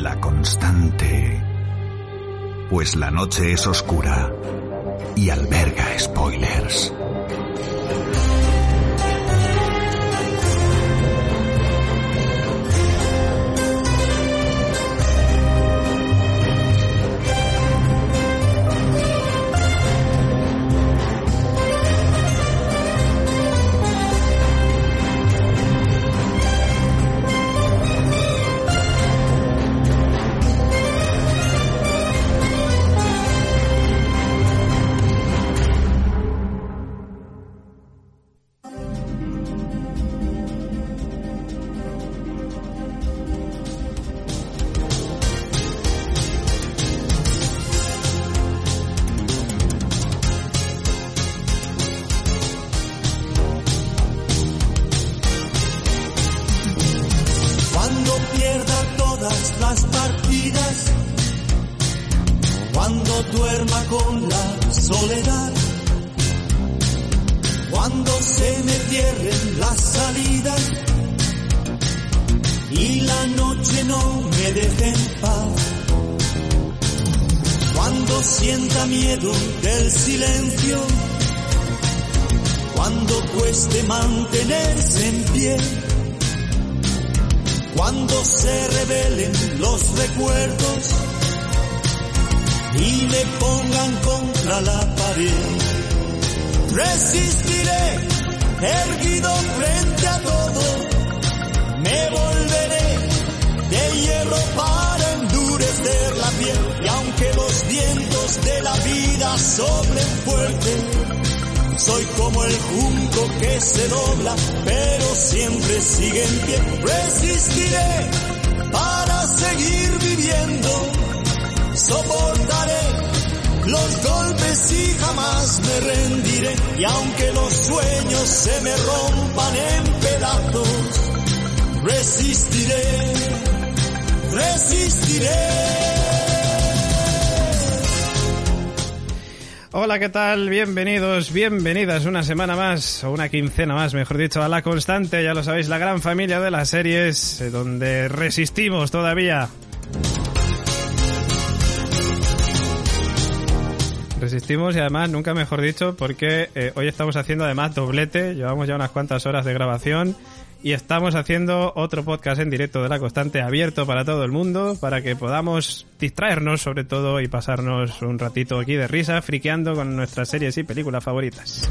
La constante. Pues la noche es oscura y alberga spoilers. Bienvenidas una semana más, o una quincena más, mejor dicho, a La Constante, ya lo sabéis, la gran familia de las series, eh, donde resistimos todavía. Resistimos y además, nunca mejor dicho, porque eh, hoy estamos haciendo además doblete, llevamos ya unas cuantas horas de grabación y estamos haciendo otro podcast en directo de La Constante abierto para todo el mundo, para que podamos distraernos sobre todo y pasarnos un ratito aquí de risa, friqueando con nuestras series y películas favoritas.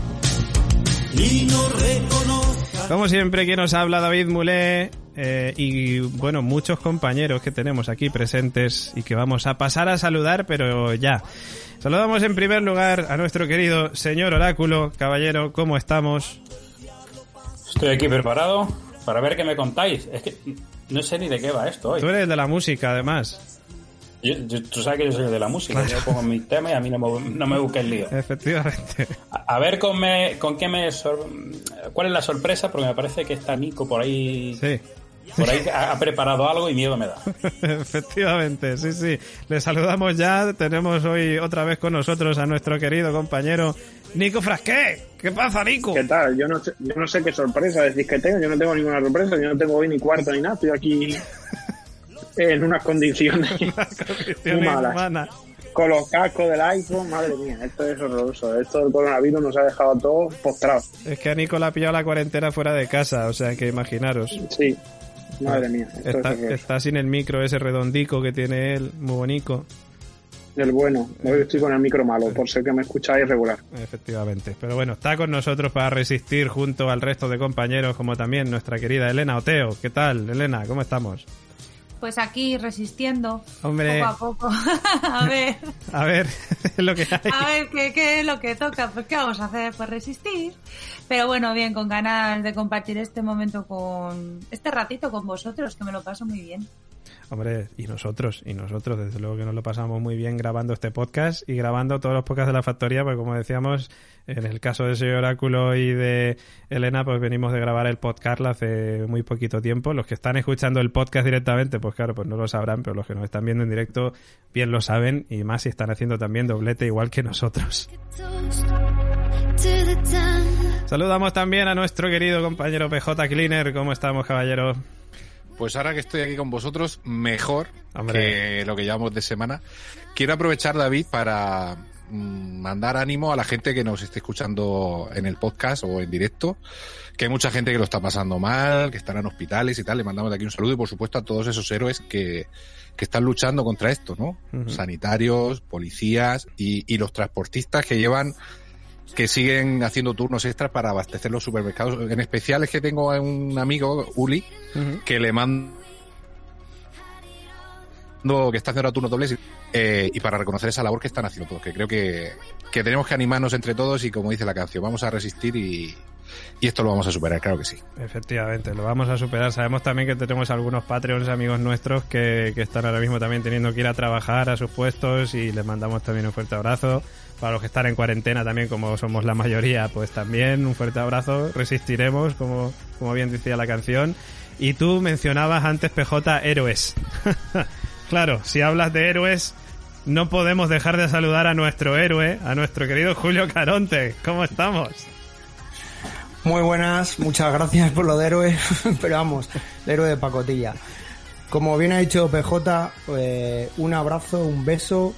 Y no reconozca Como siempre, quien nos habla, David Mulé, eh, y bueno, muchos compañeros que tenemos aquí presentes y que vamos a pasar a saludar, pero ya. Saludamos en primer lugar a nuestro querido señor Oráculo. Caballero, ¿cómo estamos? Estoy aquí preparado para ver qué me contáis. Es que no sé ni de qué va esto hoy. Tú eres de la música, además. Yo- yo- tú sabes que yo soy de la música. Yo pongo mi tema y a mí no me, no me busques lío. Efectivamente. A, a ver con, me- con qué me... sor- ¿Cuál es la sorpresa? Porque me parece que está Nico por ahí... Sí. Por ahí ha, ha preparado algo y miedo me da. Efectivamente, sí, sí. Le saludamos ya. Tenemos hoy otra vez con nosotros a nuestro querido compañero Nico Frasqué. ¿Qué pasa, Nico? ¿Qué tal? Yo no, sé, yo no sé qué sorpresa decís que tengo. Yo no tengo ninguna sorpresa. Yo no tengo hoy ni cuarto ni nada. Estoy aquí en unas condiciones muy malas. humanas. Con los cascos del iPhone. Madre mía, esto es horroroso. Esto del coronavirus nos ha dejado a todos postrados. Es que a Nico le ha pillado la cuarentena fuera de casa, o sea que imaginaros. Sí. Madre mía, esto Está, es está sin el micro ese redondico que tiene él, muy bonito. El bueno. Hoy estoy con el micro malo, por ser que me escucháis regular. Efectivamente. Pero bueno, está con nosotros para resistir junto al resto de compañeros, como también nuestra querida Elena Oteo. ¿Qué tal, Elena? ¿Cómo estamos? Pues aquí resistiendo Hombre. poco a poco. a ver, A ver, es lo que hay. a ver ¿qué, qué es lo que toca. Pues qué vamos a hacer, pues resistir. Pero bueno, bien, con ganas de compartir este momento con este ratito con vosotros, que me lo paso muy bien. Hombre, y nosotros, y nosotros, desde luego que nos lo pasamos muy bien grabando este podcast y grabando todos los podcasts de la factoría, porque como decíamos, en el caso de ese oráculo y de Elena, pues venimos de grabar el podcast hace muy poquito tiempo. Los que están escuchando el podcast directamente, pues claro, pues no lo sabrán, pero los que nos están viendo en directo bien lo saben, y más si están haciendo también doblete igual que nosotros. Saludamos también a nuestro querido compañero PJ Cleaner. ¿Cómo estamos, caballero? Pues ahora que estoy aquí con vosotros, mejor Hombre. que lo que llevamos de semana. Quiero aprovechar, David, para mm, mandar ánimo a la gente que nos esté escuchando en el podcast o en directo, que hay mucha gente que lo está pasando mal, que están en hospitales y tal. Le mandamos de aquí un saludo y, por supuesto, a todos esos héroes que, que están luchando contra esto, ¿no? Sanitarios, policías y, y los transportistas que llevan que siguen haciendo turnos extras para abastecer los supermercados. En especial es que tengo a un amigo, Uli, que le mando que está haciendo ahora turnos dobles eh, y para reconocer esa labor que están haciendo todos, que creo que, que tenemos que animarnos entre todos y como dice la canción, vamos a resistir y, y esto lo vamos a superar, claro que sí. Efectivamente, lo vamos a superar. Sabemos también que tenemos algunos Patreons, amigos nuestros, que, que están ahora mismo también teniendo que ir a trabajar a sus puestos y les mandamos también un fuerte abrazo. Para los que están en cuarentena también, como somos la mayoría, pues también un fuerte abrazo. Resistiremos, como, como bien decía la canción. Y tú mencionabas antes, PJ, héroes. claro, si hablas de héroes, no podemos dejar de saludar a nuestro héroe, a nuestro querido Julio Caronte. ¿Cómo estamos? Muy buenas, muchas gracias por lo de héroe, pero vamos, el héroe de pacotilla. Como bien ha dicho PJ, eh, un abrazo, un beso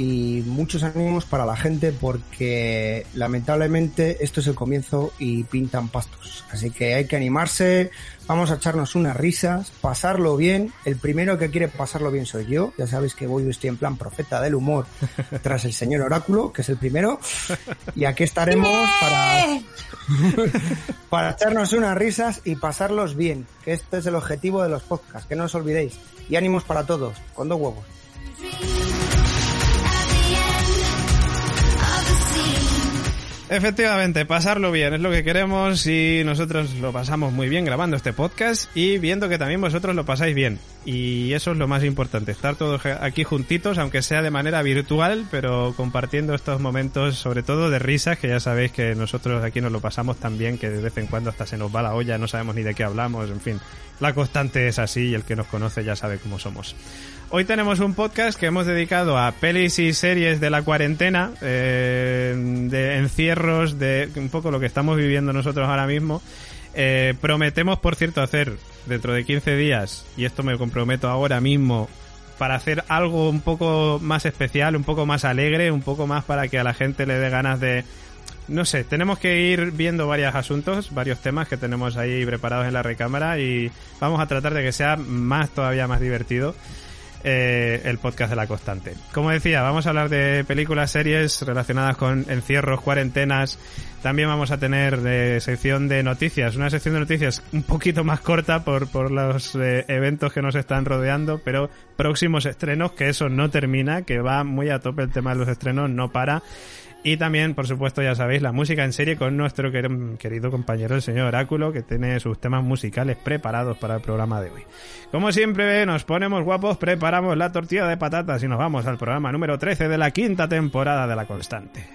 y muchos ánimos para la gente porque lamentablemente esto es el comienzo y pintan pastos. Así que hay que animarse, vamos a echarnos unas risas, pasarlo bien. El primero que quiere pasarlo bien soy yo. Ya sabéis que voy estoy en plan profeta del humor tras el señor Oráculo, que es el primero. Y aquí estaremos para para echarnos unas risas y pasarlos bien, que este es el objetivo de los podcasts, que no os olvidéis. Y ánimos para todos, con dos huevos. Efectivamente, pasarlo bien es lo que queremos y nosotros lo pasamos muy bien grabando este podcast y viendo que también vosotros lo pasáis bien. Y eso es lo más importante, estar todos aquí juntitos, aunque sea de manera virtual, pero compartiendo estos momentos, sobre todo de risas, que ya sabéis que nosotros aquí nos lo pasamos tan bien que de vez en cuando hasta se nos va la olla, no sabemos ni de qué hablamos, en fin. La constante es así y el que nos conoce ya sabe cómo somos. Hoy tenemos un podcast que hemos dedicado a pelis y series de la cuarentena, eh, de encierros, de un poco lo que estamos viviendo nosotros ahora mismo. Eh, prometemos, por cierto, hacer dentro de 15 días, y esto me comprometo ahora mismo, para hacer algo un poco más especial, un poco más alegre, un poco más para que a la gente le dé ganas de... No sé, tenemos que ir viendo varios asuntos, varios temas que tenemos ahí preparados en la recámara y vamos a tratar de que sea más todavía más divertido eh, el podcast de la constante. Como decía, vamos a hablar de películas, series relacionadas con encierros, cuarentenas. También vamos a tener de sección de noticias, una sección de noticias un poquito más corta por, por los eh, eventos que nos están rodeando, pero próximos estrenos, que eso no termina, que va muy a tope el tema de los estrenos, no para. Y también, por supuesto, ya sabéis, la música en serie con nuestro quer- querido compañero, el señor Oráculo, que tiene sus temas musicales preparados para el programa de hoy. Como siempre, nos ponemos guapos, preparamos la tortilla de patatas y nos vamos al programa número 13 de la quinta temporada de La Constante.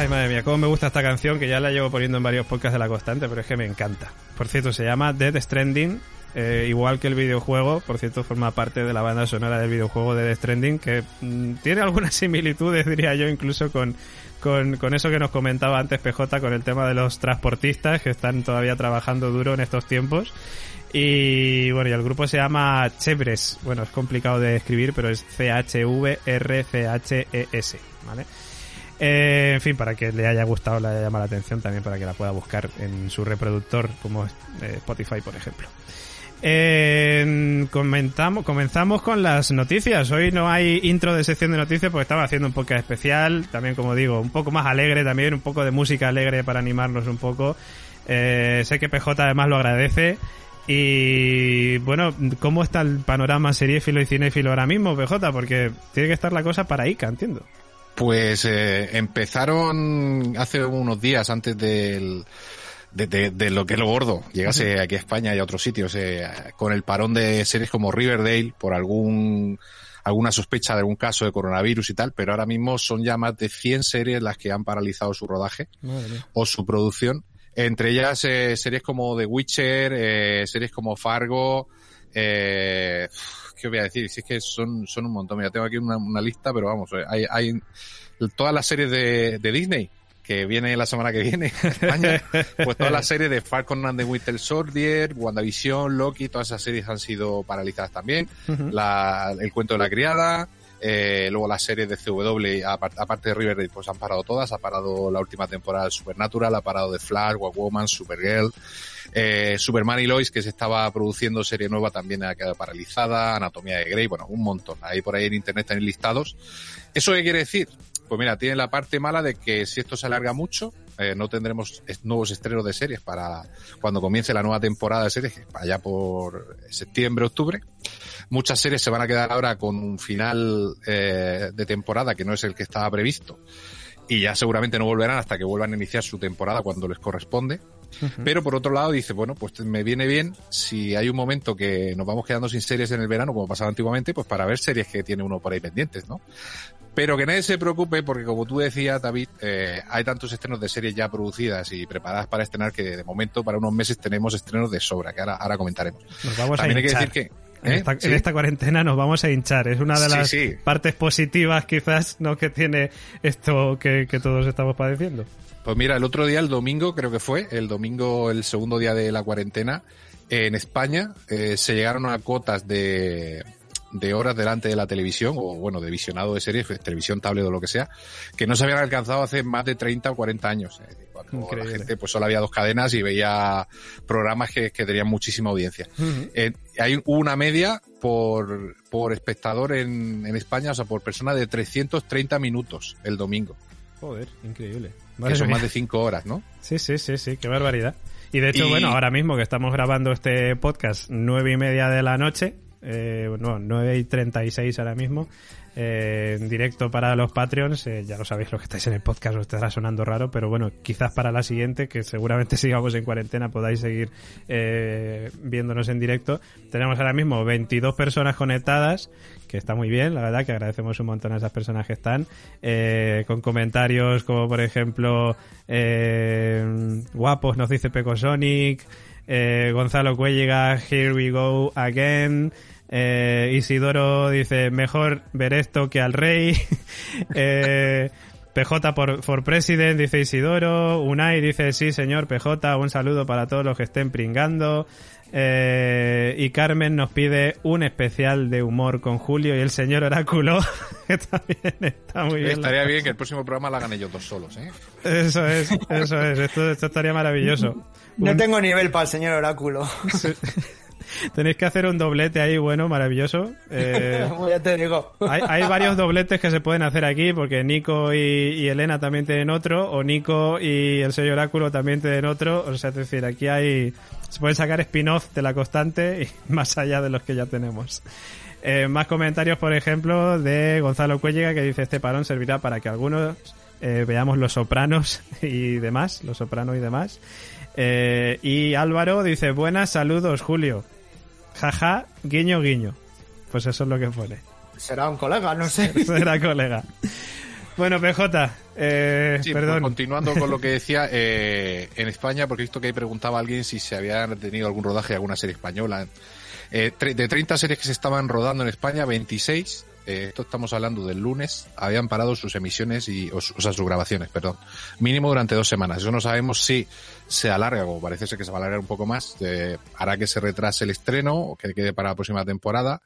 Ay, madre mía, cómo me gusta esta canción, que ya la llevo poniendo en varios podcasts de La Constante, pero es que me encanta. Por cierto, se llama Dead Stranding, eh, igual que el videojuego, por cierto, forma parte de la banda sonora del videojuego de Death Stranding, que mm, tiene algunas similitudes, diría yo, incluso con, con, con eso que nos comentaba antes PJ, con el tema de los transportistas, que están todavía trabajando duro en estos tiempos. Y bueno, y el grupo se llama Chebres. Bueno, es complicado de escribir, pero es C-H-V-R-C-H-E-S, ¿vale? Eh, en fin, para que le haya gustado, le haya llamado la atención, también para que la pueda buscar en su reproductor, como eh, Spotify, por ejemplo. Eh, comentamos, comenzamos con las noticias. Hoy no hay intro de sección de noticias porque estaba haciendo un podcast especial, también como digo, un poco más alegre también, un poco de música alegre para animarnos un poco. Eh, sé que PJ además lo agradece. Y bueno, ¿cómo está el panorama seriéfilo y cinéfilo ahora mismo, PJ? Porque tiene que estar la cosa para Ica, entiendo. Pues eh, empezaron hace unos días antes del, de, de- de lo que es lo gordo, llegase aquí a España y a otros sitios, eh, con el parón de series como Riverdale por algún alguna sospecha de algún caso de coronavirus y tal, pero ahora mismo son ya más de 100 series las que han paralizado su rodaje Madre o su producción. Entre ellas eh, series como The Witcher, eh, series como Fargo, eh, ¿qué voy a decir? Si es que son, son un montón. Mira, tengo aquí una, una lista, pero vamos, eh, hay, hay todas las series de, de Disney que viene la semana que viene España, pues todas las series de Falcon and the Winter Soldier, WandaVision, Loki, todas esas series han sido paralizadas también. La- el cuento de la criada, eh, luego las series de CW, apar- aparte de Riverdale, pues han parado todas. Ha parado la última temporada de Supernatural, ha parado de Flash, Woman, Supergirl, eh, Superman y Lois, que se estaba produciendo serie nueva, también ha quedado paralizada, Anatomía de Grey, bueno, un montón. Ahí por ahí en internet tenéis listados. ¿Eso qué quiere decir? Pues mira, tiene la parte mala de que si esto se alarga mucho, eh, no tendremos nuevos estrenos de series para cuando comience la nueva temporada de series, allá por septiembre, octubre. Muchas series se van a quedar ahora con un final eh, de temporada que no es el que estaba previsto. Y ya seguramente no volverán hasta que vuelvan a iniciar su temporada cuando les corresponde. Pero por otro lado dice, bueno, pues me viene bien si hay un momento que nos vamos quedando sin series en el verano, como pasaba antiguamente, pues para ver series que tiene uno por ahí pendientes, ¿no? Pero que nadie se preocupe porque como tú decías, David, eh, hay tantos estrenos de series ya producidas y preparadas para estrenar que de momento para unos meses tenemos estrenos de sobra, que ahora, ahora comentaremos. Nos vamos También a hay que decir que... En, ¿eh? esta, Sí. en esta cuarentena nos vamos a hinchar. Es una de las sí. partes positivas quizás no que tiene esto que, que todos estamos padeciendo. Pues mira, el otro día, el domingo, creo que fue, el domingo, el segundo día de la cuarentena, en España eh, se llegaron a cotas de, de horas delante de la televisión, o bueno, de visionado de series, televisión, tablet o lo que sea, que no se habían alcanzado hace más de 30 o 40 años. eh, cuando la gente pues solo había dos cadenas y veía programas que, que tenían muchísima audiencia. Eh, hay una media por, por espectador en, en España, o sea, por persona de 330 minutos el domingo, Joder, increíble. que son mía. más de 5 horas, ¿no? Sí, sí, sí, sí, qué barbaridad. Y de hecho, Y- bueno, ahora mismo que estamos grabando este podcast, nueve y media de la noche, eh, no, nueve y treinta y seis ahora mismo, eh, en directo para los Patreons, eh, ya lo sabéis, los que estáis en el podcast os estará sonando raro, pero bueno, quizás para la siguiente, que seguramente sigamos en cuarentena, podáis seguir eh, viéndonos en directo. Tenemos ahora mismo 22 personas conectadas, que está muy bien, la verdad que agradecemos un montón a esas personas que están, eh, con comentarios como por ejemplo, eh, guapos nos dice Pecosonic, eh, Gonzalo Cuelliga, here we go again, eh, Isidoro dice, mejor ver esto que al rey, eh, PJ por, for President, dice Isidoro, Unai dice, sí señor PJ, un saludo para todos los que estén pringando, eh, y Carmen nos pide un especial de humor con Julio y el señor Oráculo, que también está muy bien. Estaría bien que el próximo programa la hagan ellos dos solos, ¿eh? Eso es, eso es, esto, esto estaría maravilloso. No Un- tengo nivel para el señor Oráculo. Tenéis que hacer un doblete ahí, bueno, maravilloso. Eh, ya te digo. hay, hay varios dobletes que se pueden hacer aquí, porque Nico y, y Elena también tienen otro, o Nico y el señor Oráculo también tienen otro. O sea, es decir, aquí hay. Se pueden sacar spin-off de la constante y más allá de los que ya tenemos. Eh, más comentarios, por ejemplo, de Gonzalo Cuelliga que dice: Este parón servirá para que algunos eh, veamos los sopranos y demás, los sopranos y demás. Eh, y Álvaro dice: Buenas, saludos, Julio. Jaja, guiño, guiño. Pues eso es lo que pone. Será un colega, no sé. Será colega. Bueno, PJ, eh, Sí, pues perdón. continuando con lo que decía, eh, en España, porque he visto que ahí preguntaba a alguien si se había tenido algún rodaje de alguna serie española. Eh, de 30 series que se estaban rodando en España, 26, eh, esto estamos hablando del lunes, habían parado sus emisiones y, o, o sea, sus grabaciones, perdón. Mínimo durante dos semanas. Eso no sabemos si se alarga, o parece ser que se va a alargar un poco más, eh, hará que se retrase el estreno o que quede para la próxima temporada.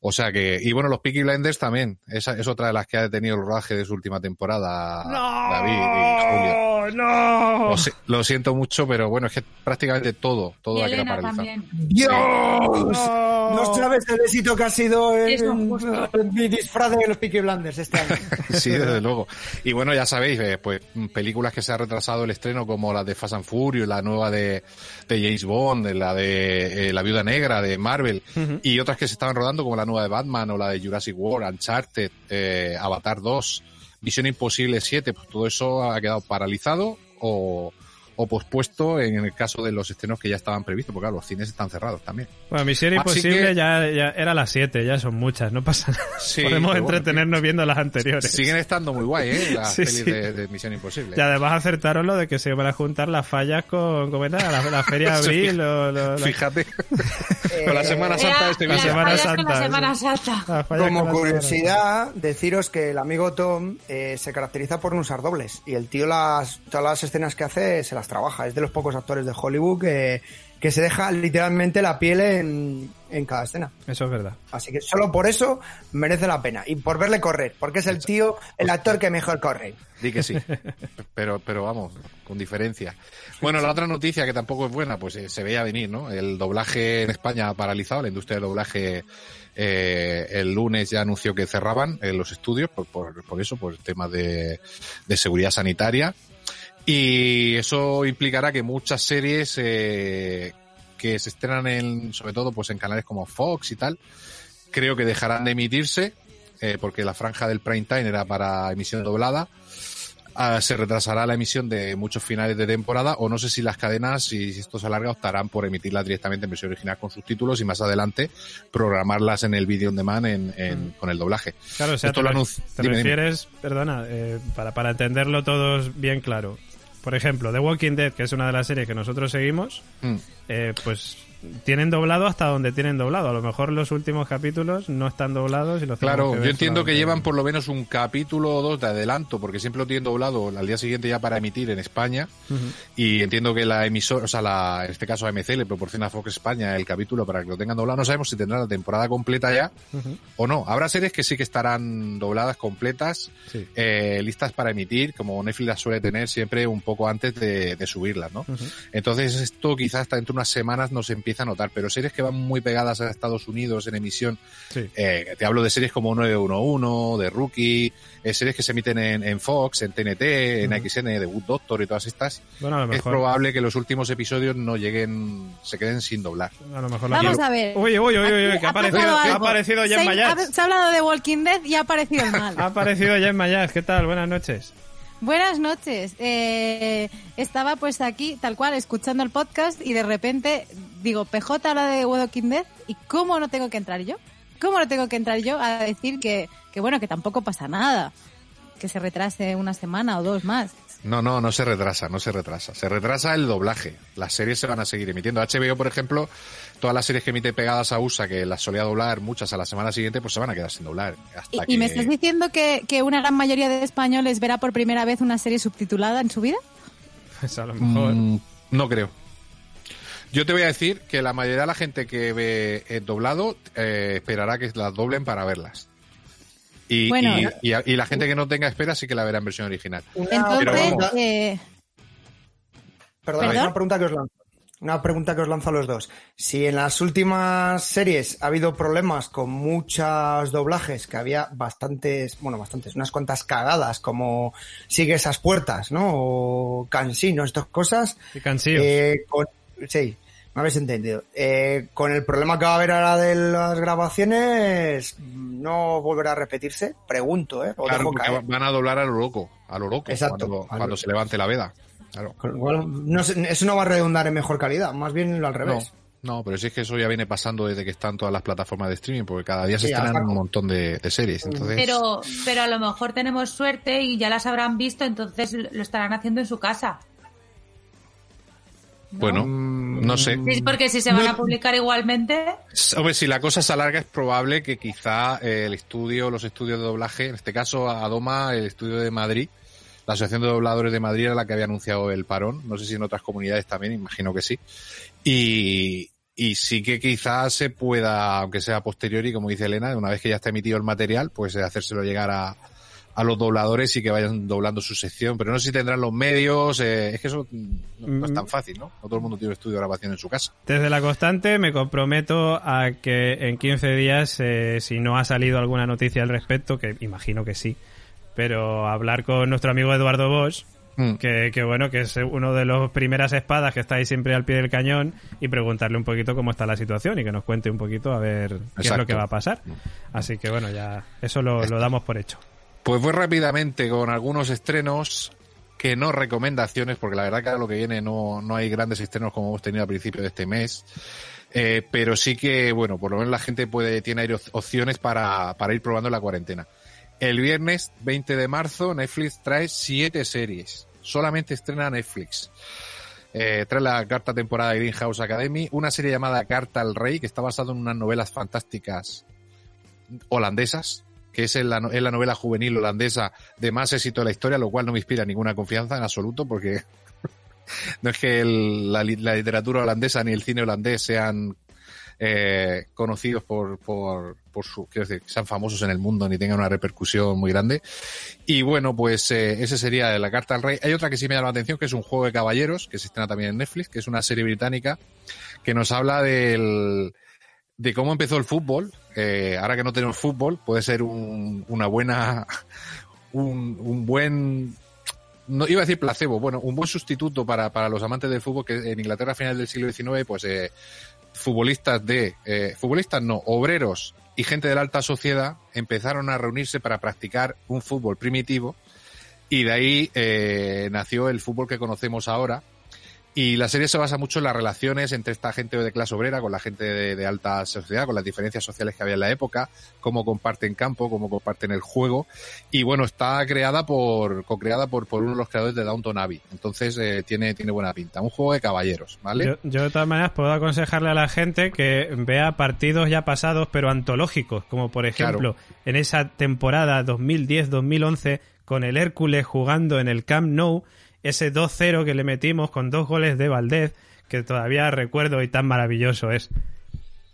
O sea que, y bueno, los Peaky Blinders también, esa es otra de las que ha detenido el rodaje de su última temporada, David y Julio. ¡No! Lo, lo siento mucho, pero bueno, es que prácticamente todo, todo ha quedado paralizado. también. ¡Dios! No sabes el éxito que ha sido mi disfraz de los Peaky Blinders este año. Sí, desde luego. Y bueno, ya sabéis, eh, pues películas que se ha retrasado el estreno como la de Fast and Furious, la nueva de, de James Bond, la de eh, La Viuda Negra, de Marvel, y otras que se estaban rodando como la nueva de Batman o la de Jurassic World, Uncharted, eh, Avatar 2, Misión Imposible 7, pues todo eso ha quedado paralizado o, o pospuesto en el caso de los estrenos que ya estaban previstos, porque claro, los cines están cerrados también. Bueno, Misión Así Imposible que- ya, ya era las 7, ya son muchas, no pasa nada. Sí, Podemos bueno, entretenernos viendo las anteriores. Siguen estando muy guay, ¿eh? Las Sí, pelis sí. De, de Misión Imposible. Y además acertaron lo de que se van a juntar las fallas con, ¿cómo era? La, la feria de abril o lo- la- Fíjate. Eh, Con la Semana Santa Era este la. Semana con Santa, la. Semana Santa. Como con la- curiosidad, deciros que el amigo Tom eh, se caracteriza por no usar dobles. Y el tío las, todas las escenas que hace se las trabaja. Es de los pocos actores de Hollywood que, que se deja literalmente la piel en, en cada escena. Eso es verdad. Así que solo por eso merece la pena. Y por verle correr, porque es el tío, el actor que mejor corre. Di que sí. Pero, pero vamos, con diferencia. Bueno, la otra noticia que tampoco es buena, pues eh, se veía venir, ¿no? El doblaje en España ha paralizado, la industria del doblaje eh, el lunes ya anunció que cerraban eh, los estudios por, por, por eso, por temas de, de seguridad sanitaria. Y eso implicará que muchas series eh, que se estrenan en, sobre todo pues en canales como Fox y tal, creo que dejarán de emitirse, eh, porque la franja del prime time era para emisión doblada. Ah, se retrasará la emisión de muchos finales de temporada, o no sé si las cadenas, si esto se alarga, optarán por emitirlas directamente en versión original con subtítulos y más adelante programarlas en el video on demand en, en- con el doblaje. Claro, o sea, Esto te, lo te dime, dime. refieres, perdona, eh, para, para entenderlo todos bien claro. Por ejemplo, The Walking Dead, que es una de las series que nosotros seguimos, Mm. eh, pues tienen doblado hasta donde tienen doblado. A lo mejor los últimos capítulos no están doblados y los Claro, que yo entiendo que llevan por lo menos un capítulo o dos de adelanto, porque siempre lo tienen doblado al día siguiente ya para emitir en España. Ujú. Y entiendo que la emisora, o sea, la, en este caso AMC le proporciona a Fox España el capítulo para que lo tengan doblado. No sabemos si tendrán la temporada completa ya Ujú. o no. Habrá series que sí que estarán dobladas completas, Sí. eh, listas para emitir, como Netflix las suele tener siempre un poco antes de, de subirlas, ¿no? Ujú. Entonces esto quizás hasta dentro de unas semanas nos empieza a notar, pero series que van muy pegadas a Estados Unidos en emisión, Sí. eh, te hablo de series como 911, de Rookie, eh, series que se emiten en, en Fox, en TNT, en Ujú. XN, de Good Doctor y todas estas, Bueno, a lo es probable que los últimos episodios no lleguen, se queden sin doblar. A lo mejor la Vamos quiero- a ver. Uy, uy, Aquí que ha ha aparecido, ha aparecido Se, Jen ha, Mayat. se ha hablado de Walking Dead y ha aparecido el mal. Ha aparecido Jen Mayat. ¿Qué tal? Buenas noches. Buenas noches. Eh, estaba pues aquí, tal cual, escuchando el podcast y de repente digo, PJ habla de Walking Dead y ¿cómo no tengo que entrar yo? ¿Cómo no tengo que entrar yo a decir que, que bueno, que tampoco pasa nada? Que se retrase una semana o dos más. No, no, no se retrasa, no se retrasa. Se retrasa el doblaje. Las series se van a seguir emitiendo. HBO, por ejemplo, todas las series que emite pegadas a USA, que las solía doblar muchas a la semana siguiente, pues se van a quedar sin doblar. Hasta ¿Y, y me estás diciendo que, que una gran mayoría de españoles verá por primera vez una serie subtitulada en su vida? Pues a lo mejor. Mm, no creo. Yo te voy a decir que la mayoría de la gente que ve el doblado eh, esperará que las doblen para verlas. Y, Bueno. y, y- y la gente que no tenga espera sí que la verá en versión original. Una Entonces, pregunta- eh, Perdón, ¿Perdón? una pregunta que os lanzo. Una pregunta que os lanzo a los dos. Si en las últimas series ha habido problemas con muchos doblajes, que había bastantes, bueno, bastantes, unas cuantas cagadas, como sigue esas puertas, ¿no? O cansino, estas cosas. Cansíos. Eh, con- sí, me habéis entendido. Eh, con el problema que va a haber ahora de las grabaciones, ¿no volverá a repetirse? Pregunto, ¿eh? O Claro, van a doblar a lo loco, a lo loco, Exacto. cuando, A lo- cuando se levante la veda. Claro. Lo cual, no eso no va a redundar en mejor calidad, más bien al No, revés. no, pero sí es que eso ya viene pasando desde que están todas las plataformas de streaming, porque cada día se Sí, estrenan un montón de, de series. Entonces, Pero, pero a lo mejor tenemos suerte y ya las habrán visto, entonces lo estarán haciendo en su casa. Bueno, no sé. Sí, Porque si se van a publicar igualmente, Hombre, si la cosa se alarga es probable que quizá eh, el estudio, los estudios de doblaje, en este caso Adoma, el estudio de Madrid, la Asociación de Dobladores de Madrid era la que había anunciado el parón, no sé si en otras comunidades también, imagino que sí. Y, y sí que quizás se pueda, aunque sea posteriori, como dice Elena, una vez que ya está emitido el material, pues eh, hacérselo llegar a, a los dobladores y que vayan doblando su sección, pero no sé si tendrán los medios, eh, es que eso no, no es tan fácil, ¿no? No todo el mundo tiene un estudio de grabación en su casa. Desde la constante me comprometo a que en 15 días, eh, si no ha salido alguna noticia al respecto, que imagino que sí, pero hablar con nuestro amigo Eduardo Bosch, Mm. que, que bueno, que es uno de los primeras espadas que está ahí siempre al pie del cañón, y preguntarle un poquito cómo está la situación y que nos cuente un poquito a ver qué es lo que va a pasar. Así que bueno, ya eso lo, lo damos por hecho. Pues voy rápidamente con algunos estrenos. que no recomendaciones, porque la verdad que lo que viene no, no hay grandes estrenos como hemos tenido a principio de este mes. Eh, pero sí que, bueno, por lo menos la gente puede, tiene opciones para, para ir probando la cuarentena. El viernes 20 de marzo, Netflix trae siete series. Solamente estrena Netflix. Eh, trae la cuarta temporada de Greenhouse Academy, una serie llamada Carta al Rey, que está basada en unas novelas fantásticas holandesas, que es la, la novela juvenil holandesa de más éxito de la historia, lo cual no me inspira ninguna confianza en absoluto, porque no es que la, li- la literatura holandesa ni el cine holandés sean eh, conocidos por, por, por su, quiero decir, sean famosos en el mundo ni tengan una repercusión muy grande. Y bueno, pues eh, ese sería la carta al rey. Hay otra que sí me llama la atención, que es un juego de caballeros, que se estrena también en Netflix, que es una serie británica que nos habla del, de cómo empezó el fútbol. Eh, ahora que no tenemos fútbol, puede ser un, una buena, un, un buen, no iba a decir placebo, bueno, un buen sustituto para, para los amantes del fútbol, que en Inglaterra a finales del siglo XIX, pues eh, futbolistas de, eh, futbolistas no, obreros y gente de la alta sociedad empezaron a reunirse para practicar un fútbol primitivo y de ahí eh, nació el fútbol que conocemos ahora. Y la serie se basa mucho en las relaciones entre esta gente de clase obrera con la gente de, de alta sociedad, con las diferencias sociales que había en la época, cómo comparten campo, cómo comparten el juego. Y bueno, está creada por, co-creada por, por uno de los creadores de Downton Abbey. Entonces eh, tiene, tiene buena pinta. Un juego de caballeros, ¿vale? Yo, yo de todas maneras puedo aconsejarle a la gente que vea partidos ya pasados pero antológicos, como por ejemplo en esa temporada 2010-2011 con el Hércules jugando en el Camp Nou, ese 2-0 que le metimos con dos goles de Valdez, que todavía recuerdo y tan maravilloso es.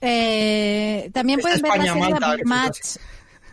Eh, también pueden ver la serie Match.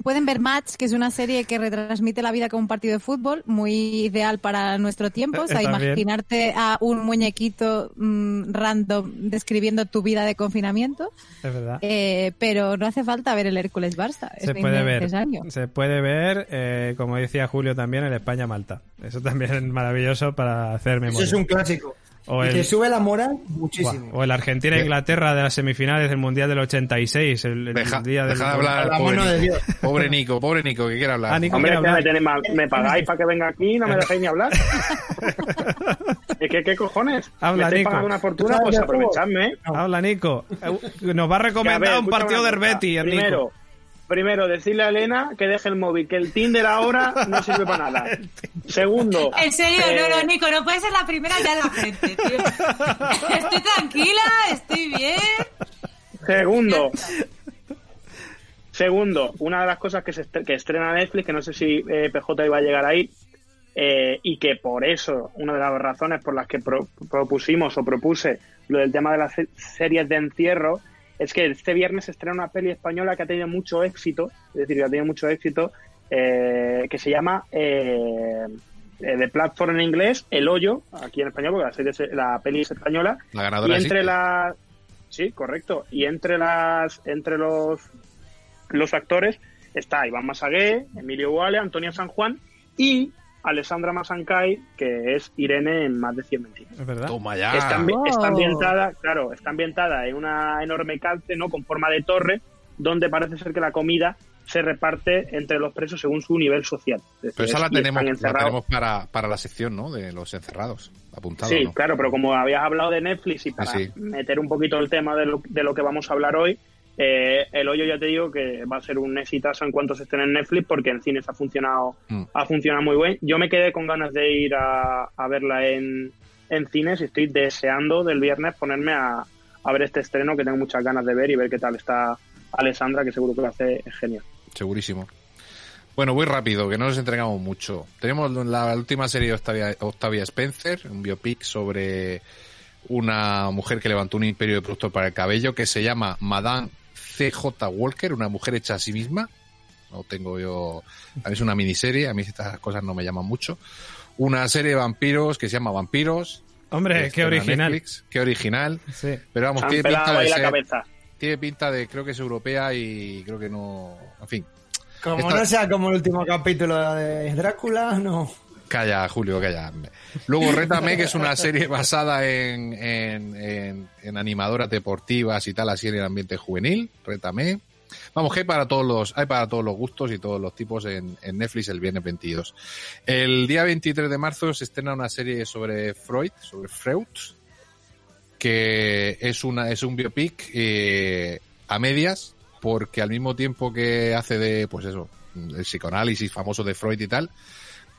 Pueden ver Match, que es una serie que retransmite la vida como un partido de fútbol, muy ideal para nuestro tiempo. O sea, bien. imaginarte a un muñequito mm, random describiendo tu vida de confinamiento. Es verdad. Eh, pero no hace falta ver el Hércules Barça. se es puede ver, se puede ver, eh, como decía Julio también, el España-Malta. Eso también es maravilloso para hacer Eso memoria. es un clásico. O y el- te sube la moral muchísimo. O el Argentina-Inglaterra de las semifinales del Mundial del 86, el, el Deja, día del... deja de hablar, La pobre, mano de Nico. Dios. pobre Nico, pobre Nico, que quiere hablar. Ah, Nico Hombre, quiere me, hablar. tenéis mal- me pagáis para que venga aquí y no me dejáis ni hablar. es que, ¿qué cojones? Habla, me Nico. pagando una fortuna, ¿Tú pues aprovechadme. Habla, Nico. Eh, Nos va a Que, a recomendar ver, un partido del el Primero, Nico. Primero, decirle a Elena que deje el móvil, que el Tinder ahora no sirve para nada. Segundo, En serio, eh, no, no, Nico, no puedes ser la primera ya de la gente, tío. Estoy tranquila, estoy bien. Segundo. Segundo, una de las cosas que, se estre- que estrena Netflix, que no sé si eh, PJ iba a llegar ahí, eh, y que por eso, una de las razones por las que pro- propusimos o propuse lo del tema de las se- series de encierro, es que este viernes se estrena una peli española que ha tenido mucho éxito, es decir, que ha tenido mucho éxito, eh, que se llama eh, eh, The Platform en inglés, El Hoyo, aquí en español, porque la, serie es- la peli es española, La y ganadora entre existe. las sí correcto y entre las entre los los actores está Iván Masagué Emilio Guale Antonio San Juan y Alessandra Masancay que es Irene en más de 100 mentiras Es verdad. Toma ya. está, ambi- Wow. está ambientada claro está ambientada en una enorme calce no con forma de torre donde parece ser que la comida se reparte entre los presos según su nivel social decir, Pero esa la tenemos, la tenemos para, para la sección, ¿no? De los encerrados. Apuntado, Sí, ¿no? claro, pero como habías hablado de Netflix y para Sí, sí. meter un poquito el tema de lo, de lo que vamos a hablar hoy, eh, El Hoyo ya te digo que va a ser un exitazo en cuanto se estén en Netflix porque en cines ha funcionado, Mm. ha funcionado muy bien. Yo me quedé con ganas de ir a, a verla en, en cines y estoy deseando del viernes ponerme a, a ver este estreno que tengo muchas ganas de ver y ver qué tal está Alessandra, que seguro que lo hace genial. Segurísimo. Bueno, muy rápido, que no nos entregamos mucho. Tenemos la última serie de Octavia, Octavia Spencer, un biopic sobre una mujer que levantó un imperio de productos para el cabello que se llama Madame C.J. Walker, una mujer hecha a sí misma. No tengo yo. A mí es una miniserie, a mí estas cosas no me llaman mucho. Una serie de vampiros que se llama Vampiros. Hombre, que qué original. Netflix, qué original. Sí. Pero vamos, han tiene pinta de ahí la ser- cabeza. tiene pinta de, creo que es europea y creo que no. En fin, Como Esta- no sea como el último capítulo de Drácula, no. Calla, Julio, calla. Luego Rétame, que es una serie basada en, en, animadoras deportivas y tal, así en el ambiente juvenil. Rétame. Vamos, que hay para todos los, hay para todos los gustos y todos los tipos en, en Netflix el viernes 22. El día 23 de marzo se estrena una serie sobre Freud, sobre Freud, que es una, es un biopic eh, a medias, porque al mismo tiempo que hace de, pues eso, el psicoanálisis famoso de Freud y tal,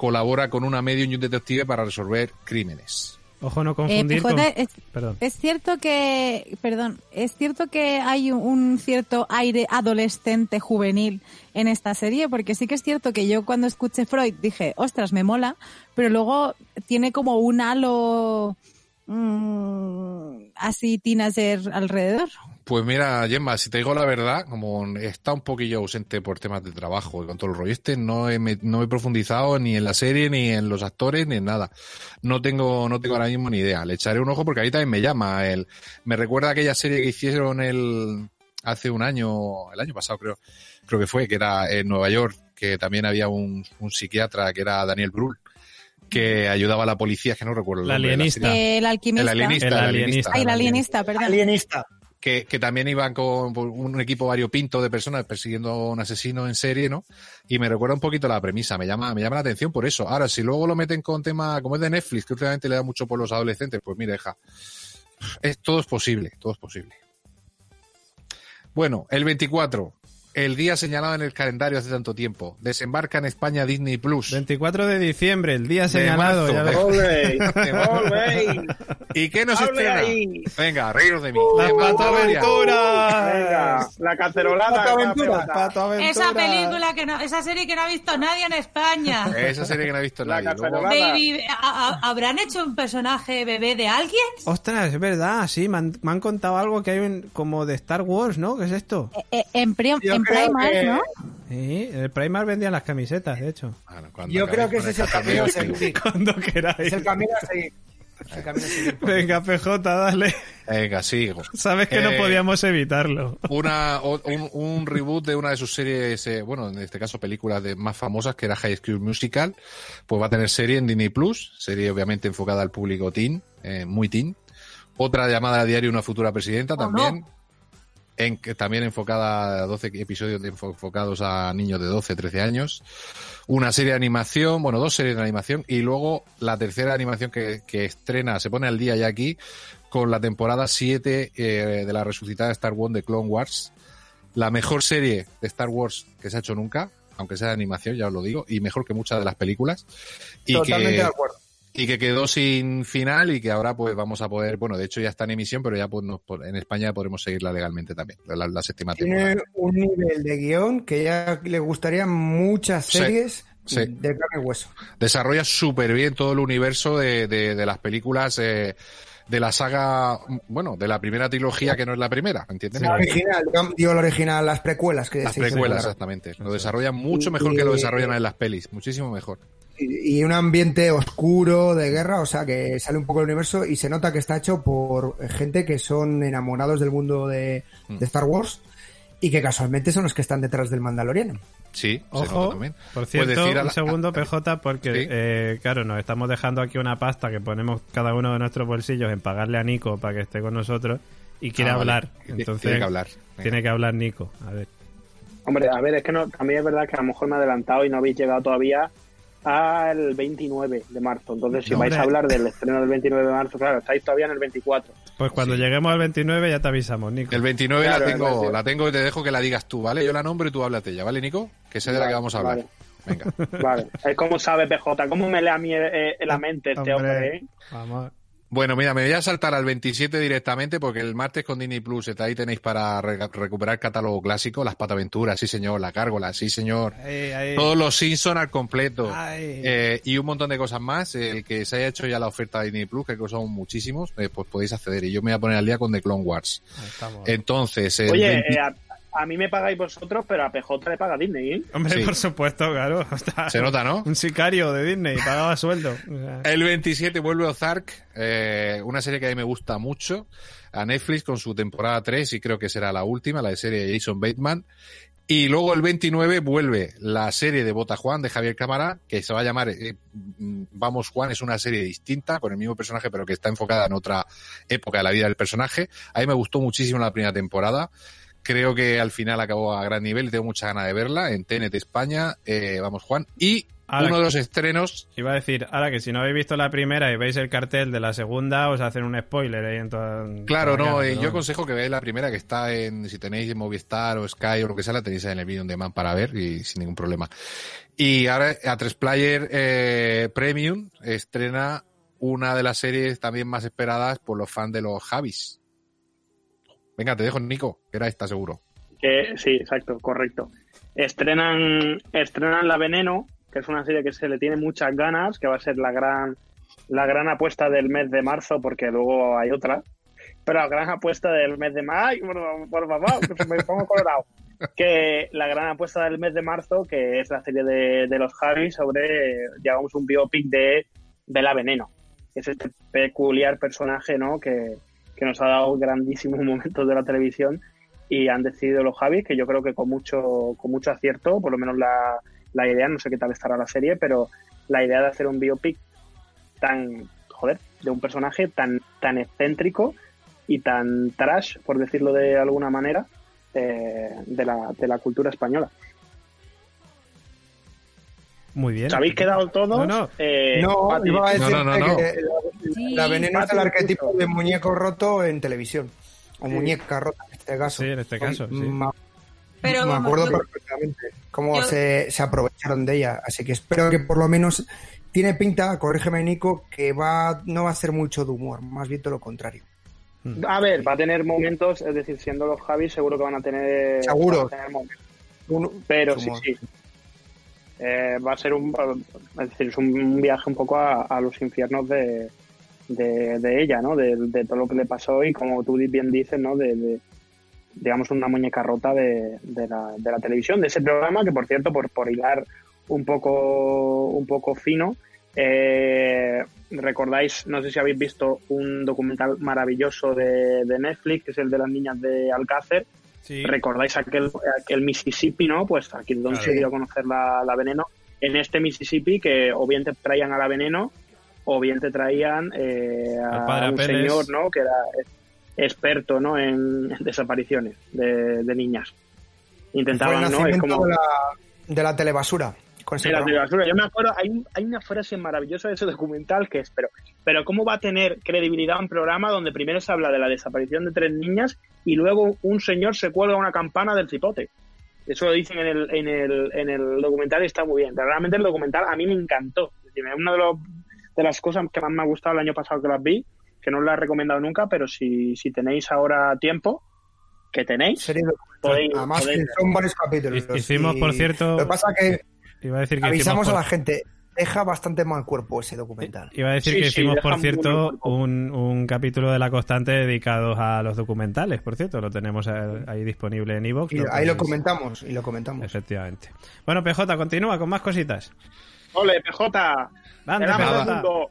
colabora con una medium y un detective para resolver crímenes. Ojo, no Eh, confundir PJ, con... es, Perdón. es cierto que, perdón, es cierto que hay un, un cierto aire adolescente juvenil en esta serie, porque sí que es cierto que yo cuando escuché Freud dije, ostras, me mola, pero luego tiene como un halo mm, así teenager alrededor. Pues mira, Gemma, si te digo la verdad, como está un poquillo ausente por temas de trabajo y con todo el rollo este, no he, me- no he profundizado ni en la serie, ni en los actores, ni en nada. No tengo, no tengo ahora mismo ni idea. Le echaré un ojo porque ahí también me llama. El, me recuerda aquella serie que hicieron el, hace un año, el año pasado creo, creo que fue, que era en Nueva York, que también había un, un psiquiatra que era Daniel Brühl, que ayudaba a la policía, es que no recuerdo el La nombre de la alienista. El alquimista. El alienista. El el alienista. Ay, el alienista, perdón. Alienista. Que, que también iban con un equipo variopinto de personas persiguiendo a un asesino en serie, ¿no? Y me recuerda un poquito la premisa, me llama, me llama la atención por eso. Ahora, si luego lo meten con tema, como es de Netflix, que últimamente le da mucho por los adolescentes, pues mira, deja. Es, todo es posible, todo es posible. Bueno, el 24, el día señalado en el calendario hace tanto tiempo. Desembarca en España Disney Plus. 24 de diciembre, el día De señalado. marzo, ya de- ves. ¡Ole! ¿Y qué nos ¡Hable estrena? ahí! Venga, reíros de mí. Las Gemma, Pato Gloria. Aventuras. Venga, la cacerolada. Pato Aventura. campeona. Pato Aventuras. Esa película que no, esa serie que no ha visto nadie en España. Esa serie que no ha visto La nadie. Baby, ¿a- a- ¿habrán hecho un personaje bebé de alguien? Ostras, es verdad, sí, me han, me han contado algo que hay un- como de Star Wars, ¿no? ¿Qué es esto? Eh, en, Yo en creo Primark, que- ¿no? Sí, el Primark vendía las camisetas, de hecho. Bueno, Yo creo que ese es el camino a seguir. Cuando queráis. Es el camino a seguir. Venga, PJ, dale. Venga, sigo. Sabes que no Eh, podíamos evitarlo. Una, o- un, un reboot de una de sus series, eh, bueno, en este caso películas de más famosas, que era High School Musical, pues va a tener serie en Disney Plus, serie obviamente enfocada al público teen, eh, muy teen. Otra llamada a diario Una futura presidenta ¿O también, en, también enfocada a 12 episodios enfocados a niños de 12, 13 años. Una serie de animación, bueno, dos series de animación, y luego la tercera animación que, que estrena, se pone al día ya aquí, con la temporada 7 eh, de la resucitada Star Wars de Clone Wars. La mejor serie de Star Wars que se ha hecho nunca, aunque sea de animación, ya os lo digo, y mejor que muchas de las películas. Y Totalmente que. Y que quedó sin final y que ahora pues vamos a poder, bueno, de hecho ya está en emisión, pero ya pues, nos- en España podremos seguirla legalmente también, la, la séptima temporada. Tiene un nivel de guion que ya le gustaría muchas series sí. de carne y hueso. desarrolla súper bien todo el universo de, de, de las películas eh, de la saga, bueno, de la primera trilogía que no es la primera, ¿entiendes? La original, digo la original, las precuelas que Las precuelas, exactamente. Lo desarrollan mucho mejor que lo desarrollan en las pelis, muchísimo mejor. Y un ambiente oscuro de guerra, o sea que sale un poco del universo y se nota que está hecho por gente que son enamorados del mundo de, Mm. de Star Wars y que casualmente son los que están detrás del Mandaloriano. Sí, se nota Ojo, también. por cierto, decir a un la- segundo, PJ, porque, Sí. eh, claro, nos estamos dejando aquí una pasta que ponemos cada uno de nuestros bolsillos en pagarle a Nico para que esté con nosotros y quiere Ah, vale. hablar. Tiene- Entonces, tiene que hablar. Venga. tiene que hablar Nico. A ver. Hombre, a ver, es que no, también es verdad que a lo mejor me he adelantado y no habéis llegado todavía al 29 de marzo. Entonces, si No, vais a hablar del estreno del 29 de marzo, claro, estáis todavía en el 24. Pues cuando Sí. lleguemos al 29 ya te avisamos, Nico. El 29 Claro, la tengo, 29. la tengo y te dejo que la digas tú, ¿vale? Yo la nombro y tú háblate ya, ¿vale, Nico? Que sé de la que vamos a hablar. Vale. Venga. Vale, es como sabe PJ, cómo me lee a mí eh, la mente este hombre, ¿eh? Vamos. Bueno, mira, me voy a saltar al 27 directamente porque el martes con Disney Plus está ahí tenéis para re- recuperar catálogo clásico, las pataventuras, sí señor, la cárgola, sí señor. Ahí, ahí. Todos los Simpsons al completo. Eh, y un montón de cosas más. El que se haya hecho ya la oferta de Disney Plus, que son muchísimos, eh, pues podéis acceder. Y yo me voy a poner al día con The Clone Wars. Estamos. Entonces, el Oye, 20 eh, a, mí me pagáis vosotros, pero a PJ le paga Disney, ¿eh? Hombre, sí. por supuesto, claro. Está- se nota, ¿no? Un sicario de Disney, pagaba sueldo. El 27 vuelve Ozark, eh, una serie que a mí me gusta mucho, a Netflix con su temporada 3 y creo que será la última, la de serie de Jason Bateman. Y luego el 29 vuelve la serie de Bota Juan de Javier Cámara, que se va a llamar eh, Vamos Juan, es una serie distinta, con el mismo personaje, pero que está enfocada en otra época de la vida del personaje. A mí me gustó muchísimo la primera temporada. Creo que al final acabó a gran nivel y tengo mucha ganas de verla en TNT España. Eh, vamos, Juan. Y Ahora uno que- de los estrenos. Iba a decir, ahora que si no habéis visto la primera y veis el cartel de la segunda, os hacen un spoiler ahí en toda. Claro, toda no, cara, eh, yo aconsejo que veáis la primera que está en, si tenéis Movistar o Sky o lo que sea, la tenéis en el vídeo on demand para ver y sin ningún problema. Y ahora a 3 Player eh, Premium estrena una de las series también más esperadas por los fans de los Javis. Venga, te dejo, Nico, que era esta seguro. Sí, exacto, correcto. Estrenan, estrenan La Veneno, que es una serie que se le tiene muchas ganas, que va a ser la gran, la gran apuesta del mes de marzo, porque luego hay otra. Pero la gran apuesta del mes de mayo, por, favor, que me pongo colorado. Que la gran apuesta del mes de marzo, que es la serie de, de los Javis sobre, digamos, un biopic de, de La Veneno. Es este peculiar personaje, ¿no? Que, que nos ha dado grandísimos momentos de la televisión y han decidido los Javis, que yo creo que con mucho, con mucho acierto, por lo menos la, la idea, no sé qué tal estará la serie, pero la idea de hacer un biopic tan, joder, de un personaje tan, tan excéntrico y tan trash, por decirlo de alguna manera, eh, de, la, de la cultura española. Muy bien. ¿Os habéis quedado todos? No, no. eh, No, Pati, iba a decir No, no, no, que Sí. la veneno es el arquetipo de muñeco roto en televisión. O Sí. muñeca rota en este caso. Sí, en este caso, sí. Ma- Pero me acuerdo yo- perfectamente cómo yo- se, se aprovecharon de ella. Así que espero que por lo menos tiene pinta, corrígeme Nico, que va no va a ser mucho de humor, más bien todo lo contrario. A ver, va a tener momentos, es decir, siendo los Javis, seguro que van a tener, Seguro. van a tener momentos. Uno- Pero sí, sí. Eh, va a ser un, es decir, es un viaje un poco a, a los infiernos de, de, de ella, ¿no? De, de todo lo que le pasó y como tú bien dices, ¿no? De, de, digamos, una muñeca rota de, de, la, de la televisión, de ese programa que, por cierto, por, por hilar un poco, un poco fino, eh, recordáis, no sé si habéis visto un documental maravilloso de, de Netflix, que es el de las niñas de Alcácer, Sí. recordáis aquel, aquel Mississippi, ¿no? Pues aquí donde Claro. se dio a conocer la, la veneno. En este Mississippi que o bien te traían a la veneno o bien te traían eh, Al a padre un señor, ¿no? Que era experto, ¿no? En desapariciones de, de niñas. El Intentaban, ¿no? Es como... de, la, de la telebasura. Sí, la telebasura. Yo me acuerdo, hay, un- hay una frase maravillosa de ese documental que es, pero, pero ¿cómo va a tener credibilidad un programa donde primero se habla de la desaparición de tres niñas y luego un señor se cuelga una campana del cipote? Eso lo dicen en el, en el, en el documental y está muy bien. Pero realmente el documental a mí me encantó. Es decir, es una de, los- de las cosas que más me ha gustado el año pasado que las vi, que no os las he recomendado nunca, pero si, si tenéis ahora tiempo, que tenéis, podéis, Además, podéis- que son varios capítulos. Hicimos, y por cierto- Lo que pasa que Iba a decir que avisamos a la gente, deja bastante mal cuerpo ese documental. Iba a decir Sí, que hicimos, por cierto, un, un capítulo de La Constante dedicado a los documentales, por cierto, lo tenemos ahí disponible en iVoox. Y ahí lo comentamos, y lo comentamos. Efectivamente. Bueno, PJ, continúa con más cositas. ¡Ole, PJ! Ande, ¡El amo del PJ. mundo!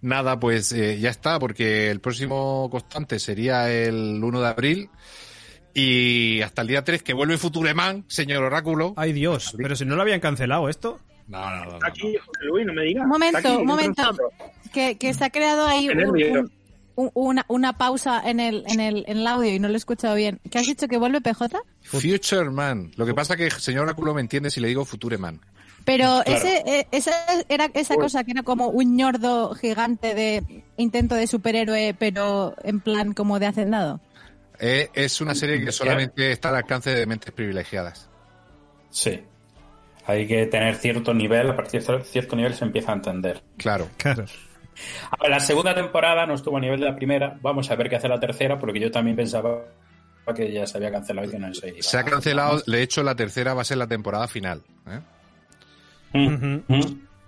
Nada, pues eh, ya está, porque el próximo constante sería el 1 de abril. Y hasta el día 3 que vuelve Futureman, señor Oráculo. Ay, Dios, pero si no lo habían cancelado esto. No, no, no. Está aquí, José Luis, no me digas. Un momento, un momento. Que, que se ha creado ahí un- un- una, una pausa en el, en, el, en el audio y no lo he escuchado bien. ¿Qué has dicho que vuelve PJ? Future Man. Lo que pasa que el señor Oráculo me entiende si le digo Futureman. Pero ese, eh, esa era esa cosa que era como un ñordo gigante de intento de superhéroe, pero en plan como de hacendado. Eh, es una serie que solamente está al alcance de mentes privilegiadas. Sí. Hay que tener cierto nivel, a partir de cierto nivel se empieza a entender. Claro. Claro. A ver, la segunda temporada no estuvo a nivel de la primera. Vamos a ver qué hace la tercera, porque yo también pensaba que ya se había cancelado y que no se iba Se ha cancelado, de hecho la tercera va a ser la temporada final. ¿eh? Mm.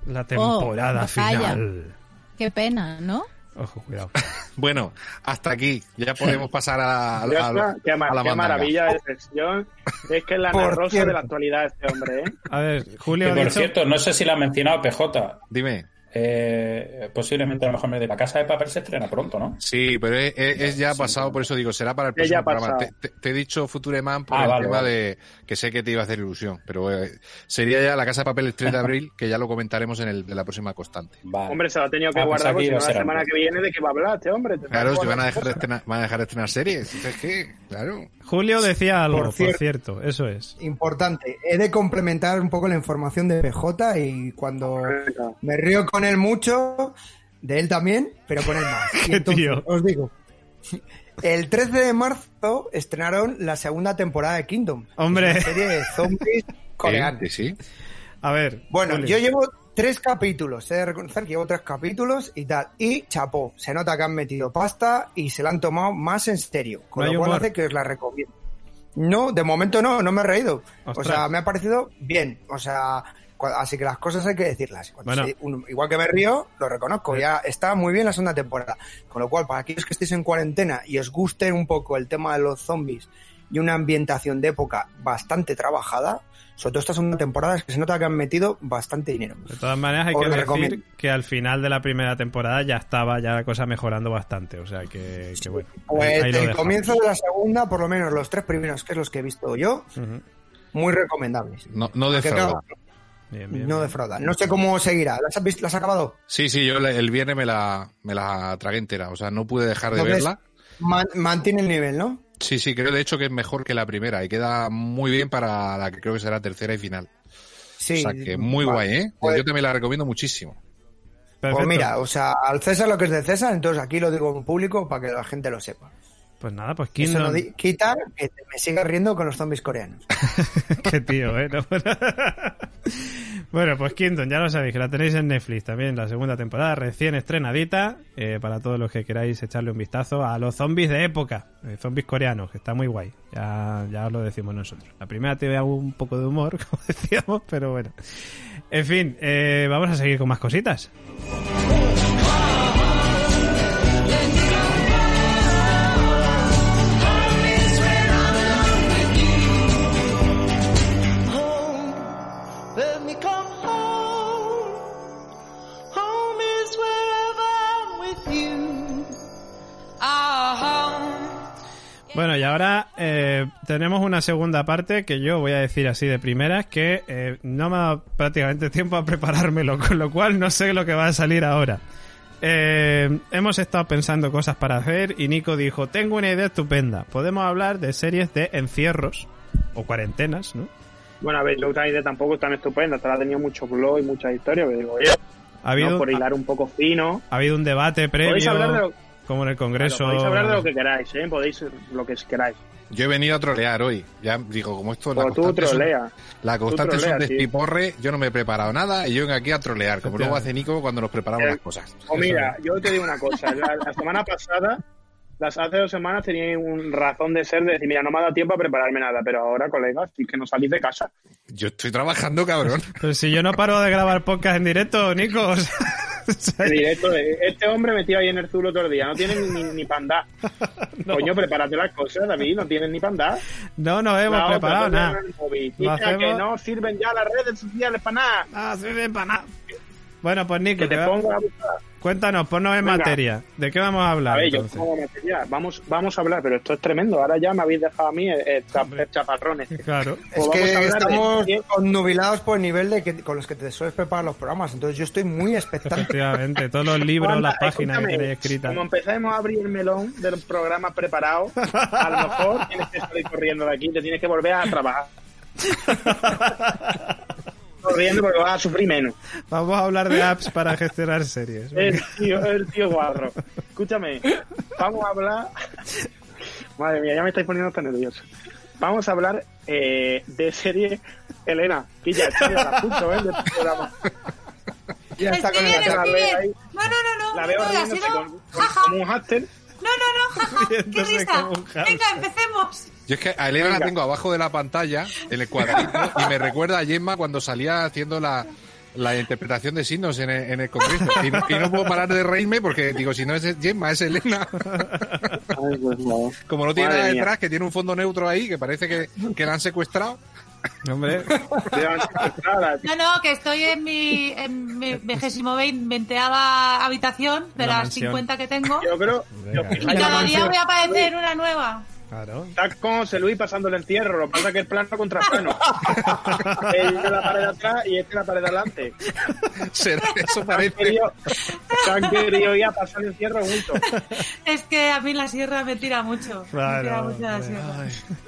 La temporada Oh, final. Qué pena, ¿no? Ojo, cuidado. Bueno, hasta aquí. Ya podemos pasar a, a- a- qué, ma- a la qué mandanga. maravilla de sección. Es que es la Por rosa de la actualidad este hombre, ¿eh? A ver, Julio por dicho... cierto, no sé si la ha mencionado PJ. Dime. Eh, posiblemente a lo mejor me de la casa de papel se estrena pronto, ¿no? Sí, pero es, es- es ya pasado, por eso digo, será para el Es próximo programa. Te, te- te he dicho Futureman por Ah, el vale, tema vale. de que sé que te iba a hacer ilusión, pero eh, sería ya la Casa de Papel el 3 de abril, que ya lo comentaremos en, el, en la próxima constante. Vale. Hombre, se lo ha tenido que Ah, guardar pensaba porque que no la semana que viene de qué va a hablar este hombre. Te Claro, si guardar van a dejar de estrenar, van a dejar de estrenar series. Entonces, ¿qué? Claro. Julio decía algo, Por por cierto. cierto, eso es. Importante, he de complementar un poco la información de PJ y cuando me río con él mucho, de él también, pero con él más. Qué entonces, tío. os digo, el 13 de marzo estrenaron la segunda temporada de Kingdom. Hombre. Una serie de zombies coreanos. Eh, sí. A ver. Bueno, yo llevo tres capítulos, he de reconocer que llevo tres capítulos y tal. Y chapó, se nota que han metido pasta y se la han tomado más en serio. Con No lo cual humor. hace que os la recomiendo. No, de momento no, no me he reído. O Ostras. sea, me ha parecido bien. O sea, así que las cosas hay que decirlas. Cuando Bueno. se- un- igual que me río, lo reconozco. Ya está muy bien la segunda temporada. Con lo cual, para aquellos que estéis en cuarentena y os guste un poco el tema de los zombies y una ambientación de época bastante trabajada, sobre todo esta segunda temporada es que se nota que han metido bastante dinero. De todas maneras, hay Os que decir recomiendo. que al final de la primera temporada ya estaba ya la cosa mejorando bastante. O sea que, que bueno. Pues el comienzo de la segunda, por lo menos los tres primeros, que es los que he visto yo, muy recomendables. No, no Que defrauda. claro, Bien, bien. no defraudan. No sé cómo seguirá. ¿Las has, visto, las has acabado? Sí, sí, yo le- el viernes me la, me la tragué entera. O sea, no pude dejar de Entonces, verla. man- mantiene el nivel, ¿no? Sí, sí, creo de hecho que es mejor que la primera y queda muy bien para la que creo que será tercera y final. Sí. o sea, que muy Vale. guay, ¿eh? Pues- Yo también la recomiendo muchísimo. Perfecto. Pues mira, o sea, al César lo que es de César, entonces aquí lo digo en público para que la gente lo sepa. Pues nada, pues Eso Kingdom. no di- quita que te- me sigas riendo con los zombies coreanos. Qué tío, ¿eh? No. bueno, pues Kingdom, ya lo sabéis, que la tenéis en Netflix también, la segunda temporada, recién estrenadita, eh, para todos los que queráis echarle un vistazo a los zombies de época, eh, zombies coreanos, que está muy guay, ya, ya lo decimos nosotros. La primera tiene un poco de humor, como decíamos, pero bueno. En fin, eh, vamos a seguir con más cositas. Bueno, y ahora eh, tenemos una segunda parte que yo voy a decir así de primeras que eh, no me ha dado prácticamente tiempo a preparármelo, con lo cual no sé lo que va a salir ahora. Eh, hemos estado pensando cosas para hacer y Nico dijo, tengo una idea estupenda, podemos hablar de series de encierros o cuarentenas, ¿no? Bueno, a ver, yo otra idea tampoco es tan estupenda. Te ha tenido muchos blogs y muchas historias. Pero digo, oye, Ha habido, no, por hilar un poco fino. ha habido un debate Podéis hablar de previo, lo, como en el claro, Congreso. podéis hablar de lo que queráis, ¿eh? Podéis lo que queráis. Yo he venido a trolear hoy. Ya digo, como esto la constante, es un- troleas. la constante es un despiporre, yo no me he preparado nada y yo vengo aquí a trolear, como luego hace Nico cuando nos preparamos Eh, las cosas. O mira, yo te digo una cosa. La, la semana pasada, las hace dos semanas tenía un razón de ser de decir, mira, no me ha dado tiempo a prepararme nada. Pero ahora, colegas, sí que no salís de casa. Yo estoy trabajando, cabrón. Pero si yo no paro de grabar podcast en directo, Nico. o sea, En directo de, este hombre metido ahí en el zulo todo el día. No tiene ni, ni panda. Coño, prepárate las cosas, David. No tienes ni panda. no nos hemos otra, preparado nada. que no sirven ya las redes sociales para nada. Sirven para nada. Bueno, pues Nico, Que te te va- ponga a buscar. Cuéntanos, ponnos en Venga. materia. ¿De qué vamos a hablar? A ver, yo entonces? como material. Vamos, vamos a hablar, pero esto es tremendo. Ahora ya me habéis dejado a mí el, el chap- el chaparrón este. Claro. Es Pues a que de estamos series. connubilados por el nivel de que, con los que te sueles preparar los programas. Entonces yo estoy muy expectante. Efectivamente, todos los libros, Anda, las páginas que tenéis escritas. Como empecemos a abrir el melón del programa preparado, a lo mejor tienes que salir corriendo de aquí, te tienes que volver a trabajar. corriendo porque vas a sufrir menos. Vamos a hablar de apps para gestionar series. El tío, el tío guarro. Escúchame, vamos a hablar. Madre mía, ya me estáis poniendo hasta nervioso. Vamos a hablar eh, de serie Elena. Quilla, estoy la escucho, ¿eh? Programa. Ya está con bien, el la veo ahí. No, no, no, no. La veo no, ha riéndose sido- con, con- Jaja. como un hámster. No, no, no, jaja. Qué risa. Venga, empecemos. Yo es que a Elena la tengo abajo de la pantalla, en el cuadrito, y me recuerda a Gemma cuando salía haciendo la, la interpretación de signos en el, en el congreso. Y no, y no puedo parar de reírme porque digo, si no es Gemma, es Elena. Ay, pues no. Como no tiene Madre nada mía. detrás, que tiene un fondo neutro ahí, que parece que, que la han secuestrado. Hombre, Llevan secuestradas. No, no, que estoy en mi, en mi vigésimo veinteava habitación de La las mansión. 50 que tengo. Yo creo. Yo. Y cada día voy a aparecer una nueva. Claro. Está como José Luis pasando el encierro, lo que pasa es que es plano contra plano. Él de la pared de atrás y este de la pared de adelante. Será- Eso Se han parece. querido, se han querido ir a pasar el encierro juntos. Es que a mí la sierra me tira mucho. me Claro, tira mucho la sierra.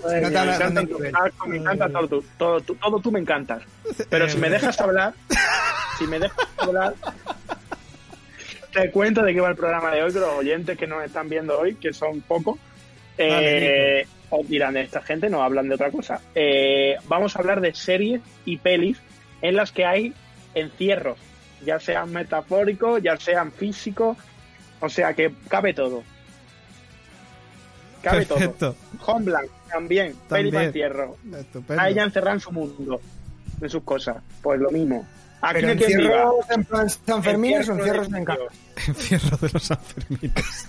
Te me hablas encanta me todo tú, todo, tú- todo tú me encantas. Pero si me dejas hablar, si me dejas hablar, te cuento de qué va el programa de hoy, que los oyentes que nos están viendo hoy, que son pocos, eh, os dirán, esta gente no hablan de otra cosa. Eh, vamos a hablar de series y pelis en las que hay encierros, ya sean metafóricos, ya sean físicos, o sea que cabe todo. Cabe todo. Homeland también, peli También. para encierro. Estupendo. A ella encerrada en su mundo, en sus cosas. Pues lo mismo. Aquí Pero encierros en plan San Fermín o encierro encierros en casa. Encierro de los Sanfermines.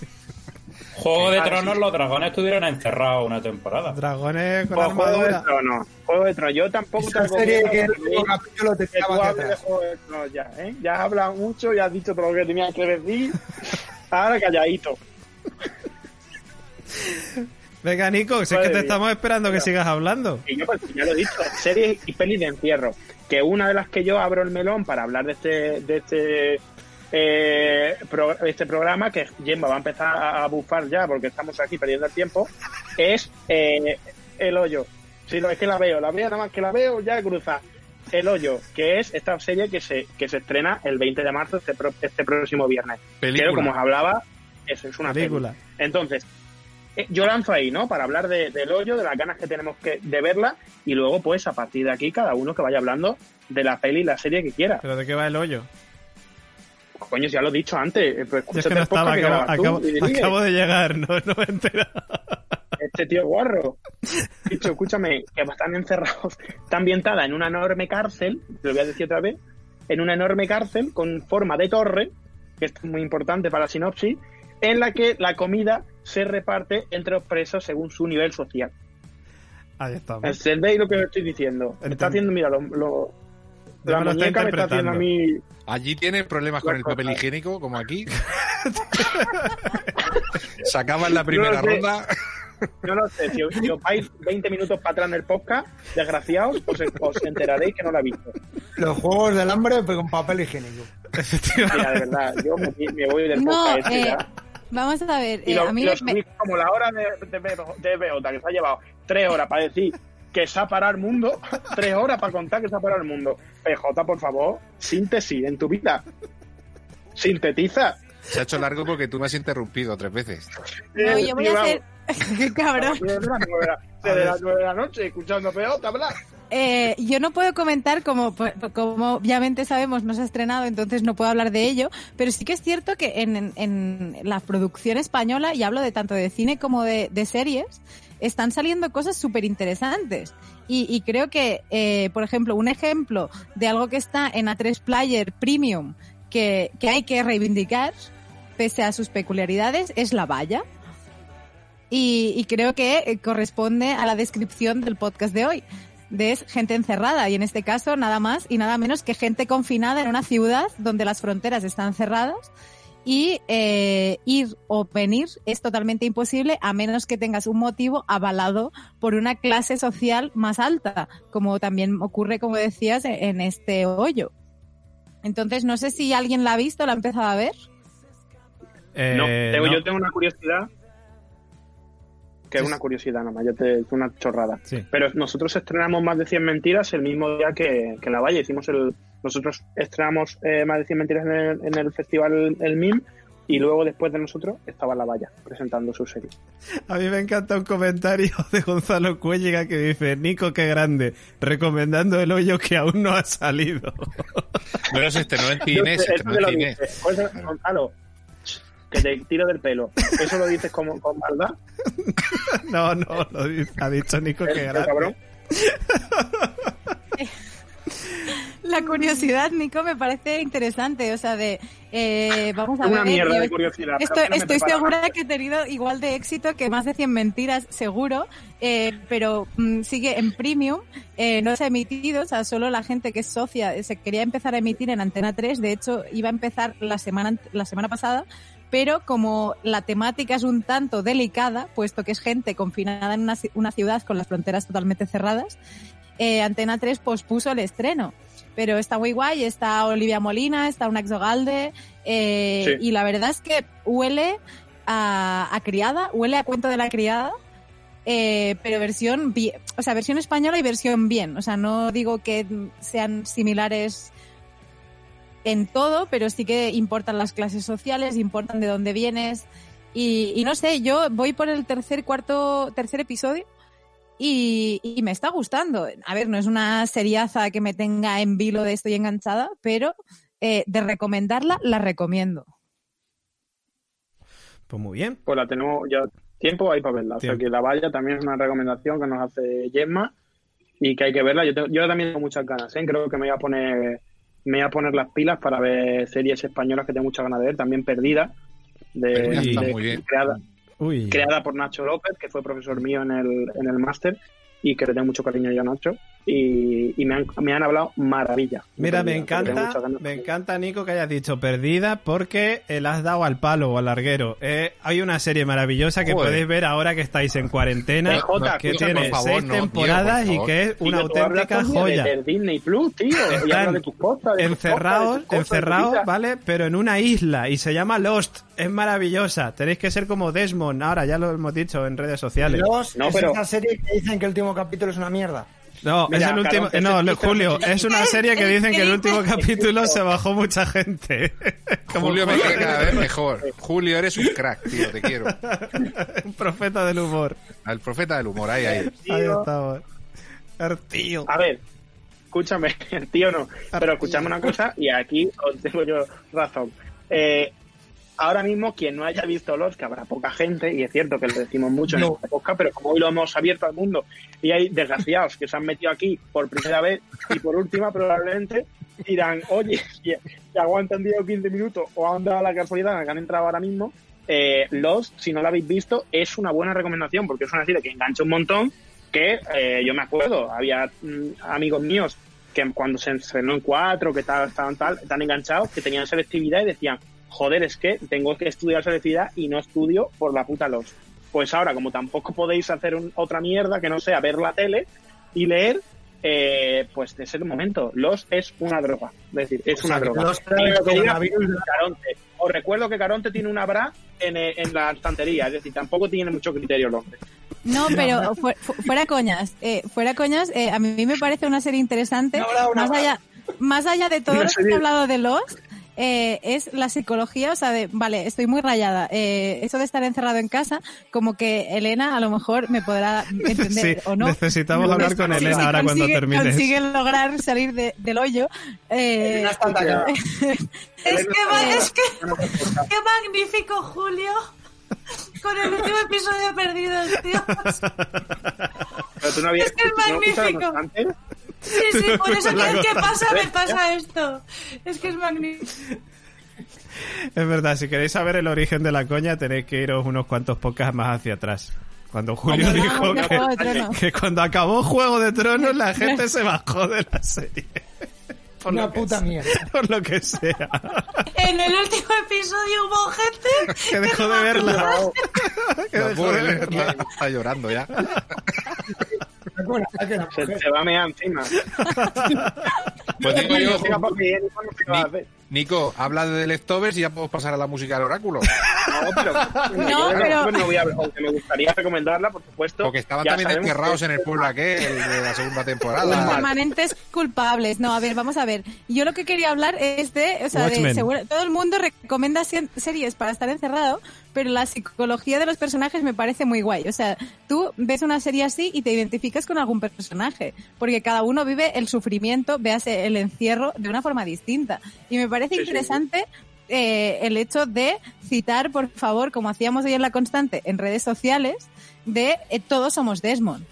Juego de Tronos, sí. los dragones estuvieron encerrados una temporada. Dragones con Pues Juego de armadura. Tronos. Juego de Tronos. Yo tampoco Esa te serie que el capítulo te tú hables de. Juego de Tronos ya, ¿eh? Ya has hablado mucho, ya has dicho todo lo que tenías que decir. Ahora calladito. Venga, Nico, si es que te estamos esperando que sigas hablando. Y yo, pues, ya lo he dicho, series y pelis de encierro. Que una de las que yo abro el melón para hablar de este, de este, eh, pro- este programa, que Gemma va a empezar a, a bufar ya porque estamos aquí perdiendo el tiempo, es eh, El Hoyo. Si no es que la veo, la veo nada más que la veo, ya cruza. El Hoyo, que es esta serie que se, que se estrena el 20 de marzo, este, pro- este próximo viernes. Película. Pero como os hablaba, eso es una Película. película. Entonces, eh, yo lanzo ahí, ¿no? Para hablar de- del hoyo, de las ganas que tenemos que, de verla, y luego, pues, a partir de aquí, cada uno que vaya hablando de la peli y la serie que quiera. ¿Pero de qué va el hoyo? Coño, ya lo he dicho antes. eh, Pues, es que no estaba, que acabo, tú de llegar, no, no me he enterado. Este tío guarro. Dicho, escúchame, que están encerrados. Está ambientada en una enorme cárcel, te lo voy a decir otra vez, en una enorme cárcel con forma de torre, que esto es muy importante para la sinopsis, en la que la comida se reparte entre los presos según su nivel social. Ahí estamos. ¿Entendéis lo que estoy diciendo? Está haciendo, mira, lo, lo- la me lo está muñeca me está haciendo a mí. Allí tiene problemas con el papel higiénico, como aquí. Sacaban la primera No ronda. No lo sé, si os, si os vais 20 minutos para atrás en el podcast, desgraciados, os, os enteraréis que no la he visto. Los juegos del hambre pero con papel higiénico. Mira, de verdad, yo me, me voy del No, podcast este eh, ya. vamos a ver. Y eh, a mí y lo me- como la hora de, de, BJ, de BJ, que se ha llevado tres horas para decir que se ha parado el mundo, tres horas para contar que se ha parado el mundo. PJ, por favor, síntesis en tu vida. Sintetiza. Se ha hecho largo porque tú me has interrumpido tres veces. No, yo voy a hacer... Qué cabrón. De las nueve de la- de las nueve de la noche, escuchando PJ hablar. Eh, yo no puedo comentar, como, como obviamente sabemos, no se ha estrenado, entonces no puedo hablar de ello, pero sí que es cierto que en, en- en la producción española, y hablo de tanto de cine como de, de series, están saliendo cosas súper interesantes. Y, creo que, eh, por ejemplo, un ejemplo de algo que está en A3 Player Premium que, hay que reivindicar, pese a sus peculiaridades, es La Valla. Y, y creo que eh, corresponde a la descripción del podcast de hoy de es gente encerrada y en este caso nada más y nada menos que gente confinada en una ciudad donde las fronteras están cerradas y eh, ir o venir es totalmente imposible a menos que tengas un motivo avalado por una clase social más alta, como también ocurre, como decías, e- en este hoyo. Entonces, no sé si alguien la ha visto, la ha empezado a ver. Eh, no, tengo- no. yo tengo una curiosidad. Que es una curiosidad nomás, yo te es una chorrada. Sí. Pero nosotros estrenamos más de 100 mentiras el mismo día que, que La Valle. Hicimos el, nosotros estrenamos eh, más de 100 mentiras en el, en el festival El MIM y luego después de nosotros estaba La Valla presentando su serie. A mí me encanta un comentario de Gonzalo Cuelliga que dice, Nico, qué grande, recomendando el hoyo que aún no ha salido. Pero se estrenó en cine, se eso estrenó te lo en cine. dice. Pues, Gonzalo, que te tiro del pelo. ¿Eso lo dices como, con maldad? No, no, lo dice- ha dicho Nico que ¿Eh, grande. cabrón? la curiosidad, Nico, me parece interesante. O sea, de. eh, vamos a Una ver. mierda yo de curiosidad. Estoy, no segura que he tenido igual de éxito que más de 100 mentiras, seguro, eh, pero mm, sigue en premium, eh, no se ha emitido, o sea, solo la gente que es socia eh, se quería empezar a emitir en Antena 3, de hecho iba a empezar la semana, la semana pasada, pero como la temática es un tanto delicada, puesto que es gente confinada en una, ci- una ciudad con las fronteras totalmente cerradas, eh, Antena 3 pospuso el estreno. Pero está muy guay, está Olivia Molina, está un Exogalde, eh, Sí. y la verdad es que huele a, a criada, huele a cuento de la criada, eh, pero versión o sea, versión española y versión bien. O sea, no digo que sean similares en todo, pero sí que importan las clases sociales, importan de dónde vienes. Y, y no sé, yo voy por el tercer, cuarto, tercer episodio y, y me está gustando. A ver, no es una seriaza que me tenga en vilo de estoy enganchada, pero eh, de recomendarla, la recomiendo. Pues muy bien. Pues la tenemos ya tiempo ahí para verla. O sea que la vaya también es una recomendación que nos hace Gemma y que hay que verla. Yo, tengo- yo también tengo muchas ganas, ¿eh? creo que me voy a poner me voy a poner las pilas para ver series españolas que tengo muchas ganas de ver, también Perdida, de, Perdida está de- muy bien. creada, Uy. creada por Nacho López, que fue profesor mío en el, en el máster y que le tengo mucho cariño yo a Nacho y, y me, han, me han hablado maravilla. Mira, me encanta, me encanta, Nico, que hayas dicho perdida porque eh, le has dado al palo o al larguero. Eh, hay una serie maravillosa que Joder. podéis ver ahora que estáis en cuarentena, PJ, que escucha, tiene favor, seis no, temporadas por y que es una Tío, auténtica joya. De, de Disney Plus, tío. y Están de tus cosas, de tus encerrados, cosas, de tus encerrados, vida. ¿vale? Pero en una isla y se llama Lost. Es maravillosa. Tenéis que ser como Desmond. Ahora ya lo hemos dicho en redes sociales. Los, No, es pero- esa serie que dicen que el último capítulo es una mierda. No, Mira, es el último. No, Julio, es una serie que dicen que el último capítulo se bajó mucha gente. Como Julio me cae cada vez mejor. Julio, eres un crack, tío, te quiero. Un profeta del humor. El profeta del humor, ahí, ahí. Ahí estamos. El tío. A ver, escúchame, el tío no. Pero escúchame una cosa y aquí os tengo yo razón. Eh, ahora mismo, quien no haya visto los, que habrá poca gente, y es cierto que lo decimos mucho en esta podcast, pero como hoy lo hemos abierto al mundo y hay desgraciados que se han metido aquí por primera vez y por última probablemente dirán, oye, que aguantan 10 o 15 minutos o han dado la casualidad en la que han entrado ahora mismo, eh, los, si no lo habéis visto, es una buena recomendación porque es una serie que engancha un montón que eh, yo me acuerdo, había mm, amigos míos que cuando se estrenó en cuatro, que tal, estaban tal, tan enganchados, que tenían selectividad y decían, joder, es que tengo que estudiar selectividad y no estudio por la puta los. Pues ahora, como tampoco podéis hacer un- otra mierda que no sea ver la tele y leer, eh, pues es el momento. Los es una droga. Es decir, es O una sea, droga. Los Caronte. Os recuerdo que Caronte tiene una bra en, eh, en la estantería, es decir, tampoco tiene mucho criterio hombre. No, pero fu- fu- fuera coñas, eh, fuera coñas, eh, a mí me parece una serie interesante, No, no, no, más allá, más allá de todo lo que he hablado de Lost, eh, es la psicología, o sea, de, vale, estoy muy rayada, eh, eso de estar encerrado en casa, como que Elena a lo mejor me podrá entender Sí, o no. necesitamos hablar con Elena sí, ahora cuando consigue- termines. Consigue lograr salir de- del hoyo. eh, Elena está atacada. Es que, va- es que, qué magnífico, Julio. Con el último episodio perdido, tío. Pero tú no habías Es que es ¿no magnífico. Sí, sí, por eso La cada vez que cosa. pasa me pasa esto. Es que es magnífico. Es verdad, si queréis saber el origen de la coña, tenéis que iros unos cuantos podcasts más hacia atrás. Cuando Julio dijo que, que cuando acabó Juego de Tronos la gente se bajó de la serie. Por Una lo que puta sea. mierda. Por lo que sea. En el último episodio hubo gente Que dejó de verla. Que dejó de verla. está, llorando ya. Que se va a mear encima. Pues digo yo, Nico, habla de Leftovers y ya podemos pasar a la música del oráculo. No, pero, no voy a aunque me gustaría recomendarla, por supuesto. Porque estaban también encerrados que- en el pueblo aquel de la segunda Los temporada. permanentes culpables. No, a ver, vamos a ver. Yo lo que quería hablar es de, o sea, de seguro- todo el mundo recomienda se- series para estar encerrado, pero la psicología de los personajes me parece muy guay. O sea, tú ves una serie así y te identificas con algún personaje, porque cada uno vive el sufrimiento, véase el encierro de una forma distinta. Y me parece Sí, sí, interesante eh, el hecho de citar, por favor, como hacíamos hoy en La Constante, en redes sociales, de eh, todos somos Desmond.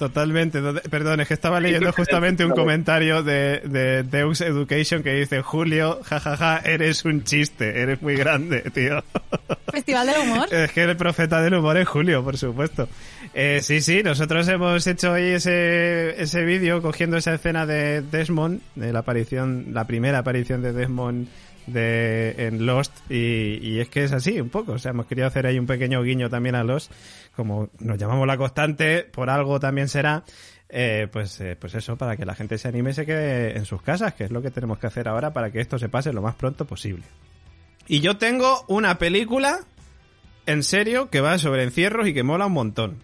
Totalmente. Total- Perdón, es que estaba leyendo justamente un comentario de, de Deus Education que dice, Julio, jajaja, eres un chiste, eres muy grande, tío. Festival del humor. Es que el profeta del humor es Julio, por supuesto. Eh, sí, sí, nosotros hemos hecho hoy ese, ese vídeo cogiendo esa escena de Desmond, de la aparición, la primera aparición de Desmond de, en Lost, y, y es que es así un poco. O sea, hemos querido hacer ahí un pequeño guiño también a Lost. Como nos llamamos la constante, por algo también será. eh, pues, eh, pues eso, para que la gente se anime y se quede en sus casas, que es lo que tenemos que hacer ahora para que esto se pase lo más pronto posible. Y yo tengo una película en serio que va sobre encierros y que mola un montón.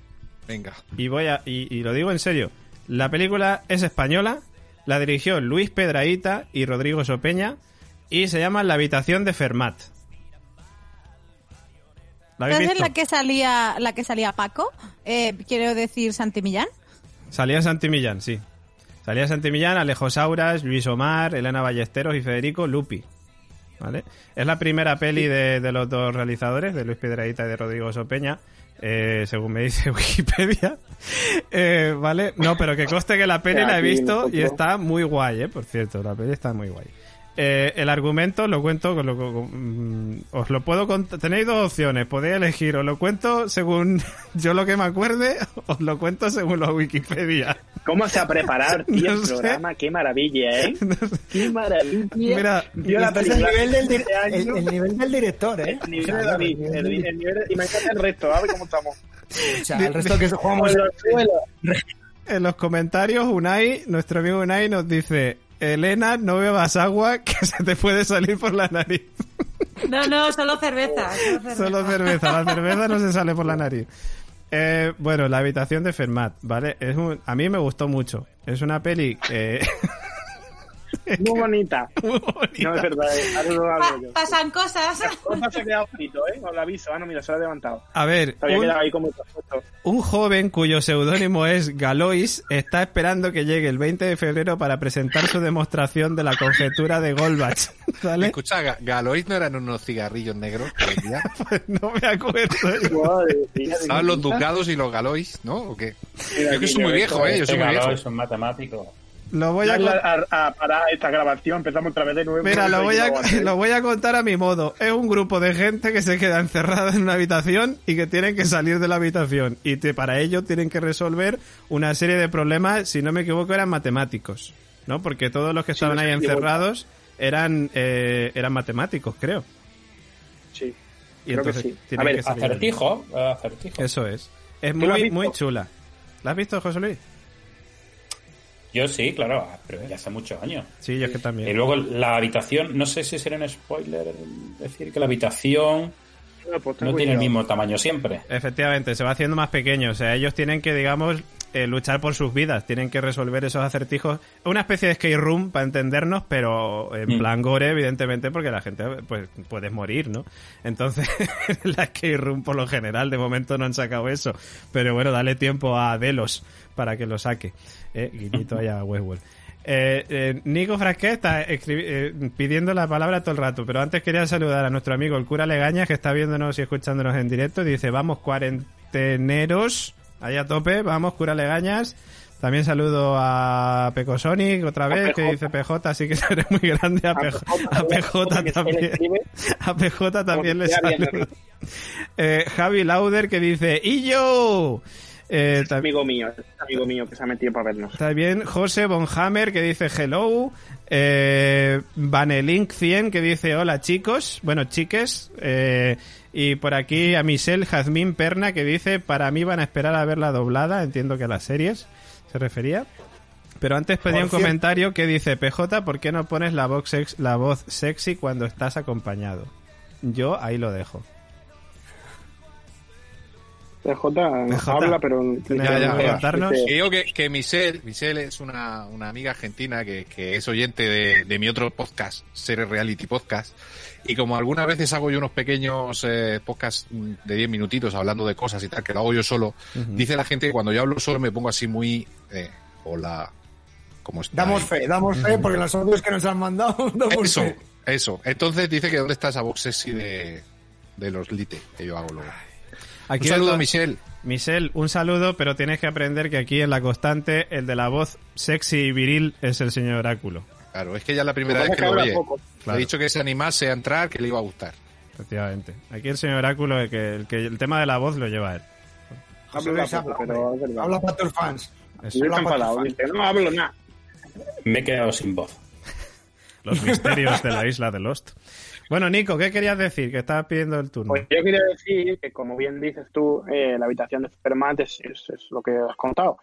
Venga. Y voy a y, y lo digo en serio. La película es española, la dirigió Luis Pedraíta y Rodrigo Sopeña y se llama La habitación de Fermat. ¿La visto? la que salía, la que salía Paco, eh, quiero decir Santi Millán. Salía Santi Millán, sí. Salía Santi Millán, Alejo Sauras, Luis Omar, Elena Ballesteros y Federico Lupi. ¿Vale? Es la primera peli de, de los dos realizadores, de Luis Piedrahita y de Rodrigo Sopeña, eh, según me dice Wikipedia. Eh, ¿Vale? No, pero que conste que la peli la he visto y está muy guay, ¿eh? Por cierto, la peli está muy guay. Eh, el argumento lo cuento con lo con- mm, os lo puedo cont- tenéis dos opciones podéis elegir os lo cuento según yo lo que me acuerde os lo cuento según la Wikipedia ¿Cómo se ha preparado, tío, No el sé. programa? Qué maravilla, ¿eh? Qué maravilla. Mira, Vio la Este es el nivel del, año. el, el nivel del director, ¿eh? El nivel de David, el el, nivel de- y me encanta el resto, a ver cómo estamos. o sea, el resto que jugamos Por los suelos. en los comentarios Unai nuestro amigo Unai nos dice Elena no bebas agua que se te puede salir por la nariz No, no, solo cerveza. Solo cerveza. Solo cerveza, la cerveza no se sale por la nariz. Eh, bueno, la habitación de Fermat, ¿vale? Es un- a mí me gustó mucho. Es una peli eh, Muy bonita. muy bonita. No, es verdad, eh, pasan cosas. Cosa se ha quedado frito, ¿eh? Os lo aviso. Ah, no, mira, se lo he levantado. A ver, Se había un, quedado ahí como un joven cuyo seudónimo es Galois está esperando que llegue el 20 de febrero para presentar su demostración de la conjetura de Goldbach. ¿Vale? Escucha, Ga- Galois no eran unos cigarrillos negros? Pues no me acuerdo. Estaban los ducados y los Galois, ¿no? ¿O qué? Mira, Yo que soy muy viejo, ¿eh? Yo soy muy viejo. es un matemático. Lo voy a a, a parar esta grabación, empezamos otra vez de nuevo. Mira, lo No voy, a, lo voy a contar a mi modo. Es un grupo de gente que se queda encerrada en una habitación y que tienen que salir de la habitación. Y te- para ello tienen que resolver una serie de problemas, si no me equivoco, eran matemáticos. ¿No? Porque todos los que estaban ahí encerrados eran, eh, eran matemáticos, creo. Sí. Y Creo que entonces sí. A ver, que. Acertijo, acertijo. Eso es. Es ¿Tú lo has muy, muy chula. ¿La has visto, José Luis? Yo sí, claro, pero ya hace muchos años. Sí, yo es que Y también. luego la habitación, no sé si será un spoiler decir que la habitación No, pues no tiene el mismo tamaño siempre. Efectivamente, se va haciendo más pequeño. O sea, ellos tienen que, digamos, eh, luchar por sus vidas. Tienen que resolver esos acertijos. Una especie de skate room para entendernos, pero en Mm. plan gore, evidentemente, porque la gente, pues, puedes morir, ¿no? Entonces, la skate room, por lo general, de momento no han sacado eso. Pero bueno, dale tiempo a Delos para que lo saque. Eh, guiñito allá a Westworld. Eh, eh, Nico Frasquet está eh, pidiendo la palabra todo el rato, pero antes quería saludar a nuestro amigo el cura Legañas que está viéndonos y escuchándonos en directo. Dice, vamos cuarenteneros, ahí a tope, vamos cura Legañas. También saludo a Pecosonic otra vez, que dice PJ, así que eres muy grande. A, PJ, a también. A PJ también le saludo. Eh, Javi Lauder que dice, ¡Y yo! Eh, es amigo mío, es amigo mío que se ha metido para vernos. Está bien, José Bonhammer que dice hello, eh, Vanelink 100 que dice hola chicos, bueno chiques, eh, y por aquí a Michelle Jazmín Perna que dice para mí van a esperar a verla doblada, entiendo que a las series se refería. Pero antes pedía un comentario que dice PJ, ¿por qué no pones la voz, sex- la voz sexy cuando estás acompañado? Yo ahí lo dejo. PJ, PJ, habla, pero... ¿tienes Ya, que digo que, que Michelle, Michelle es una, una amiga argentina que, que es oyente de, de mi otro podcast, Series Reality Podcast. Y como algunas veces hago yo unos pequeños eh, podcasts mm, de 10 minutitos hablando de cosas y tal, que lo hago yo solo, dice la gente que cuando yo hablo solo me pongo así muy... Eh, hola, ¿cómo estás? Damos fe, damos fe, porque los audios que nos han mandado damos Eso, fe. eso. Entonces dice que dónde está esa box sexy de, de los lite que yo hago luego. Aquí Un saludo, está- Michelle. Michelle, un saludo, pero tienes que aprender que aquí en la constante el de la voz sexy y viril es el señor Oráculo. Claro, es que ya es la primera vez que que lo oye. Claro. he dicho que se animase a entrar, que le iba a gustar. Efectivamente. Aquí el señor Oráculo, el que, el que el tema de la voz lo lleva él. José Habla habla, pero hombre. es verdad. Habla para tus fans. No hablo nada. Me he quedado sin voz. Los misterios de la isla de Lost. Bueno, Nico, ¿qué querías decir? Que estabas pidiendo el turno. Pues yo quería decir que, como bien dices tú, eh, la habitación de Fermat es, es- es lo que has contado.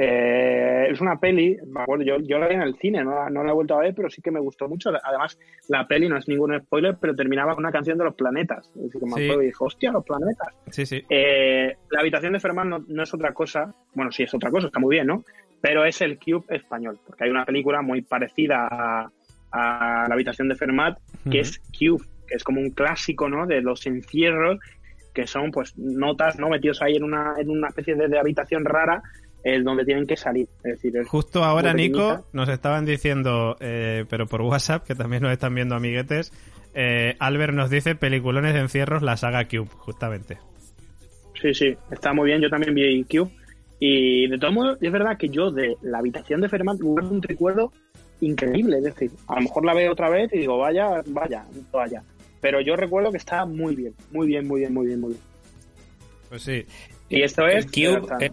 Eh, es una peli, me acuerdo, yo, yo la vi en el cine, no la, no la he vuelto a ver, pero sí que me gustó mucho. Además, la peli no es ningún spoiler, pero terminaba con una canción de los planetas. Es decir, que me Sí. acuerdo y dije, hostia, los planetas. Sí, sí. Eh, la habitación de Fermat no, no es otra cosa, bueno, sí es otra cosa, está muy bien, ¿no? Pero es el Cube español, porque hay una película muy parecida a, a la habitación de Fermat, que es Cube, que es como un clásico, ¿no? De los encierros, que son pues notas, ¿no? Metidos ahí en una, en una especie de, de habitación rara, eh, donde tienen que salir. Es decir, es Justo ahora, Nico, nos estaban diciendo, eh, pero por WhatsApp, que también nos están viendo amiguetes, eh, Albert nos dice peliculones de encierros, la saga Cube, justamente. Sí, sí, está muy bien. Yo también vi Cube. Y de todos modos, es verdad que yo de la habitación de Fermat guardo un recuerdo increíble. Es decir, a lo mejor la veo otra vez y digo, vaya, vaya, vaya. Pero yo recuerdo que está muy bien, muy bien, muy bien, muy bien, muy bien. Pues sí. Y esto es Cube, eh.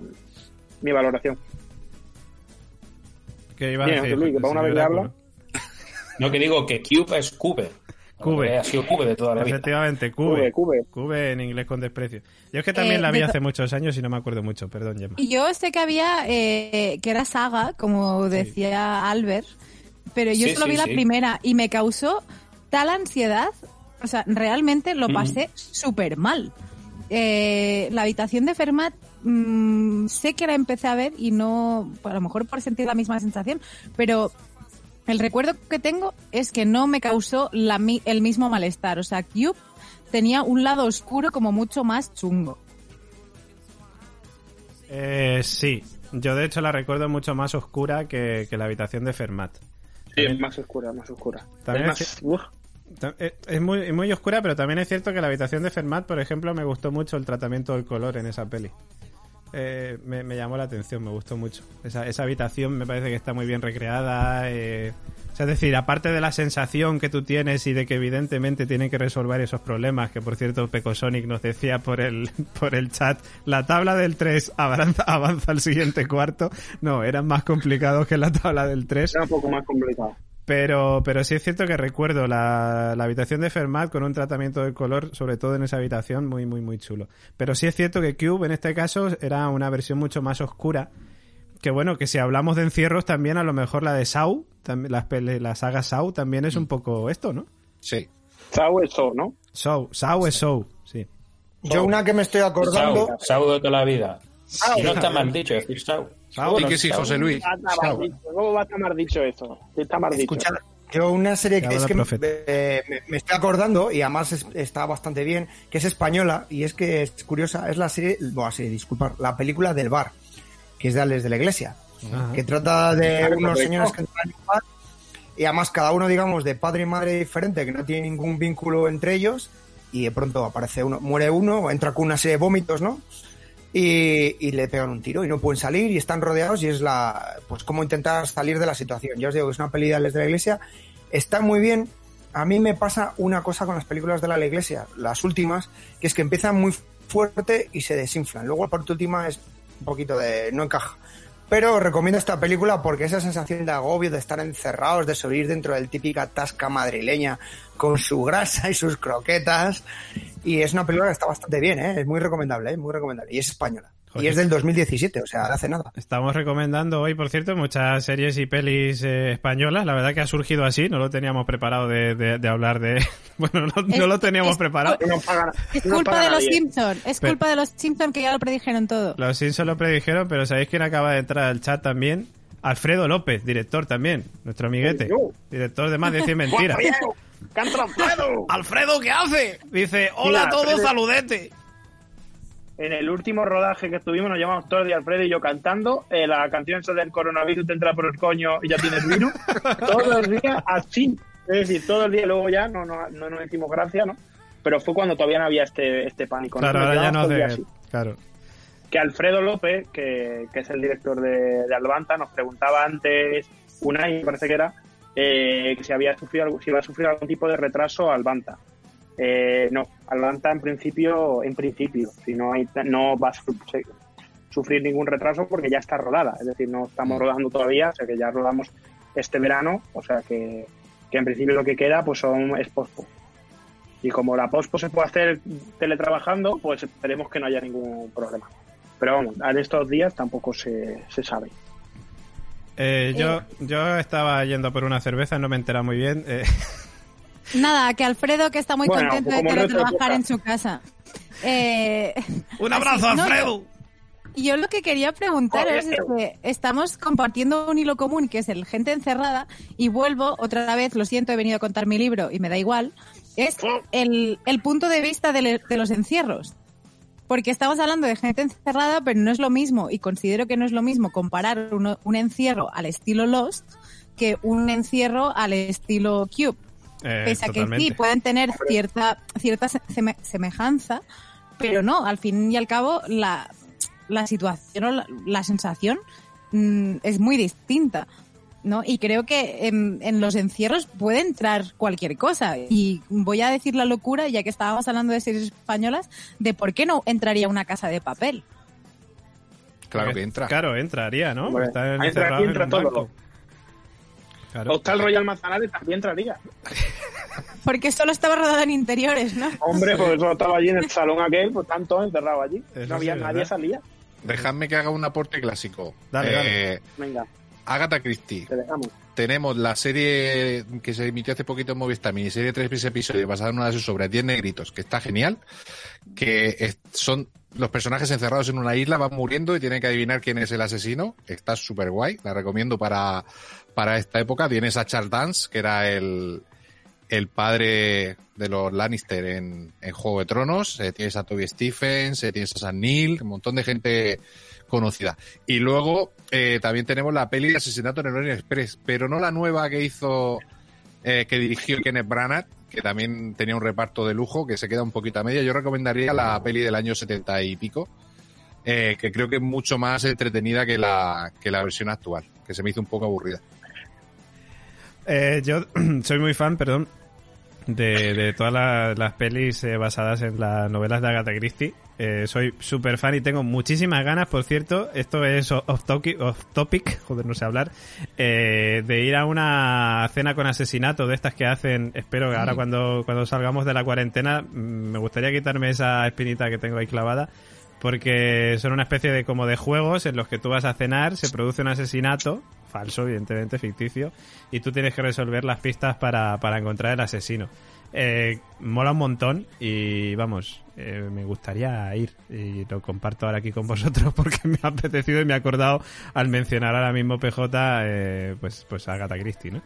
mi valoración. ¿Qué iba a Bien, decir? José Luis, que el para una señor vez que habla. Oráculo? No, que digo que Cube es Cube. Cube. Eh, Ha sido Cube de toda la vida. Efectivamente, Cube, Cube. Cube. Cube en inglés con desprecio. Yo es que también Eh, la vi hace muchos años y no me acuerdo mucho, perdón, Gemma. Y yo sé que había, eh, que era saga, como decía Albert, pero yo Sí, solo sí, vi la sí. primera y me causó tal ansiedad, o sea, realmente lo pasé súper mal. Eh, la habitación de Fermat, mm, sé que la empecé a ver y no, a lo mejor por sentir la misma sensación, pero el recuerdo que tengo es que no me causó la el mismo malestar. O sea, Cube tenía un lado oscuro como mucho más chungo. Eh, sí, yo de hecho la recuerdo mucho más oscura que, que la habitación de Fermat. Sí, es más oscura, más oscura. También es es más, eh, Es muy, muy oscura, pero también es cierto que la habitación de Fermat, por ejemplo, me gustó mucho el tratamiento del color en esa peli. Eh, me, llamó la atención, me gustó mucho. Esa, esa habitación me parece que está muy bien recreada. eh, o es decir, aparte de la sensación que tú tienes y de que evidentemente tienen que resolver esos problemas, que por cierto Pecosonic nos decía por el, por el chat, la tabla del 3 avanza, avanza al siguiente cuarto. No, eran más complicados que la tabla del 3. era un poco más complicado. Pero, pero sí es cierto que recuerdo la, la habitación de Fermat con un tratamiento de color, sobre todo en esa habitación, muy, muy, muy chulo. Pero sí es cierto que Cube en este caso era una versión mucho más oscura. Que bueno, que si hablamos de encierros también, a lo mejor la de Saw, también, las pele- la saga Saw también es un poco esto, ¿no? Sí. Sao eso, ¿no? Saw, Saw es Saw, sí. Yo una que me estoy acordando... Sau, Sau de toda la vida. Y no está mal dicho decir Sau. Y que sí. José Luis. Está mal Sau. dicho. ¿Cómo va a estar mal dicho eso? Está mal dicho. Escuchad, yo una serie Que es que eh, me, me estoy acordando y además es- está bastante bien, que es española y es que es curiosa, es la serie, bueno, sí, disculpar, la película del bar, que es de Alex de la Iglesia, Ajá. que trata de unos señores que entran en un bar y además cada uno, digamos, de padre y madre diferente, que no tiene ningún vínculo entre ellos y de pronto aparece uno, muere uno, entra con una serie de vómitos, ¿no? Y, y le pegan un tiro y no pueden salir y están rodeados y es la, pues cómo intentar salir de la situación. Yo os digo que es una peli de de la Iglesia, está muy bien. A mí me pasa una cosa con las películas de la Iglesia, las últimas, que es que empiezan muy fuerte y se desinflan. Luego la parte última es un poquito de no encaja. Pero recomiendo esta película porque esa sensación de agobio, de estar encerrados, de sobrevivir dentro del típica tasca madrileña con su grasa y sus croquetas. Y es una película que está bastante bien, ¿eh? es muy recomendable, ¿eh? muy recomendable. Y es española. Joder. Y es del 2017, o sea, de hace nada. Estamos recomendando hoy, por cierto, muchas series y pelis eh, españolas. La verdad que ha surgido así, no lo teníamos preparado de, de- de hablar de... Bueno, no, lo teníamos es- preparado. No paga- Es no culpa de los nadie. Simpson, es Pero- culpa de los Simpson que ya lo predijeron todo. Los Simpsons lo predijeron, pero ¿sabéis quién acaba de entrar al chat también? Alfredo López, director también, nuestro amiguete. Director de Más Decir Mentiras. ¡Alfredo! ¿qué hace? Dice, hola a todos, saludete. En el último rodaje que estuvimos nos llamamos todos días Alfredo y yo cantando eh, la canción esa del coronavirus te entra por el coño y ya tienes virus. todos los días así. Es decir, todo el día y luego ya no, no, no nos hicimos gracia, ¿no? Pero fue cuando todavía no había este, este pánico. Claro, ahora ya no. Claro. que Alfredo López, que, que es el director de, de Albanta, nos preguntaba antes, un año parece que era, eh, que si había sufrido si iba a sufrir algún tipo de retraso Albanta. Eh, no, Albanta en principio, en principio, si no hay, no va a su- sufrir ningún retraso porque ya está rodada, es decir, no estamos rodando todavía, o sea que ya rodamos este verano, o sea que, que en principio lo que queda pues son es pospo. Y como la pospo se puede hacer teletrabajando, pues esperemos que no haya ningún problema. Pero vamos, en estos días tampoco se, se sabe. Eh, yo, yo estaba yendo por una cerveza, no me entera muy bien. eh, Nada, que Alfredo, que está muy Bueno, contento de teletrabajar época. en su casa. Eh, ¡Un abrazo, así- no, Alfredo! Yo lo que quería preguntaros es Joder. que estamos compartiendo un hilo común que es el gente encerrada y vuelvo otra vez, lo siento, he venido a contar mi libro y me da igual, es el, el punto de vista de, le- de los encierros. Porque estamos hablando de gente encerrada, pero no es lo mismo, y considero que no es lo mismo comparar uno- un encierro al estilo Lost que un encierro al estilo Cube. Eh, Pese a que sí, pueden tener cierta, cierta se- seme- semejanza, pero no, al fin y al cabo la, la situación o la, la sensación mm, es muy distinta. ¿no? Y creo que en, en los encierros puede entrar cualquier cosa. Y voy a decir la locura, ya que estábamos hablando de series españolas, de por qué no entraría una casa de papel. Claro que entra. Claro, entraría, ¿no? Hombre, Está entra- en todo. banco. Claro. Hostal Royal Manzanares también entraría. Porque solo estaba rodado en interiores, ¿no? Hombre, pues eso estaba allí en el salón aquel, pues están todos encerrados allí. Eso no había sí, nadie ¿verdad? salía. Dejadme que haga un aporte clásico. Dale, Eh, Venga, Agatha Christie. te dejamos. Tenemos la serie que se emitió hace poquito en Movistar, miniserie de tres episodios basada en una de sus obras, 10 negritos, que está genial, que es- son los personajes encerrados en una isla, van muriendo y tienen que adivinar quién es el asesino. Está súper guay, la recomiendo para, para esta época. Tienes a Charles Dance, que era el, el padre de los Lannister en, en Juego de Tronos. Eh, tienes a Toby Stephens, eh, tienes a Sam Neill, un montón de gente conocida. Y luego eh, también tenemos la peli de Asesinato en el Orient Express, pero no la nueva que hizo, eh, que dirigió Kenneth Branagh, que también tenía un reparto de lujo, que se queda un poquito a media. Yo recomendaría la peli del año 70 y pico, que creo que es mucho más entretenida que la, que la versión actual, que se me hizo un poco aburrida. Eh, yo soy muy fan, perdón, de, de todas la- las pelis eh, basadas en las novelas de Agatha Christie. Eh, soy súper fan y tengo muchísimas ganas, por cierto, esto es off topic, off topic joder, no sé hablar, eh, de ir a una cena con asesinato de estas que hacen, espero que ahora cuando, cuando salgamos de la cuarentena, mm, me gustaría quitarme esa espinita que tengo ahí clavada, porque son una especie de como de juegos en los que tú vas a cenar, se produce un asesinato, falso, evidentemente, ficticio, y tú tienes que resolver las pistas para, para encontrar el asesino. Eh, mola un montón y vamos, eh, me gustaría ir y lo comparto ahora aquí con vosotros porque me ha apetecido y me ha acordado al mencionar ahora mismo PJ, eh, pues, pues a Agatha Christie, ¿no?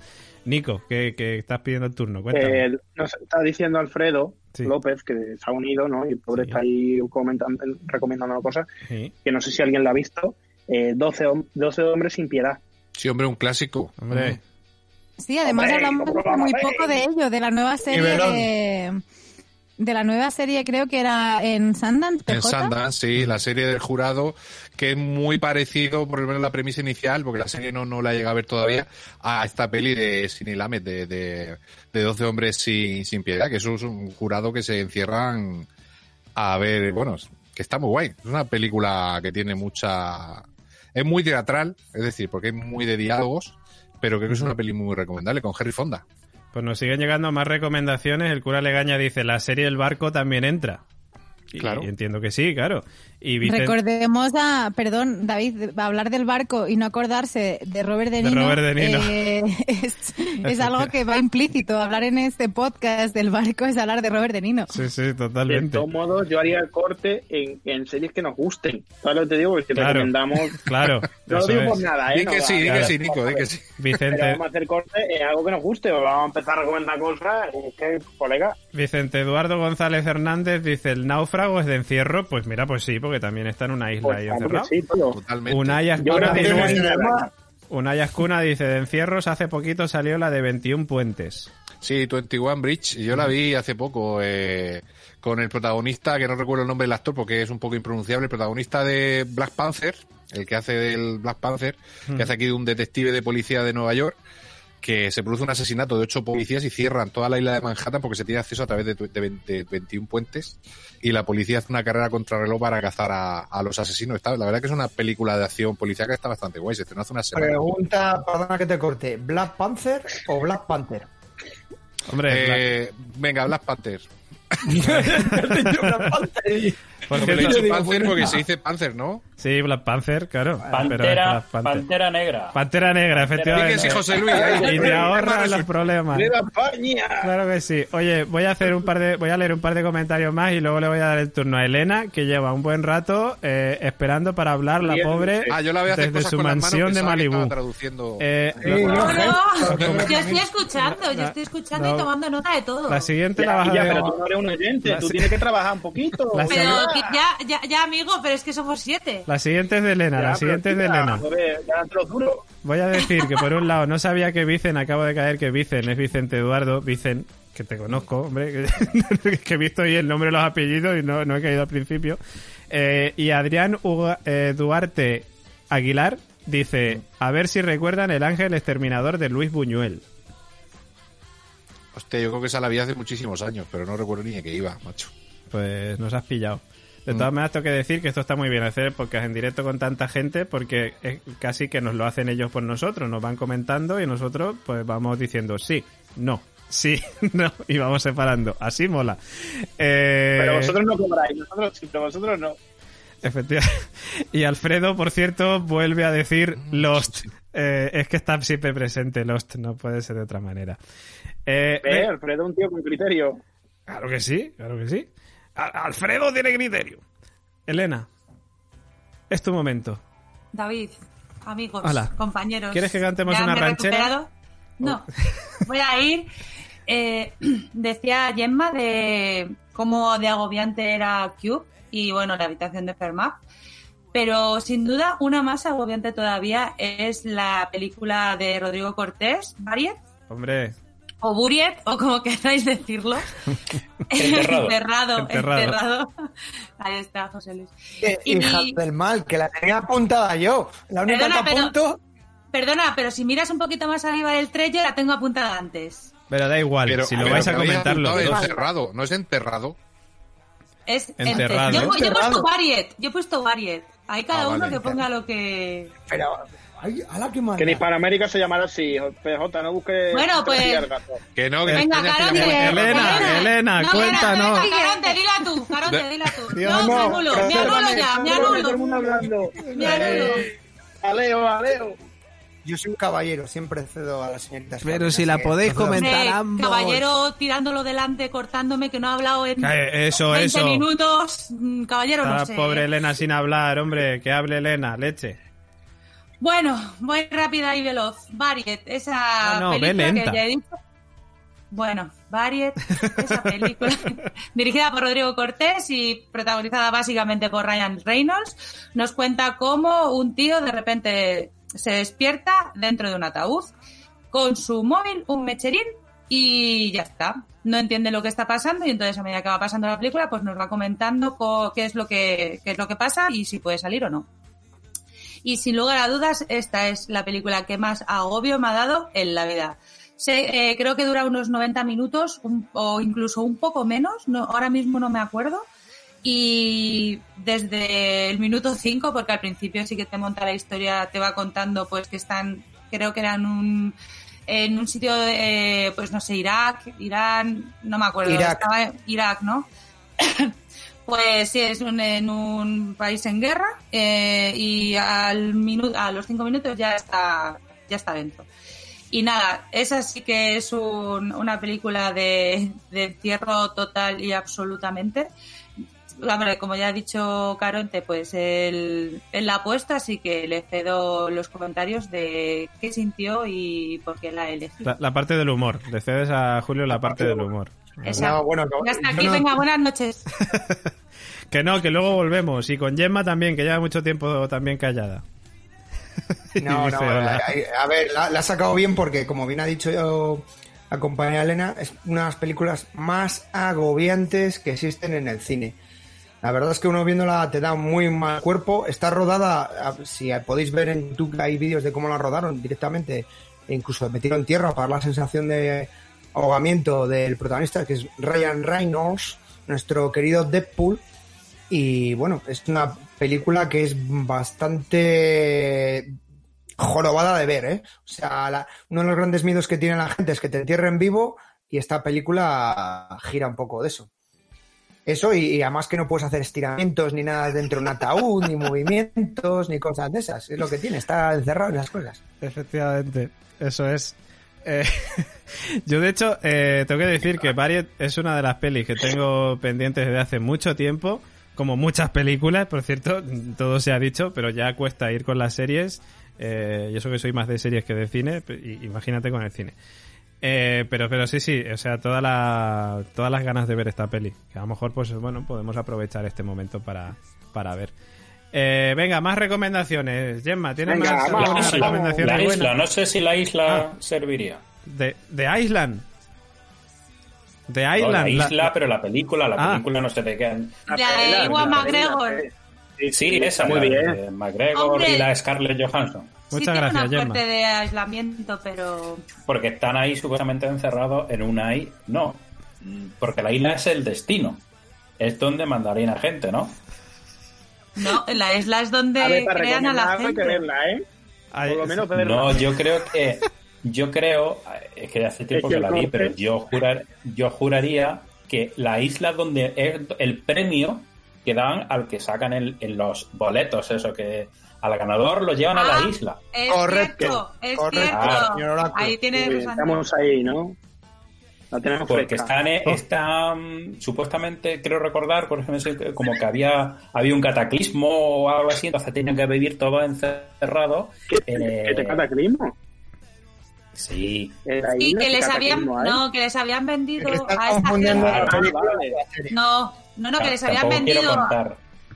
Nico, que, que estás pidiendo el turno, cuéntame. Eh, nos está diciendo Alfredo Sí. López, que se ha unido, ¿no? Y el pobre Sí. está ahí comentando, recomendando cosas, Sí, que no sé si alguien la ha visto. Eh, 12, hom- 12 hombres sin piedad. Sí, hombre, un clásico. hombre. Sí, además Hombre, hablamos ¿cómo lo vamos muy poco de ello, de la nueva serie de, de la nueva serie creo que era en Sundance, En. Sundance, sí, la serie del jurado, que es muy parecido, por lo menos la premisa inicial, porque la serie no, no la llega a ver todavía, a esta peli de Cine Lamet, de, de, de 12 hombres sin, sin piedad, que eso es un jurado que se encierran a ver, bueno, que está muy guay. Es una película que tiene mucha... Es muy teatral, es decir, porque es muy de diálogos, pero creo que es una peli muy recomendable, con Harry Fonda. Pues nos siguen llegando más recomendaciones. El cura Legaña dice, la serie El Barco también entra. Y, Claro. y entiendo que sí, claro. Y Vicente- Recordemos a, perdón, David, va a hablar del barco y no acordarse de Robert De De Niro. Robert De Niro. eh, es, es algo que va implícito. Hablar en este podcast del barco es hablar de Robert De Niro. Sí, sí, De totalmente. todos modos, yo haría el corte en, en series que nos gusten. ¿Sabes lo que te digo? Porque si Claro. recomendamos... Claro, No lo digo es. por nada, ¿eh? Di No, que sí, di claro. que sí, Nico, di que sí. Pero Vicente, vamos a hacer corte en algo que nos guste. O vamos a empezar a recomendar cosas. Es que, colega, Vicente Eduardo González Hernández dice, ¿el náufrago es de encierro? Pues mira, pues sí, porque también está en una isla pues ahí claro encerrado. sí. Totalmente. Unai Yo creo Azcuna que dice. Unai Azcuna dice, de encierros hace poquito salió la de 21 puentes. Sí, 21 Bridge. Yo la vi hace poco eh, con el protagonista, que no recuerdo el nombre del actor porque es un poco impronunciable, el protagonista de Black Panther, el que hace del Black Panther, que hace aquí de un detective de policía de Nueva York, que se produce un asesinato de ocho policías y cierran toda la isla de Manhattan porque se tiene acceso a través de, de 20 21 puentes y la policía hace una carrera contra reloj para cazar a, a los asesinos. Está, la verdad que es una película de acción policial que está bastante guay. Se estrenó hace una semana. Pregunta, perdona que te corte, ¿Black Panther o Black Panther? Hombre, Eh, venga. Black Panther. Por No me lo he dicho Panzer porque se dice Panzer, ¿no? sí, Black Panther, claro. Pantera, Panther. Pantera Negra. Pantera negra, efectivamente. Fíjese, José Luis. ahí. Y te ahorras los problemas. Claro que sí. Oye, voy a hacer un par de, voy a leer un par de comentarios más y luego le voy a dar el turno a Elena, que lleva un buen rato eh, esperando para hablar la pobre Ah, yo la voy a hacer desde su mansión de Malibú. traduciendo. Eh, Sí, yo- No, no, Como- yo estoy escuchando, yo estoy escuchando No. y tomando nota de todo. la siguiente la vas a ya, ver. Tú no eres un oyente, La tú si- tienes que trabajar un poquito. La Pero ya, ya, ya, amigo, pero es que somos siete. La siguiente es de Elena, Ya, la siguiente es de Elena. joder, ya te lo juro. Voy a decir que por un lado no sabía que Vicen, acabo de caer que Vicen es Vicente Eduardo, Vicen, que te conozco, hombre, que, que he visto ahí el nombre y los apellidos y no, no he caído al principio. Eh, y Adrián Uga- eh, Duarte Aguilar dice, a ver si recuerdan el ángel exterminador de Luis Buñuel. Hostia, yo creo que esa la vi hace muchísimos años, pero no recuerdo ni de qué iba, macho. Pues nos has pillado. De todas maneras, tengo que decir que esto está muy bien hacer podcast en directo con tanta gente porque es casi que nos lo hacen ellos por nosotros. Nos van comentando y nosotros pues vamos diciendo sí, no, sí, no y vamos separando. Así mola. Eh, Pero vosotros no cobráis, nosotros sí, pero vosotros no. Efectivamente. Y Alfredo, por cierto, vuelve a decir Lost. Eh, es que está siempre presente Lost, no puede ser de otra manera. Eh, Eh, Alfredo, un tío con criterio. Claro que sí, claro que sí. A- Alfredo tiene criterio. Elena, es tu momento. David, amigos, Hola. compañeros. ¿Quieres que cantemos ¿ya una ranchera? Oh. recuperado? No. Voy a ir. eh, decía Gemma de cómo de agobiante era Cube y bueno, la habitación de Fermat. Pero sin duda, una más agobiante todavía es la película de Rodrigo Cortés, Buried, Hombre, o Buried, o como queráis decirlo. Enterrado. enterrado, Enterrado. enterrado. Ahí está, José Luis. Eh, Y- Hija del mal, que la tenía apuntada yo. La única Perdona, que pero- apunto... Perdona, pero si miras un poquito más arriba del trailer, la tengo apuntada antes. pero da igual, Pero, si lo pero vais a comentar los dos. encerrado, no es enterrado. Es Enterrado. enter- Yo, yo he puesto Enterrado. variet, yo he puesto variet. Hay cada Ah, uno vale. que ponga lo que... Pero, ay, ala, qué maldad. Que en Hispanoamérica se llamará así, PJ, no busques... Bueno, pues-. Que no, que Venga, Caronte. Elena, enterrado. Elena, No, cuéntanos. Caronte, Caronte, dila tú, Caronte, dila tú. Dios, no, me no, anulo, me anulo ya, me Todo el anulo. mundo hablando. Me anulo. Eh, Aleo, aleo. Yo soy un caballero, siempre cedo a las señoritas. Pero si la que podéis comentar Eh, ambos. caballero tirándolo delante, cortándome, que no ha hablado en Eh, eso, 20 eso. minutos. Mm, Caballero, no sé. pobre Elena sin hablar, hombre, que hable Elena, leche. Bueno, voy rápida y veloz. Variet, esa No, no, ve película que ya he dicho. Bueno, Variet, esa película dirigida por Rodrigo Cortés y protagonizada básicamente por Ryan Reynolds, nos cuenta cómo un tío de repente se despierta dentro de un ataúd con su móvil, un mecherín y ya está. No entiende lo que está pasando y entonces a medida que va pasando la película pues nos va comentando co- qué es lo que qué es lo que pasa y si puede salir o no. Y sin lugar a dudas, esta es la película que más agobio me ha dado en la vida. Se- eh, creo que dura unos 90 minutos un- o incluso un poco menos, no, ahora mismo no me acuerdo. Y desde el minuto 5, porque al principio sí que te monta la historia, te va contando pues que están, creo que eran un, en un sitio de, pues no sé, Irak, Irán, no me acuerdo. Irak. Estaba- Irak, ¿no? Pues sí, es un- en un país en guerra eh, y al minuto, a los cinco minutos ya está, ya está dentro. Y nada, esa sí que es un- una película de, de encierro total y absolutamente. Hombre, como ya ha dicho Caronte, pues él, él la ha puesto, así que le cedo los comentarios de qué sintió y por qué la ha elegido. La, la parte del humor, le cedes a Julio la parte del humor. Esa. No, bueno, no, Ya está yo aquí, no- venga, buenas noches. Que no, que luego volvemos. Y con Gemma también, que lleva mucho tiempo también callada. No, dice, no, a, a ver, la, la ha sacado bien porque, como bien ha dicho yo acompañar a Elena, es una de las películas más agobiantes que existen en el cine. La verdad es que uno viéndola te da muy mal cuerpo. Está rodada, si podéis ver en YouTube hay vídeos de cómo la rodaron directamente, e incluso metieron tierra para dar la sensación de ahogamiento del protagonista, que es Ryan Reynolds, nuestro querido Deadpool. Y bueno, es una película que es bastante jorobada de ver, ¿eh? O sea, la- uno de los grandes miedos que tiene la gente es que te entierren vivo y esta película gira un poco de eso. Eso y, y además que no puedes hacer estiramientos ni nada dentro de un ataúd, ni movimientos, ni cosas de esas. Es lo que tiene, está encerrado en esas cosas. Efectivamente, eso es. Eh, yo, de hecho, eh, tengo que decir que Variet es una de las pelis que tengo pendientes desde hace mucho tiempo, como muchas películas, por cierto, todo se ha dicho, pero ya cuesta ir con las series. Eh, y eso que soy más de series que de cine, imagínate con el cine. Eh, pero, pero sí, sí, o sea, toda la, todas las ganas de ver esta peli. Que a lo mejor, pues bueno, podemos aprovechar este momento para, para ver. Eh, venga, más recomendaciones. Gemma, ¿tienes Venga, más vamos, alguna vamos. recomendación La isla, no sé si la isla Ah. serviría. De, de Island. De No, Island. la la- isla, pero la película, la Ah. película no sé de qué. De Ewan McGregor. Sí, esa muy la bien. McGregor Hombre. y la Scarlett Johansson. sí Muchas tiene gracias, una Gemma. suerte de aislamiento, pero... Porque están ahí supuestamente encerrados en una isla. No, porque la isla es el destino. Es donde mandarían a gente, ¿no? No, la isla es donde A ver, para crean a la gente. verla, ¿eh? Ay, Por lo menos verla. No, yo creo que. Yo creo. Es que hace tiempo Es que que la vi, pero yo, jurar, yo juraría que la isla donde es el premio que dan al que sacan el- en los boletos, eso que al ganador lo llevan a Ah, la isla. Es Correcto, cierto, es correcto, cierto. Ahí razón. estamos ahí, ¿no? La tenemos Porque fresca. están, eh, están supuestamente, creo recordar, por ejemplo, como que había, había un cataclismo o algo así, entonces tenían que vivir todos encerrados. ¿Qué, eh, qué te cataclismo? Sí, isla, que ¿qué les habían, no, que les habían vendido a esta gente. Ah, vale. No, no, no, que les habían vendido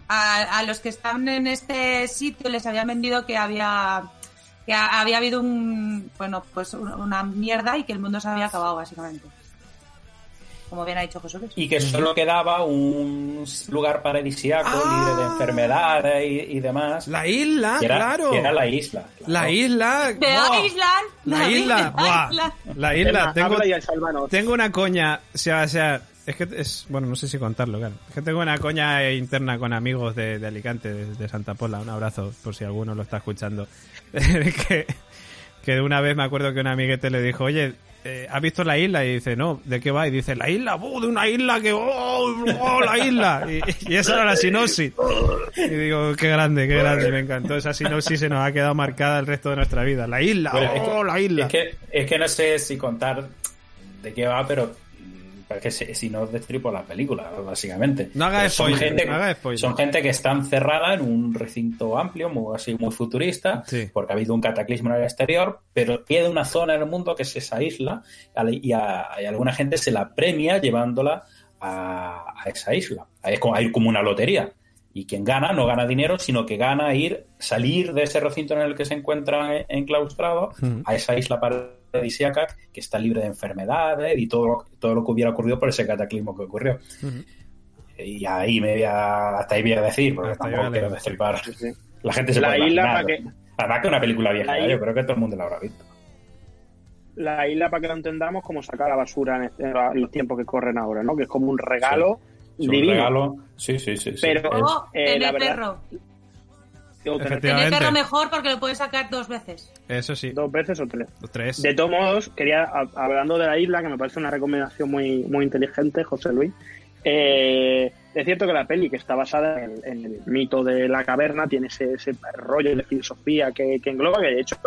a, a los que están en este sitio les habían vendido que había que ha- había habido un bueno pues un- una mierda y que el mundo se había acabado básicamente como bien ha dicho José Luis. Y que solo quedaba un lugar paradisíaco Ah. libre de enfermedades y, y demás. La isla, que era, claro. que era la isla. La isla. The ¡buah! Island, La isla. ¡buah! Island. La isla. Tengo, una coña. O sea, o sea, es que es. Bueno, no sé si contarlo, claro. Es que tengo una coña interna con amigos de, de Alicante, de, de Santa Pola. Un abrazo, por si alguno lo está escuchando. que, que una vez me acuerdo que un amiguete le dijo, oye. Eh, ¿Has visto la isla? Y dice, no, ¿de qué va? Y dice, la isla, ¡buh! de una isla que, ¡oh! oh, la isla! Y, y esa era la sinopsis. Y digo, qué grande, qué grande, me encantó. Esa sinopsis se nos ha quedado marcada el resto de nuestra vida. La isla, Bueno, es que- ¡oh, la isla! Es que, es que no sé si contar de qué va, pero porque si, si no destripo la película, básicamente. No haga son spoiler, gente, no haga spoiler. son gente que está encerrada en un recinto amplio, muy, así muy futurista, Sí. porque ha habido un cataclismo en el exterior, pero queda una zona en el mundo que es esa isla, y a, y a alguna gente se la premia llevándola a, a esa isla. Es como, hay como una lotería. Y quien gana no gana dinero, sino que gana ir, salir de ese recinto en el que se encuentran en- enclaustrados Ujú. a esa isla paradisíaca que está libre de enfermedades y todo lo, todo lo que hubiera ocurrido por ese cataclismo que ocurrió. Ujú. Y ahí me voy a, hasta ahí voy a decir, porque Hasta tampoco quiero destripar. Sí, sí. La gente se La puede isla imaginar. para que- Además que es una película vieja, La ¿eh? isla- yo creo que todo el mundo la habrá visto. La isla, para que lo entendamos, como sacar la basura en, este- en los tiempos que corren ahora, ¿no? Que es como un regalo un divino. regalo. Sí, sí, sí. sí. Pero- Es- O eh, la verdad- perro. O tener perro mejor porque lo puedes sacar dos veces. Eso sí, dos veces o tres. De todos modos, quería, hablando de la isla, que me parece una recomendación muy, muy inteligente, José Luis, eh, es cierto que la peli, que está basada en el, en el mito de la caverna, tiene ese, ese rollo de filosofía que, que engloba, que de hecho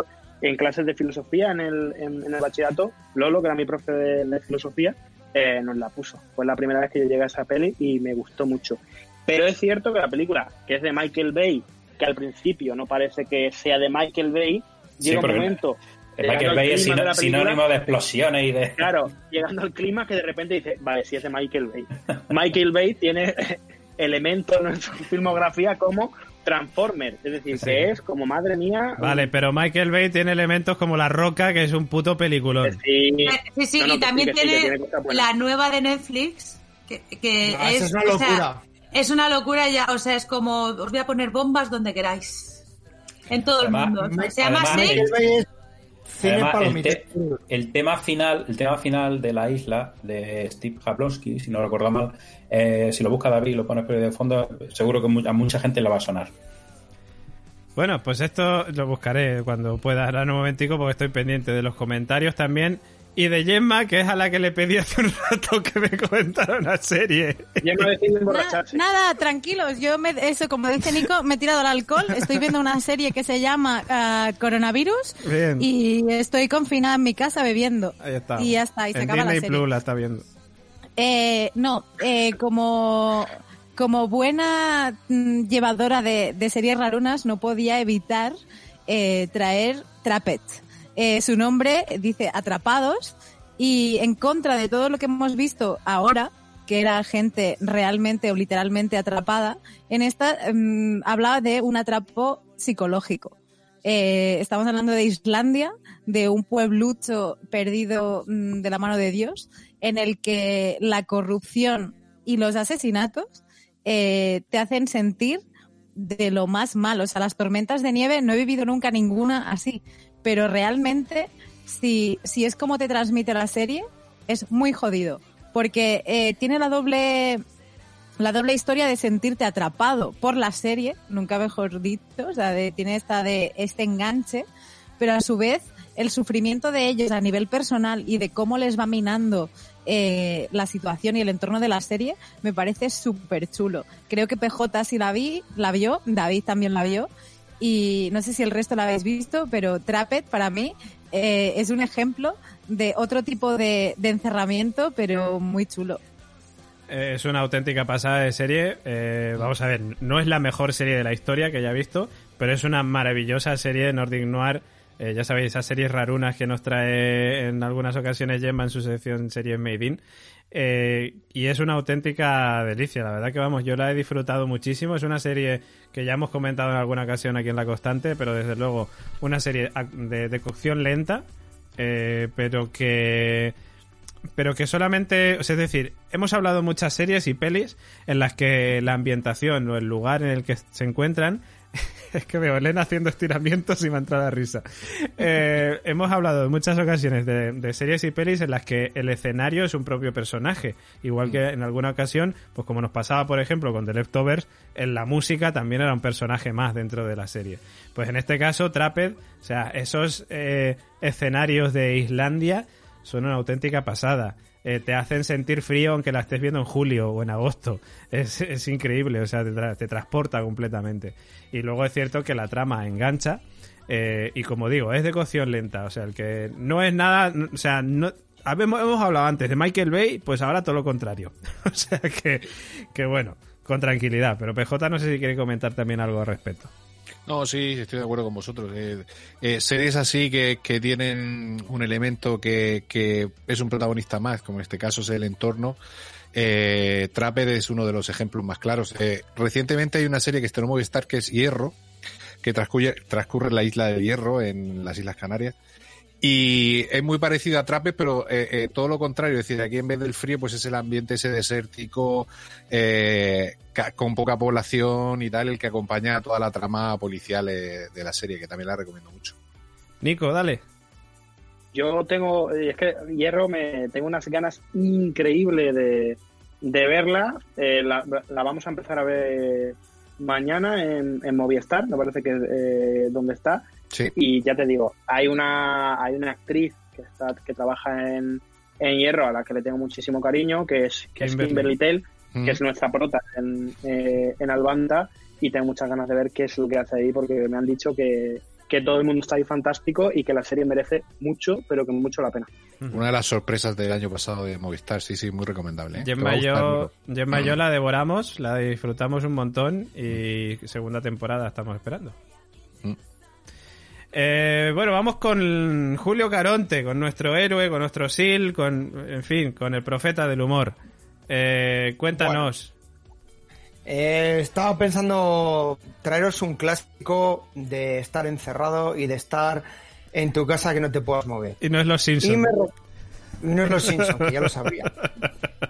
en clases de filosofía en el, en, en el bachillerato, Lolo, que era mi profe de, de filosofía, eh, nos la puso. Fue la primera vez que yo llegué a esa peli y me gustó mucho. Pero es cierto que la película, que es de Michael Bay, que al principio no parece que sea de Michael Bay, Sí, llega un momento... Michael Bay es de sinónimo de explosiones y de. Claro, llegando al clima que de repente dice, vale, si es de Michael Bay. Michael Bay tiene elementos en su filmografía como Transformers. Es decir, Sí. que es como madre mía. Vale, pero Michael Bay tiene elementos como La Roca, que es un puto peliculón. Sí, Sí, sí, No, no, y también sí, sí, tiene, la nueva de Netflix, que, que es, esa es una o sea, locura. Es una locura ya, o sea, es como, os voy a poner bombas donde queráis. En todo Además- el mundo. Ma- Se llama cine Además, el, te- el tema final, el tema final de la isla de Steve Jablonski, si no recuerdo mal, eh, si lo busca David y lo pone de fondo, seguro que a mucha gente le va a sonar. Bueno, pues esto lo buscaré cuando pueda, ahora en un momentico, porque estoy pendiente de los comentarios también. Y de Gemma, que es a la que le pedí hace un rato que me comentara una serie. Ya no decidido Na- emborracharse. nada, tranquilos. Yo, me, eso, como dice Nico, me he tirado el alcohol. Estoy viendo una serie que se llama ah, Coronavirus Bien. y estoy confinada en mi casa bebiendo. Ahí está. Y ya está, y se en acaba la Disney serie. Plus la está viendo. Eh, no, eh, como, como buena mm, llevadora de, de series rarunas, no podía evitar eh, traer Trapet. Eh, su nombre dice Atrapados y en contra de todo lo que hemos visto ahora, que era gente realmente o literalmente atrapada, en esta mm, hablaba de un atrapo psicológico. Eh, estamos hablando de Islandia, de un pueblucho perdido mm, de la mano de Dios, en el que la corrupción y los asesinatos eh, te hacen sentir de lo más malo. O sea, las tormentas de nieve no he vivido nunca ninguna así, pero realmente si, si es como te transmite la serie, es muy jodido, porque eh, tiene la doble la doble historia de sentirte atrapado por la serie, nunca mejor dicho, o sea, tiene esta de este enganche, pero a su vez el sufrimiento de ellos a nivel personal y de cómo les va minando eh, la situación y el entorno de la serie me parece súper chulo. Creo que PJ sí la vi, la vio, David también la vio y no sé si el resto la habéis visto, pero Trapet para mí eh, es un ejemplo de otro tipo de, encerramiento, pero muy chulo. Es una auténtica pasada de serie. Eh, vamos a ver, no es la mejor serie de la historia que haya visto, pero es una maravillosa serie de Nordic Noir. Eh, ya sabéis, esas series rarunas que nos trae en algunas ocasiones Gemma en su sección series Made in. Eh, y es una auténtica delicia, la verdad que vamos, yo la he disfrutado muchísimo. Es una serie que ya hemos comentado en alguna ocasión aquí en La Constante, pero desde luego una serie de, de cocción lenta, eh, pero que pero que solamente, es decir, hemos hablado muchas series y pelis en las que la ambientación o el lugar en el que se encuentran es que veo Elena haciendo estiramientos y me ha entrado la risa. Eh, hemos hablado en muchas ocasiones de, de series y pelis en las que el escenario es un propio personaje. Igual que en alguna ocasión, pues como nos pasaba, por ejemplo, con The Leftovers, en la música también era un personaje más dentro de la serie. Pues en este caso, Trapped, o sea, esos eh, escenarios de Islandia son una auténtica pasada. Eh, te hacen sentir frío aunque la estés viendo en julio o en agosto. Es, es increíble, o sea, te, te transporta completamente. Y luego es cierto que la trama engancha. eh, y como digo, es de cocción lenta. O sea, el que no es nada. O sea, no. Habemos, hemos hablado antes de Michael Bay, pues ahora todo lo contrario. o sea que, que bueno, con tranquilidad. Pero PJ no sé si quiere comentar también algo al respecto. No, sí, estoy de acuerdo con vosotros. Eh, eh, series así que, que tienen un elemento que, que es un protagonista más, como en este caso es el entorno. Eh, es uno de los ejemplos más claros. Eh, recientemente hay una serie que estrenó Movistar que es Hierro, que transcurre, transcurre en la isla de Hierro, en las Islas Canarias. Y es muy parecido a Trapper, pero eh, eh, todo lo contrario. Es decir, aquí en vez del frío, pues es el ambiente ese desértico, eh, con poca población y tal, el que acompaña a toda la trama policial eh, de la serie, que también la recomiendo mucho. Nico, dale. Yo tengo, es que Hierro, me tengo unas ganas increíbles de, de verla. Eh, la, la vamos a empezar a ver mañana en, en Movistar, me parece que es eh, donde está. Sí. Y ya te digo, hay una, hay una actriz que está, que trabaja en, en Hierro a la que le tengo muchísimo cariño, que es, que Kimberly. es Kimberly Tell, Mm. que es nuestra prota en, eh, en Albanda, y tengo muchas ganas de ver qué es lo que hace ahí, porque me han dicho que, que todo el mundo está ahí fantástico y que la serie merece mucho, pero que mucho la pena. Una de las sorpresas del año pasado de Movistar, sí, sí, muy recomendable. ¿eh? Gemma y yo. Gemma yo la devoramos, la disfrutamos un montón y segunda temporada estamos esperando. Eh, bueno, vamos con Julio Caronte, con nuestro héroe, con nuestro Sil, con, en fin, con el profeta del humor. Eh, cuéntanos. Eh, estaba pensando traeros un clásico de estar encerrado y de estar en tu casa que no te puedas mover. Y no es los Simpsons. me no es los Simpsons, que ya lo sabría.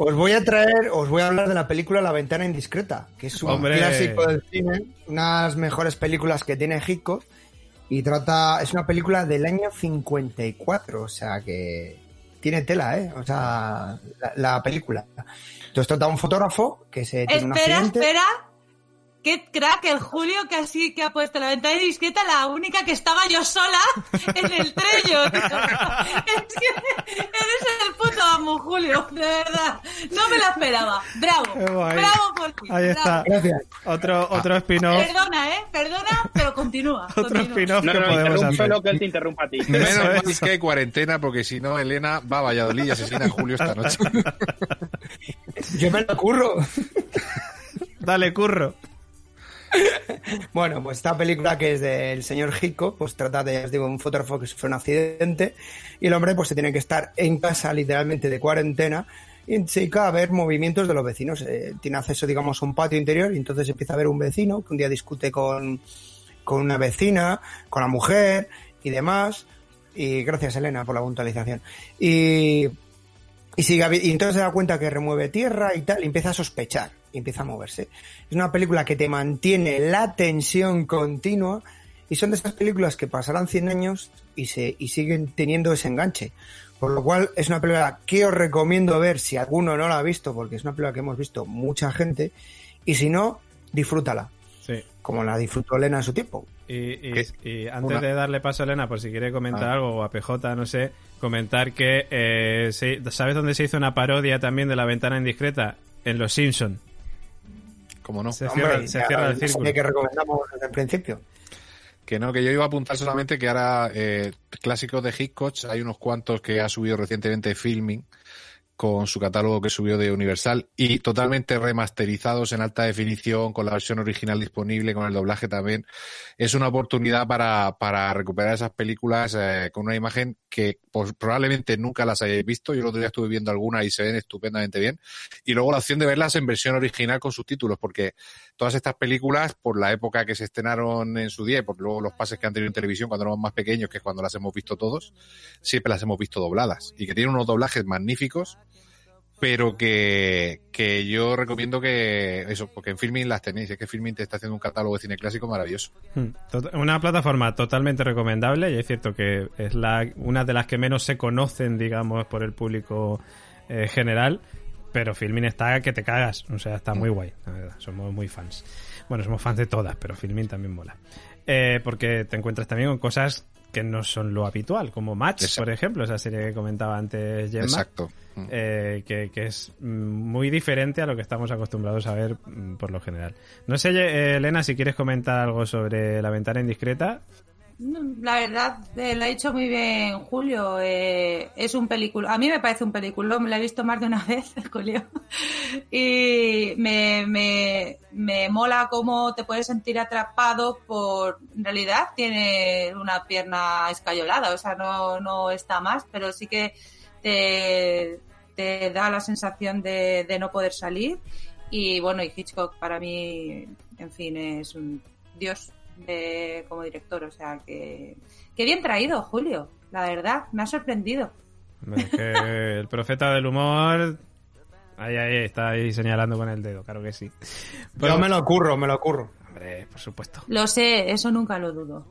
Os voy a traer, os voy a hablar de la película La ventana indiscreta, que es un Hombre. clásico del cine, unas mejores películas que tiene Hitchcock y trata, es una película del año 54, o sea que tiene tela, ¿eh? O sea, la, la película. Entonces trata de un fotógrafo que se tiene un Espera, accidente. espera. Qué crack el Julio que así que ha puesto la ventana indiscreta, la única que estaba yo sola en el trello. Es que eres el puto amo, Julio, de verdad. No me la esperaba. Bravo. Guay. Bravo por ti. Ahí bravo. está. Gracias. Otro, otro spin-off. Perdona, ¿eh? Perdona, pero continúa. Otro spin-off No, que no, podemos hacer. interrúmpelo que él te interrumpa a ti. Menos Eso mal es. que hay cuarentena, porque si no, Elena va a Valladolid y asesina a Julio esta noche. Yo me lo curro. Dale, curro. Bueno, pues esta película que es del señor Hitchcock, pues trata de, os digo, un fotógrafo que sufre un accidente y el hombre pues se tiene que estar en casa literalmente de cuarentena y se dedica a ver movimientos de los vecinos. Eh, tiene acceso, digamos, a un patio interior y entonces empieza a ver un vecino que un día discute con, con una vecina, con la mujer y demás. Y gracias, Elena, por la puntualización. Y, y, sigue y entonces se da cuenta que remueve tierra y tal, y empieza a sospechar, y empieza a moverse. Es una película que te mantiene la tensión continua, y son de esas películas que pasarán 100 años y, se, y siguen teniendo ese enganche. Por lo cual es una película que os recomiendo ver si alguno no la ha visto, porque es una película que hemos visto mucha gente, y si no, disfrútala, Sí. como la disfrutó Elena en su tiempo. Y, y- ¿Qué? y antes Una- de darle paso a Elena, por si quiere comentar Ah. algo, o a PJ, no sé, comentar que, eh, se- ¿sabes dónde se hizo una parodia también de la ventana indiscreta? En Los Simpson. Como no. Se cierra, se ya cierra el la serie círculo. que recomendamos desde el principio. Que no, que yo iba a apuntar solamente que ahora eh, clásicos de Hitchcock, hay unos cuantos que ha subido recientemente Filming con su catálogo que subió de Universal y totalmente remasterizados en alta definición con la versión original disponible, con el doblaje también. Es una oportunidad para, para recuperar esas películas eh, con una imagen que pues, probablemente nunca las hayáis visto. Yo el otro día estuve viendo algunas y se ven estupendamente bien. Y luego la opción de verlas en versión original con subtítulos, porque todas estas películas, por la época que se estrenaron en su día, y por luego los pases que han tenido en televisión cuando éramos más pequeños, que es cuando las hemos visto todos, siempre las hemos visto dobladas. Y que tienen unos doblajes magníficos, pero que, que yo recomiendo que, eso, porque en Filming las tenéis, es que Filming te está haciendo un catálogo de cine clásico maravilloso. Hmm. Una plataforma totalmente recomendable y es cierto que es la, una de las que menos se conocen, digamos, por el público eh, general, pero Filmin está que te cagas, o sea, está muy guay, la verdad, somos muy fans. Bueno, somos fans de todas, pero Filmin también mola. Eh, porque te encuentras también con cosas que no son lo habitual, como Match, Exacto. por ejemplo, esa serie que comentaba antes Gemma. Exacto. Mm. eh, que, que es mm, muy diferente a lo que estamos acostumbrados a ver mm, por lo general. No sé, eh, Elena, si quieres comentar algo sobre la ventana indiscreta. La verdad, eh, lo ha dicho muy bien Julio. eh, es un película. A mí me parece un película. Me lo he visto más de una vez, Julio. Y me, me, me mola cómo te puedes sentir atrapado por. En realidad tiene una pierna escayolada, o sea, no, no está más, pero sí que te, te da la sensación de, de no poder salir. Y bueno, y Hitchcock para mí, en fin, es un dios de, como director. O sea, que, que bien traído, Julio. La verdad, me ha sorprendido. Hombre, que el profeta del humor. Ahí, ahí, está ahí señalando con el dedo, claro que sí. Pero- Yo me lo curro, me lo curro. Hombre, por supuesto. Lo sé, eso nunca lo dudo.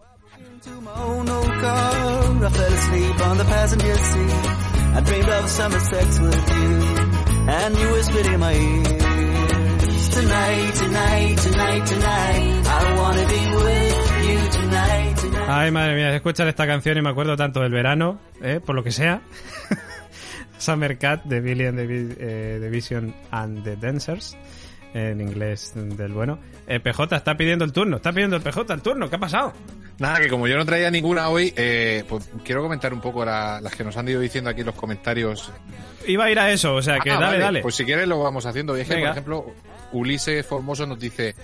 Ay, madre mía, escuchar esta canción y me acuerdo tanto del verano, ¿eh? por lo que sea. Summer Cat de Billy and eh, the Vision and the Dancers, en inglés del bueno. Eh, PJ está pidiendo el turno, está pidiendo el PJ el turno, ¿qué ha pasado? Nada, que como yo no traía ninguna hoy, eh, pues quiero comentar un poco la- las que nos han ido diciendo aquí en los comentarios. Iba a ir a eso, o sea que Ah, dale, vale, dale. Pues si quieres lo vamos haciendo. Y es que, Venga. por ejemplo, Ulises Formoso nos dice,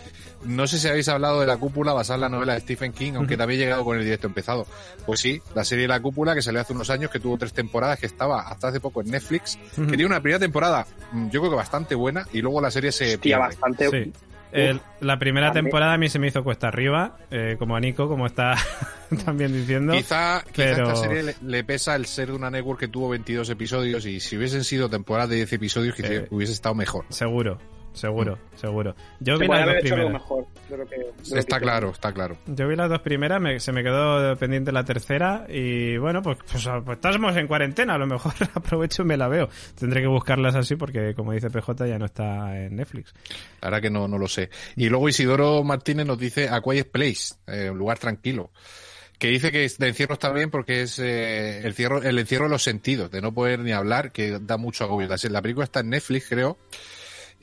no sé si habéis hablado de La Cúpula basada en la novela de Stephen King, aunque también he llegado con el directo empezado. Pues sí, la serie La Cúpula, que salió hace unos años, que tuvo tres temporadas, que estaba hasta hace poco en Netflix, que tiene una primera temporada, mm, yo creo que bastante buena, y luego la serie se Hostia, bastante. Sí. El- la primera También. temporada a mí se me hizo cuesta arriba, eh, como a Nico, como está también diciendo. Quizá, quizá esta serie le, le pesa el ser de una network que tuvo 22 episodios y si hubiesen sido temporadas de 10 episodios quizá Eh, hubiese estado mejor. Seguro, seguro, seguro. Yo Se vi las dos primeras. mejor. de lo que- de lo Está que claro, está claro. Yo vi las dos primeras, me- se me quedó pendiente la tercera y bueno, pues, pues, pues estamos en cuarentena, a lo mejor aprovecho y me la veo. Tendré que buscarlas así porque como dice PJ ya no está en Netflix. La verdad que no, no lo sé. Y luego Isidoro Martínez nos dice A Quiet Place, eh, un lugar tranquilo. Que dice que de encierro está bien porque es eh, el, cierro, el encierro de los sentidos, de no poder ni hablar, que da mucho agobio. La, la película está en Netflix, creo.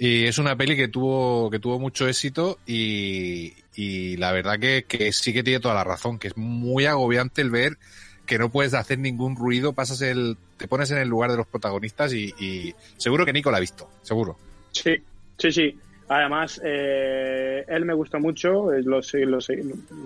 Y es una peli que tuvo, que tuvo mucho éxito y, y la verdad que, que sí que tiene toda la razón, que es muy agobiante el ver que no puedes hacer ningún ruido, pasas el, te pones en el lugar de los protagonistas y, y seguro que Nico la ha visto, seguro. Sí, sí, sí. Además, eh, él me gustó mucho, eh, lo, lo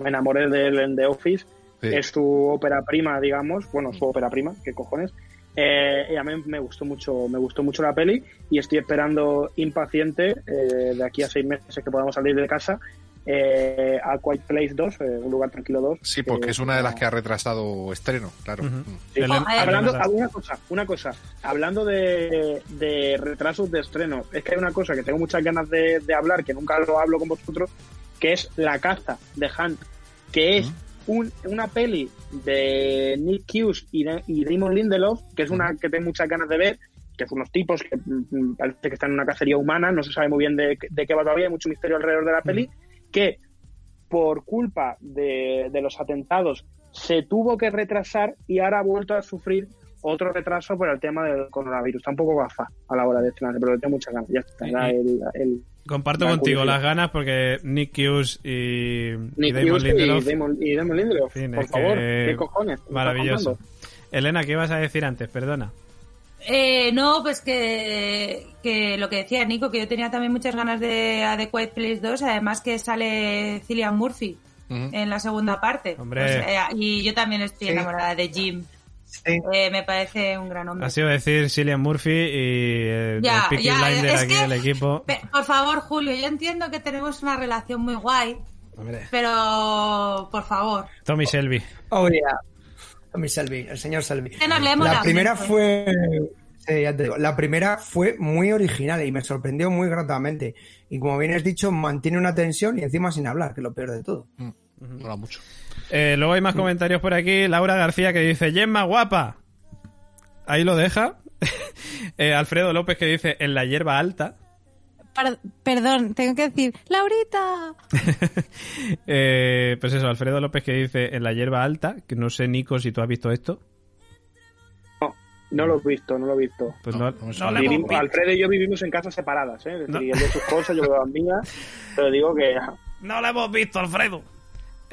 me enamoré de él en The Office. Sí. Es su ópera prima, digamos. Bueno, su ópera prima, qué cojones. Eh, y a mí me gustó mucho, me gustó mucho la peli y estoy esperando impaciente eh, de aquí a seis meses que podamos salir de casa eh, a Quiet Place 2, eh, un lugar tranquilo 2. Sí, porque es una de las que ha retrasado estreno, claro. Mm. Sí. El- Oh, eh, Hablando, Verdad. ah, una cosa, una cosa. Hablando de, de retrasos de estreno, es que hay una cosa que tengo muchas ganas de, de hablar, que nunca lo hablo con vosotros, que es La caza de Hunt, que es un- una peli de Nick Hughes y, de- y Damon Lindelof, que es una que tengo muchas ganas de ver, que son unos tipos que mm, parece que están en una cacería humana, no se sabe muy bien de, de qué va todavía, hay mucho misterio alrededor de la peli, que por culpa de, de los atentados se tuvo que retrasar y ahora ha vuelto a sufrir otro retraso por el tema del coronavirus. Está un poco gafa a la hora de estrenarse, pero le tengo muchas ganas. Ya está, era el, el Comparto La contigo curiosidad. las ganas porque Nick Hughes y, y Nick Damon Hughes Lindelof, y Damon, y Damon Lindelof. por favor, que- ¿qué cojones? ¿Me estás maravilloso. Elena, ¿qué ibas a decir antes? Perdona. Eh, no, pues que, que lo que decía Nico, que yo tenía también muchas ganas de The Quiet Place 2, además que sale Cillian Murphy en la segunda parte. Hombre. Pues, eh, y yo también estoy Sí. enamorada de Jim. Sí. Eh, me parece un gran hombre. Ha sido decir Cillian Murphy y eh, Ya, el Peaky ya, Blinder es aquí que- del equipo. Por favor, Julio, yo entiendo que tenemos una relación muy guay, Hombre, pero por favor. Tommy Shelby. Oh, yeah. Tommy Selby, el señor leemos La primera fue. sí, ya te digo, la primera fue muy original y me sorprendió muy gratamente. Y como bien has dicho, mantiene una tensión y encima sin hablar, que es lo peor de todo. Mola mucho. Eh, luego hay más comentarios por aquí. Laura García que dice, Gemma guapa. Ahí lo deja. Eh, Alfredo López que dice, en la hierba alta. Par- perdón, tengo que decir, Laurita. Eh, pues eso, Alfredo López que dice, en la hierba alta. Que no sé, Nico, si tú has visto esto. No lo he visto, no lo he visto. Pues No, no, no no Vivimos-. Alfredo y yo vivimos en casas separadas, ¿eh? Es decir, No. él ve sus cosas, yo veo las mías, pero digo que No lo hemos visto, Alfredo.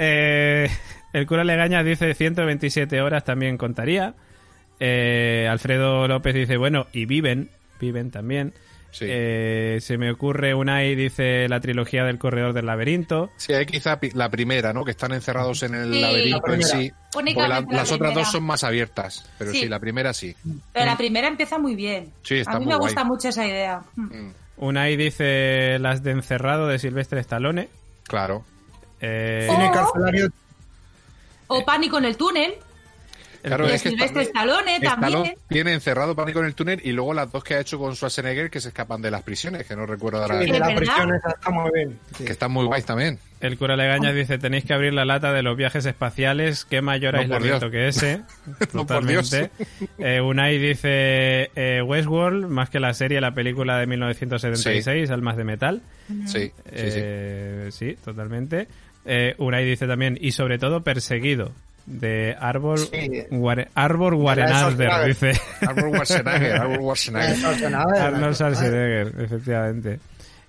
Eh, el cura Legaña dice 127 horas también contaría. Eh, Alfredo López dice, bueno, y viven, viven también. Sí. Eh, se me ocurre Unai, dice la trilogía del corredor del laberinto. Sí, hay quizá la primera, ¿no? Que están encerrados en el Sí. laberinto La en sí. La- la las otras dos son más abiertas. Pero sí, Sí. la primera sí. Pero la primera empieza muy bien. Sí, está a mí muy me guay. gusta mucho esa idea. Mm. Mm, Unai dice las de encerrado de Silvestre Stallone. Claro. Eh, carcelario. O Pánico en el túnel, Claro, es que Silvestre Stallone Stallone también. tiene encerrado Pánico en el túnel y luego las dos que ha hecho con Schwarzenegger que se escapan de las prisiones, que no recuerdo ahora. Sí, es de la verdad. prisión esa está muy bien. Sí. Que están muy guays también. el cura Legaña dice tenéis que abrir la lata de los viajes espaciales. Qué mayor No, por aislamiento que ese. No. Totalmente. Eh, Unai dice eh, Westworld, más que la serie, la película de 1976, Almas de Metal. Sí, sí, sí. Eh, sí, totalmente. Eh, Unai dice también, y sobre todo Perseguido, de Arbor, Sí. Guare- Warenarder, Schwarzenegger. dice. Arnold Schwarzenegger, Arnold Schwarzenegger. Schwarzenegger. Arnold Schwarzenegger, efectivamente.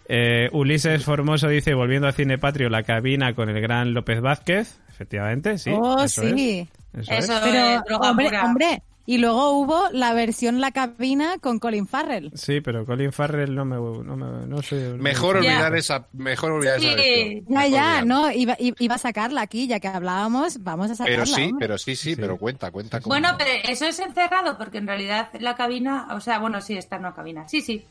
Eh, Ulises Formoso dice, volviendo a Cine Patrio, la cabina con el gran López Vázquez. Efectivamente, sí. oh, eso sí. es, eso es. Eso Pero, es hombre, hombre, y luego hubo la versión La Cabina con Colin Farrell. Sí, pero Colin Farrell no me... No, me, no sé... no me Mejor olvidar esa, mejor olvidar esa Sí. versión. Ya, Mejor ya, olvidar. no, iba, iba a sacarla aquí, ya que hablábamos, vamos a sacarla. Pero sí, hombre. pero sí, sí, pero cuenta, cuenta. con- Bueno, pero eso es encerrado, porque en realidad la cabina, o sea, bueno, sí, está en una cabina. Sí, sí.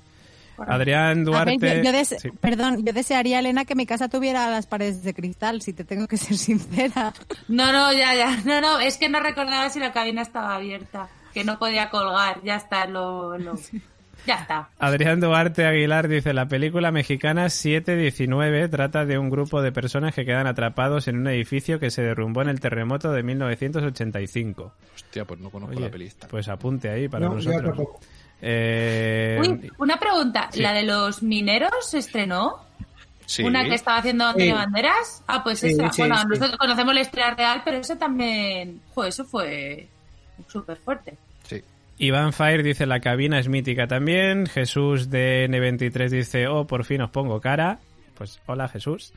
Adrián A Duarte... ver, yo, yo des- sí. Perdón, yo desearía, Elena, que mi casa tuviera las paredes de cristal, si te tengo que ser sincera. No, no, ya, ya. No, no, es que no recordaba si la cabina estaba abierta, que no podía colgar. Ya está, lo, lo- ya está. Adrián Duarte Aguilar dice, la película mexicana 719 trata de un grupo de personas que quedan atrapados en un edificio que se derrumbó en el terremoto de 1985. Hostia, pues no conozco Oye, la pelista. pues apunte ahí para No, yo nosotros. Eh, Uy, una pregunta. sí. ¿La de los mineros se estrenó? Sí. ¿Una que estaba haciendo Antonio Banderas? Ah, pues Sí, esa. sí, bueno, sí. nosotros conocemos la historia real, pero eso también... Joder, eso fue súper fuerte. Sí. Iván Fire dice, la cabina es mítica también. Jesús de N23 dice, oh, por fin os pongo cara. Pues hola Jesús.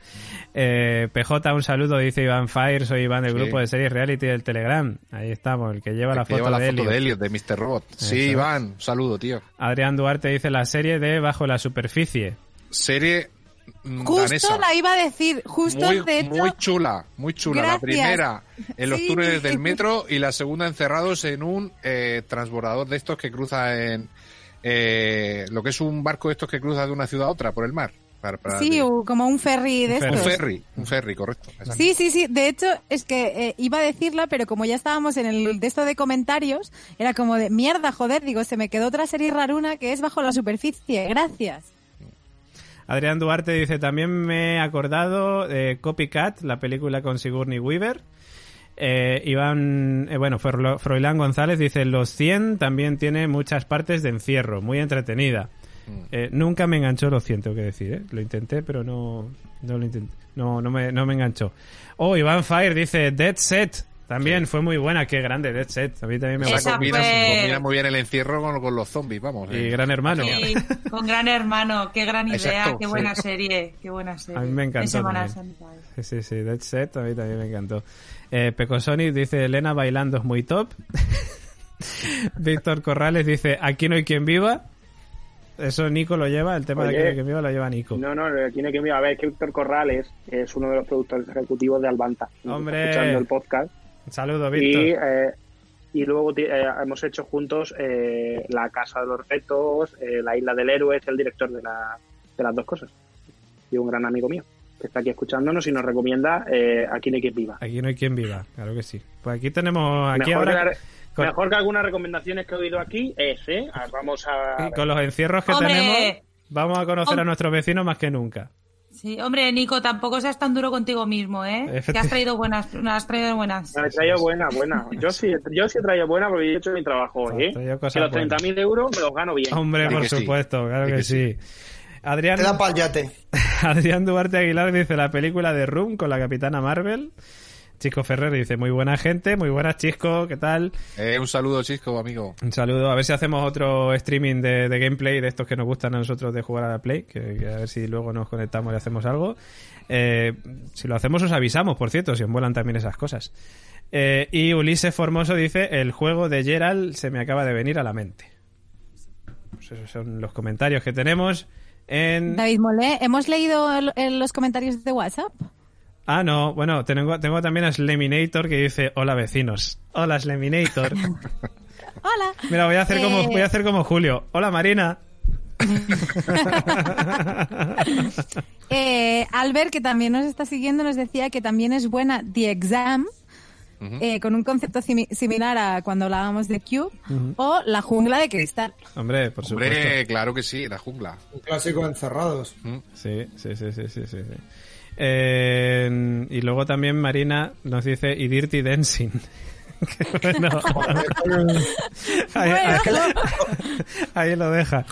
Eh, PJ, un saludo, dice Iván Fire. Soy Iván del Sí. grupo de series reality del Telegram. Ahí estamos, el que lleva la Que foto, lleva de, foto Elliot. de Elliot, de Mr. Robot. Sí. Iván, un saludo, tío. Adrián Duarte dice la serie de Bajo la superficie. Serie mm, Justo danesa. la iba a decir, justo muy, de hecho. muy chula, muy chula. La primera en los Sí. túneles del metro y la segunda encerrados en un eh, transbordador de estos que cruza en eh, lo que es un barco de estos que cruza de una ciudad a otra por el mar. Para- para- Sí, o como un ferry de Un un estos. ferry, un ferry, correcto. Sí, sí, sí. De hecho, es que eh, iba a decirla, pero como ya estábamos en el texto de comentarios, era como de mierda, joder, digo, se me quedó otra serie raruna que es Bajo la superficie. Gracias. Adrián Duarte dice, también me he acordado de Copycat, la película con Sigourney Weaver. Eh, Iván, eh, bueno, Froilán Froilán González dice, Los 100 también tiene muchas partes de encierro, muy entretenida. Eh, nunca me enganchó Los 100, tengo que decir, ¿eh? Lo intenté, pero no, no lo intenté. No, no me, no me enganchó. Oh, Iván Fire dice, Dead Set. También fue muy buena, qué grande Dead Set. A mí también me gustó. combina, fue- combina muy bien el encierro con, con los zombies, vamos. Y eh. Gran Hermano. Sí, con Gran Hermano, qué gran idea, Exacto, qué sí. buena serie, qué buena serie. A mí me encantó. Sí, sí, sí, Dead Set a mí también me encantó. Eh, Pecosonic dice, Elena bailando es muy top. Víctor Corrales dice, aquí no hay quien viva. Eso Nico lo lleva, el tema de Oye. aquí no hay quien viva lo lleva Nico. No, no, tiene que mirar. A ver, que Víctor Corrales es uno de los productores ejecutivos de Albanta. Hombre. Escuchando el podcast. Un saludo, Y, Víctor. eh, y luego eh, hemos hecho juntos eh, La Casa de los Retos, eh, La Isla del Héroe, es el director de, la- de las dos cosas. Y un gran amigo mío que está aquí escuchándonos y nos recomienda eh, Aquí no hay quien viva. Aquí no hay quien viva, claro que sí. Pues aquí tenemos, aquí mejor, ahora, que con, mejor que algunas recomendaciones que he oído aquí es, ¿eh? Ah, Vamos a... con los encierros que Hombre. tenemos, vamos a conocer a nuestros vecinos más que nunca. Sí, hombre, Nico, tampoco seas tan duro contigo mismo, ¿eh? Que has traído buenas, has traído buenas. Me he traído buena, buena. Yo sí, yo sí he traído buena porque he hecho mi trabajo, ¿eh? Que los buenas. 30.000 euros me los gano bien. Hombre, por que sí. supuesto, claro que, que sí. Adrián, Te da pa'l yate. Adrián Duarte Aguilar dice la película de Room con la capitana Marvel. Chico Ferrer dice muy buena gente, muy buenas Chisco, ¿qué tal? Eh, un saludo, Chisco, amigo. Un saludo, a ver si hacemos otro streaming de, de gameplay de estos que nos gustan a nosotros de jugar a la Play, que, que a ver si luego nos conectamos y hacemos algo. Eh, si lo hacemos os avisamos, por cierto, si os vuelan también esas cosas. Eh, y Ulises Formoso dice, el juego de Gerald se me acaba de venir a la mente. Pues esos son los comentarios que tenemos en... David Molé, ¿hemos leído el- el- los comentarios de WhatsApp? Ah, no, bueno, tengo, tengo también a Sleminator que dice, hola vecinos. Hola Sleminator. Hola. Mira, voy a hacer como Eh, voy a hacer como Julio. Hola Marina. Eh, Albert, que también nos está siguiendo, nos decía que también es buena The Exam, eh, con un concepto simi- similar a cuando hablábamos de Cube, o La Jungla de Cristal. Hombre, por supuesto. Hombre, claro que sí, la jungla. Un clásico de encerrados. Sí, sí, sí, sí, sí. sí. Eh, y luego también Marina nos dice y Dirty Dancing. Bueno. Ahí lo deja.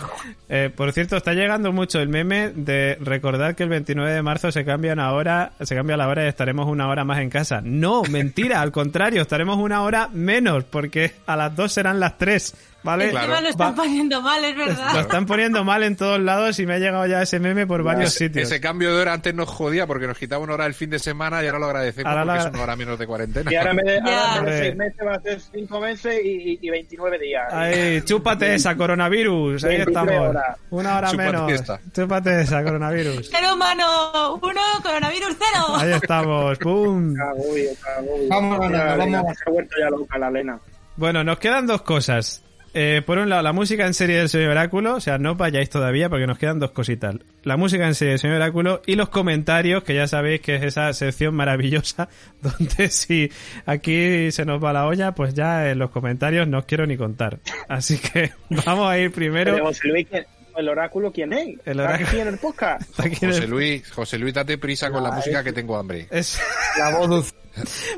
Eh, por cierto, está llegando mucho el meme de recordar que el 29 de marzo se cambia una hora, se cambia la hora y estaremos una hora más en casa. No, mentira, al contrario, estaremos una hora menos porque a las dos serán las tres. ¿Vale? Encima Claro. lo están Va- poniendo mal, es Lo verdad. están poniendo mal en todos lados y me ha llegado ya ese meme por varios sitios. Ese cambio de hora antes nos jodía porque nos quitaba una hora el fin de semana y ahora lo agradecemos Ahora porque la- es una hora menos de cuarentena. Y ahora vez de, ahora de seis meses va a ser cinco meses y, y, y 29 días. Ay, chúpate esa, coronavirus. Ahí 23 estamos. horas. Una hora Chúpate menos. esta. Chúpate esa, coronavirus. Ser humano uno, coronavirus cero. Ahí estamos. ¡Pum! Cagüey, cagüey. Vamos vamos ganando. Se ha vuelto ya loca la Lena. Bueno, nos quedan dos cosas. Eh, por un lado, la música en serie del señor Oráculo. O sea, no vayáis todavía porque nos quedan dos cositas. La música en serie del señor Oráculo y los comentarios, que ya sabéis que es esa sección maravillosa donde si aquí se nos va la olla, pues ya en los comentarios no os quiero ni contar. Así que vamos a ir primero. Pero José Luis, ¿quién- ¿el oráculo quién es? El ¿Está oráculo- aquí en el podcast? Aquí en el- José Luis, José Luis, date prisa con la música que tengo hambre. es- La voz dulce.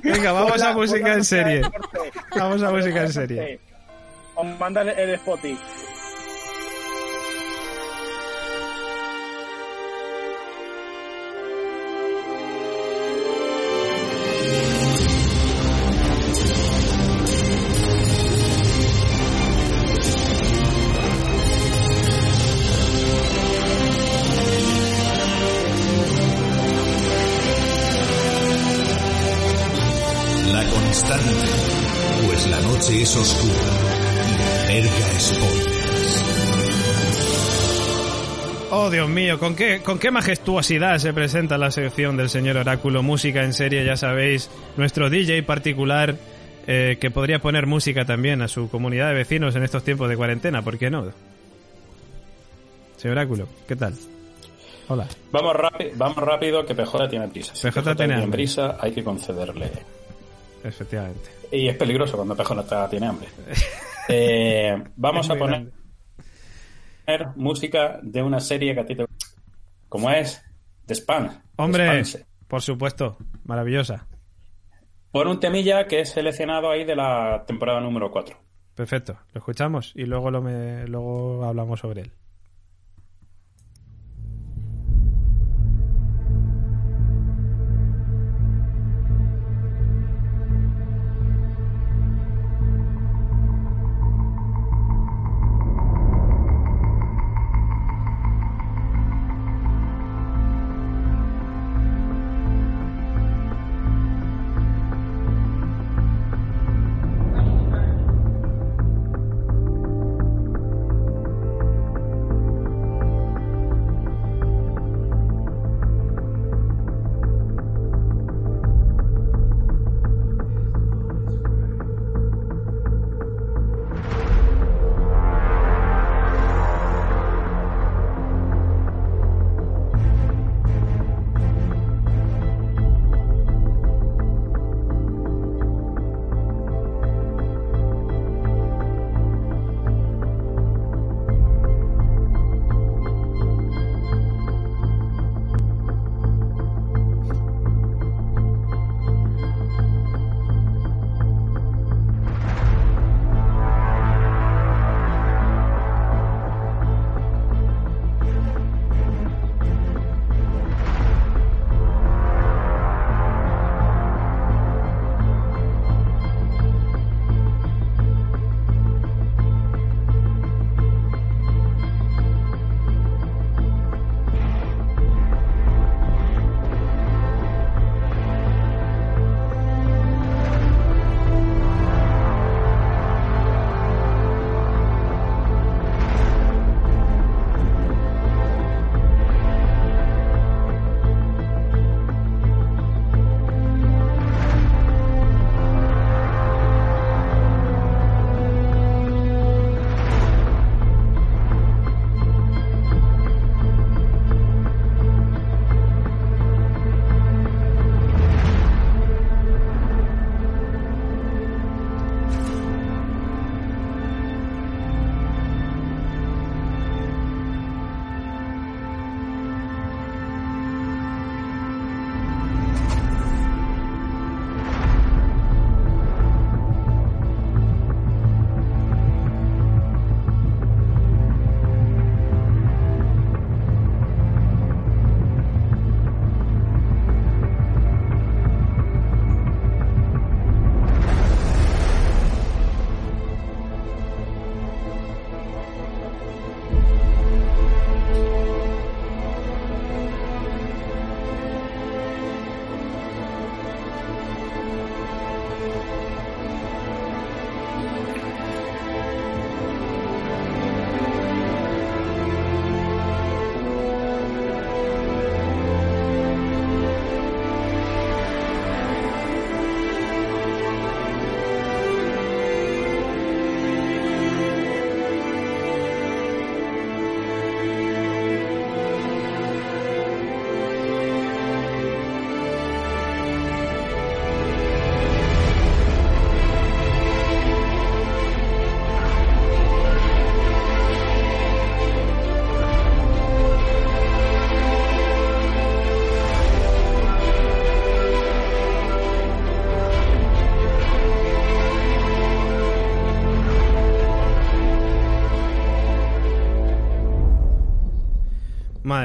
Venga, vamos a música en serie. Vamos a música en serie. Os manda el, Spotify. Pues la noche es oscura Dios mío, ¿con qué, con qué majestuosidad se presenta la sección del señor Oráculo. Música en serie, ya sabéis, nuestro DJ particular eh, que podría poner música también a su comunidad de vecinos en estos tiempos de cuarentena, ¿por qué no? Señor Oráculo, ¿qué tal? Hola. Vamos, rápido, vamos rápido, que PJ tiene prisa. Si PJ tiene hambre. prisa, hay que concederle. Efectivamente. Y es peligroso cuando PJ tiene hambre. Eh, vamos a poner grande. Música de una serie que a ti te como es The Span. Hombre, The por supuesto, maravillosa. Pon un temilla que es seleccionado ahí de la temporada número 4. Perfecto, lo escuchamos y luego, lo me, luego hablamos sobre él.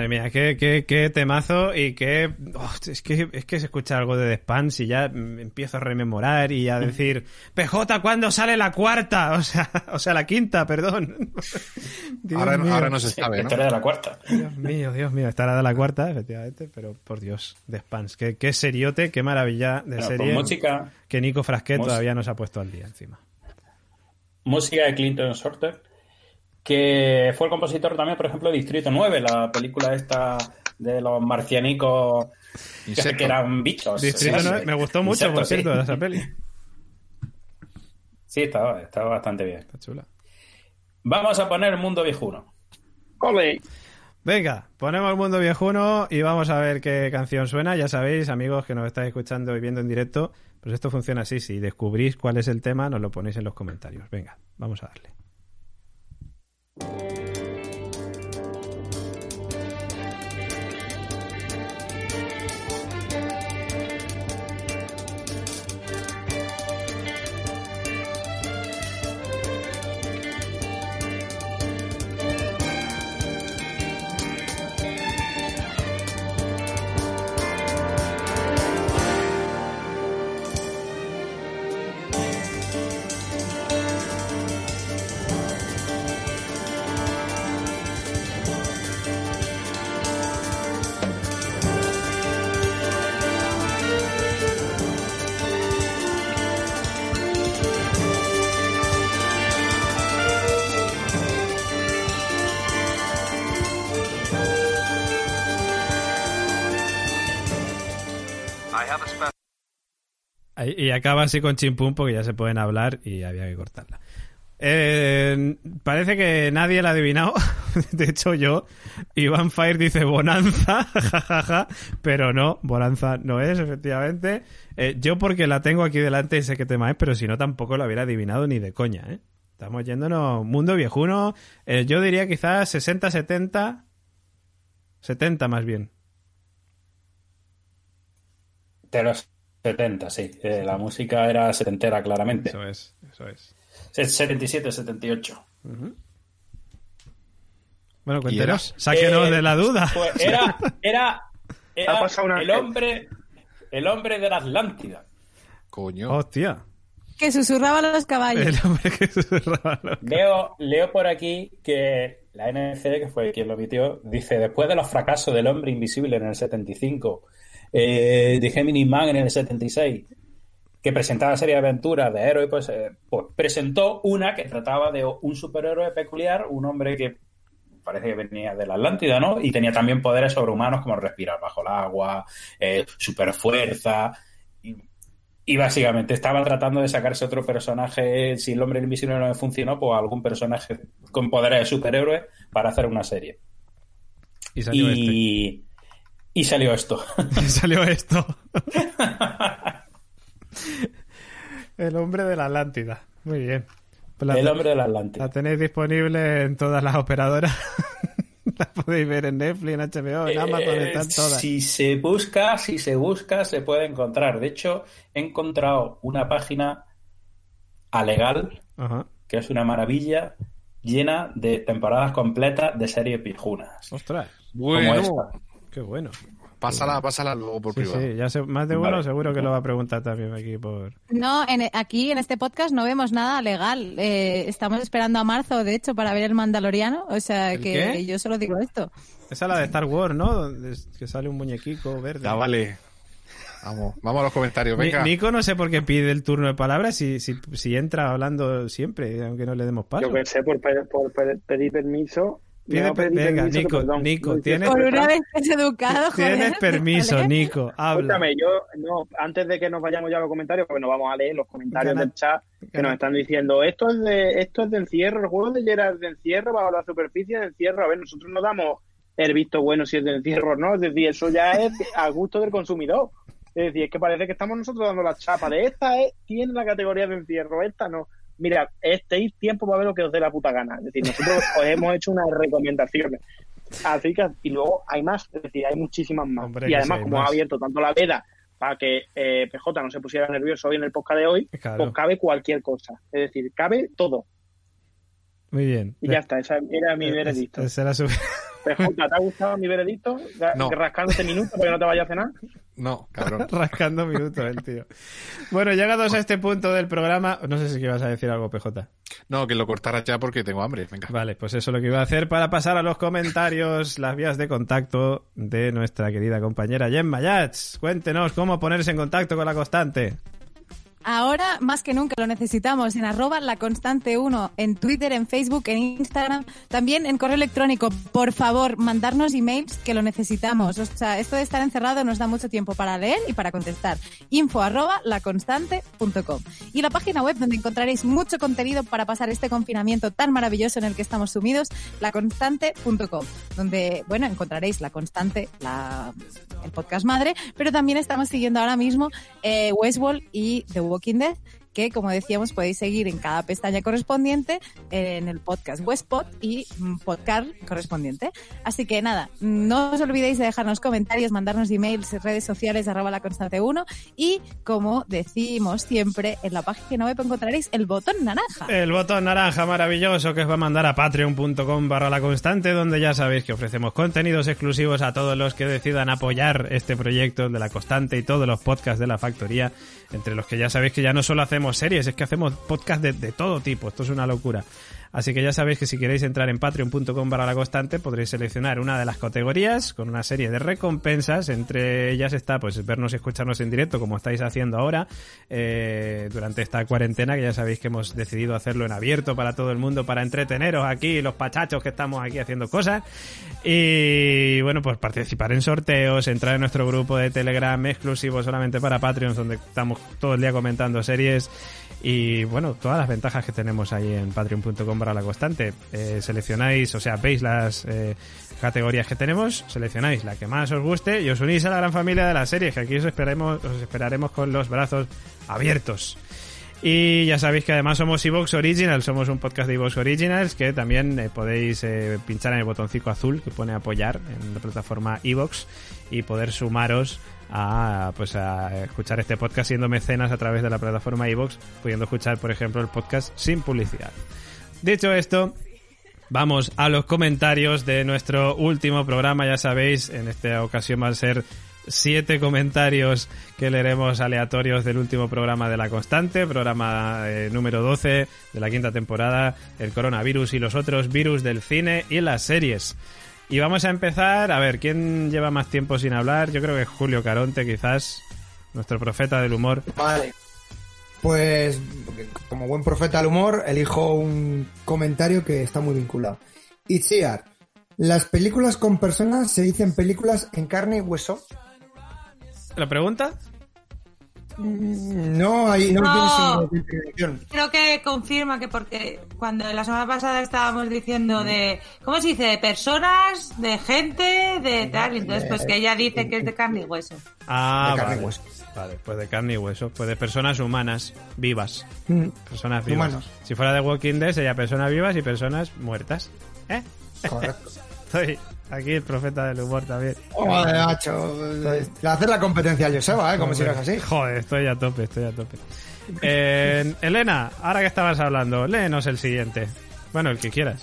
Madre mía, qué, qué, qué temazo y qué... oh, es, que, es que se escucha algo de The Spans y ya empiezo a rememorar y a decir PJ, ¿cuándo sale la cuarta? O sea, o sea la quinta, perdón. Ahora, no se sabe, ¿no? Historia de la cuarta. Dios mío, Dios mío, estará de la cuarta, efectivamente, pero por Dios, The Spans, qué, qué seriote, qué maravilla de serie pues música, que Nico Frasquet todavía nos ha puesto al día encima. música de Clinton Sorter, que fue el compositor también, por ejemplo, de Distrito 9, la película esta de los marcianicos que, Insecto. que eran bichos. Distrito Sí, nueve, me gustó mucho, por Insectos, sí. cierto, de esa peli. Sí, estaba, estaba bastante bien. Está chula. Vamos a poner Mundo Viejuno. Ole. Venga, ponemos el mundo viejuno y vamos a ver qué canción suena. Ya sabéis, amigos que nos estáis escuchando y viendo en directo, pues esto funciona así. Si descubrís cuál es el tema, nos lo ponéis en los comentarios. Venga, vamos a darle. Ahí- Y acaba así con chimpum porque ya se pueden hablar y había que cortarla. Eh, parece que nadie la ha adivinado. De hecho, yo. Iván Fire dice Bonanza, jajaja. Pero no, Bonanza no es, efectivamente. Eh, yo, porque la tengo aquí delante y sé qué tema es, pero si no, tampoco lo hubiera adivinado ni de coña, ¿eh? Estamos yéndonos mundo viejuno. Eh, yo diría quizás 60, 70. 70 más bien. De los 70, sí. Eh, la música era setentera, claramente. Eso es, eso es. Se- 77, 78. Bueno, ¿Y cuéntenos. Sáquenos Eh, de la duda. Pues era, era, una- el hombre, el hombre de la Atlántida. Coño. Hostia. Que susurraban los caballos. El hombre que susurraba lo- Leo, leo por aquí que la NC, que fue quien lo emitió, dice, después de los fracasos del hombre invisible en el 75, eh, de Gemini Man en el 76, que presentaba serie de aventuras de héroe, pues, eh, pues presentó una que trataba de un superhéroe peculiar, un hombre que parece que venía de la Atlántida, ¿no? Y tenía también poderes sobrehumanos como respirar bajo el agua, eh, superfuerza. Y, y básicamente estaba tratando de sacarse otro personaje. Si el hombre invisible no le funcionó, pues algún personaje con poderes de superhéroe para hacer una serie. Y salió este. Y, salió esto. Y salió esto. El hombre de la Atlántida. Muy bien. Pues la, el hombre de la Atlántida. la tenéis disponible en todas las operadoras. la podéis ver en Netflix, en HBO, en Amazon, Eh, están todas. Si se busca, si se busca, se puede encontrar. De hecho, he encontrado una página alegal, Ajá. que es una maravilla, llena de temporadas completas de series pijunas. Ostras, Como Bueno, esta. Qué bueno. pásala, pásala luego por Sí, privado. sí, ya sé, más de uno Vale. seguro que lo va a preguntar también aquí por... No, en- aquí en este podcast no vemos nada legal. Eh, estamos esperando a marzo, de hecho, para ver el Mandaloriano. O sea ¿El que qué? yo solo digo esto. Esa es la de Star Wars, ¿no? Donde es- que sale un muñequico verde. Ya vale. Vamos, vamos a los comentarios. Venga. Nico no sé por qué pide el turno de palabras si, si, si entra hablando siempre, aunque no le demos paso. Yo que sé, por, por pe- pedir permiso. Pedir venga, permiso, Nico, perdón, Nico, tienes- Por una vez que es educado, joder. Tienes permiso, ¿vale? Nico, habla. Escúchame, yo, no, antes de que nos vayamos ya a los comentarios, porque nos vamos a leer los comentarios Gana- del chat que gana- nos están diciendo, esto es de esto es de encierro, el juego de Gerard es de encierro, bajo la superficie de encierro. A ver, nosotros no damos el visto bueno si es de encierro o no, es decir, eso ya es a gusto del consumidor. Es decir, es que parece que estamos nosotros dando la chapa de esta es, tiene la categoría de encierro, esta no. Mira, estéis tiempo para ver lo que os dé la puta gana. Es decir, nosotros os hemos hecho unas recomendaciones. Así que, y luego hay más, es decir, hay muchísimas más. Hombre, y además, como más. ha abierto tanto la veda para que eh, PJ no se pusiera nervioso hoy en el podcast de hoy, Claro. pues cabe cualquier cosa. Es decir, cabe todo. Muy bien. Y ya está, ese era mi veredicto. Ese era su- PJ, ¿te ha gustado mi veredicto? No. Rascándote minutos para que no te vayas a cenar. No, cabrón. Rascando minutos el tío. Bueno, llegados a este punto del programa, no sé si ibas a decir algo, PJ. No, que lo cortaras ya porque tengo hambre. Venga. Vale, pues eso es lo que iba a hacer para pasar a los comentarios, las vías de contacto de nuestra querida compañera Gemma Yats. Cuéntenos cómo ponerse en contacto con la constante. Ahora, más que nunca, lo necesitamos en arroba la constante 1, en Twitter, en Facebook, en Instagram, también en correo electrónico. Por favor, mandarnos emails que lo necesitamos. O sea, esto de estar encerrado nos da mucho tiempo para leer y para contestar. Info arroba laconstante.com. Y la página web donde encontraréis mucho contenido para pasar este confinamiento tan maravilloso en el que estamos sumidos, laconstante.com, donde, bueno, encontraréis la constante, la, el podcast madre, pero también estamos siguiendo ahora mismo eh, y The Walking Dead, que como decíamos podéis seguir en cada pestaña correspondiente en el podcast Westpod y mm, podcast correspondiente. Así que nada, no os olvidéis de dejarnos comentarios, mandarnos emails, redes sociales, arroba la constante 1 y como decimos siempre, en la página web encontraréis el botón naranja. El botón naranja maravilloso que os va a mandar a patreon.com barra la constante, donde ya sabéis que ofrecemos contenidos exclusivos a todos los que decidan apoyar este proyecto de la constante y todos los podcasts de la factoría, entre los que ya sabéis que ya no solo hacemos series, es que hacemos podcasts de, de todo tipo, esto es una locura. Así que ya sabéis que si queréis entrar en patreon.com barra la constante podréis seleccionar una de las categorías con una serie de recompensas. Entre ellas está pues vernos y escucharnos en directo como estáis haciendo ahora eh, durante esta cuarentena que ya sabéis que hemos decidido hacerlo en abierto para todo el mundo para entreteneros aquí los pachachos que estamos aquí haciendo cosas. Y bueno pues participar en sorteos, entrar en nuestro grupo de Telegram exclusivo solamente para Patreons donde estamos todo el día comentando series y bueno, todas las ventajas que tenemos ahí en patreon.com para la constante. Eh, seleccionáis, o sea, veis las eh, categorías que tenemos, seleccionáis la que más os guste y os unís a la gran familia de las series, que aquí os esperaremos, os esperaremos con los brazos abiertos. Y ya sabéis que además somos Evox Originals, somos un podcast de Evox Originals que también eh, podéis pinchar en el botoncito azul que pone apoyar en la plataforma Evox y poder sumaros a pues a escuchar este podcast siendo mecenas a través de la plataforma Evox, pudiendo escuchar por ejemplo el podcast sin publicidad. Dicho esto, vamos a los comentarios de nuestro último programa, ya sabéis, en esta ocasión va a ser siete comentarios que leeremos aleatorios del último programa de La Constante, programa eh, número 12 de la quinta temporada, el coronavirus y los otros virus del cine y las series. Y vamos a empezar, a ver, ¿quién lleva más tiempo sin hablar? Yo creo que Julio Caronte, quizás, nuestro profeta del humor. Vale. Pues, como buen profeta del humor, elijo un comentario que está muy vinculado. Itziar, las películas con personas se dicen películas en carne y hueso. ¿La pregunta? Mm, No, ahí no, No. tiene significación. Creo que confirma que porque cuando la semana pasada estábamos diciendo de, ¿cómo se dice? De personas, de gente, de tal, entonces pues que ella dice que es de carne y hueso. Ah, De carne y vale. hueso. Vale, pues de carne y hueso. Pues de personas humanas, vivas. Mm, Personas vivas. Humanos. Si fuera de Walking Dead sería personas vivas y personas muertas. ¿Eh? Correcto. Estoy aquí el profeta del humor también. Joder, macho. Le hacer la competencia a Joseba, ¿eh? Como sigas así. Joder, estoy a tope, estoy a tope. Eh, Elena, ahora que estabas hablando, léenos el siguiente. Bueno, el que quieras.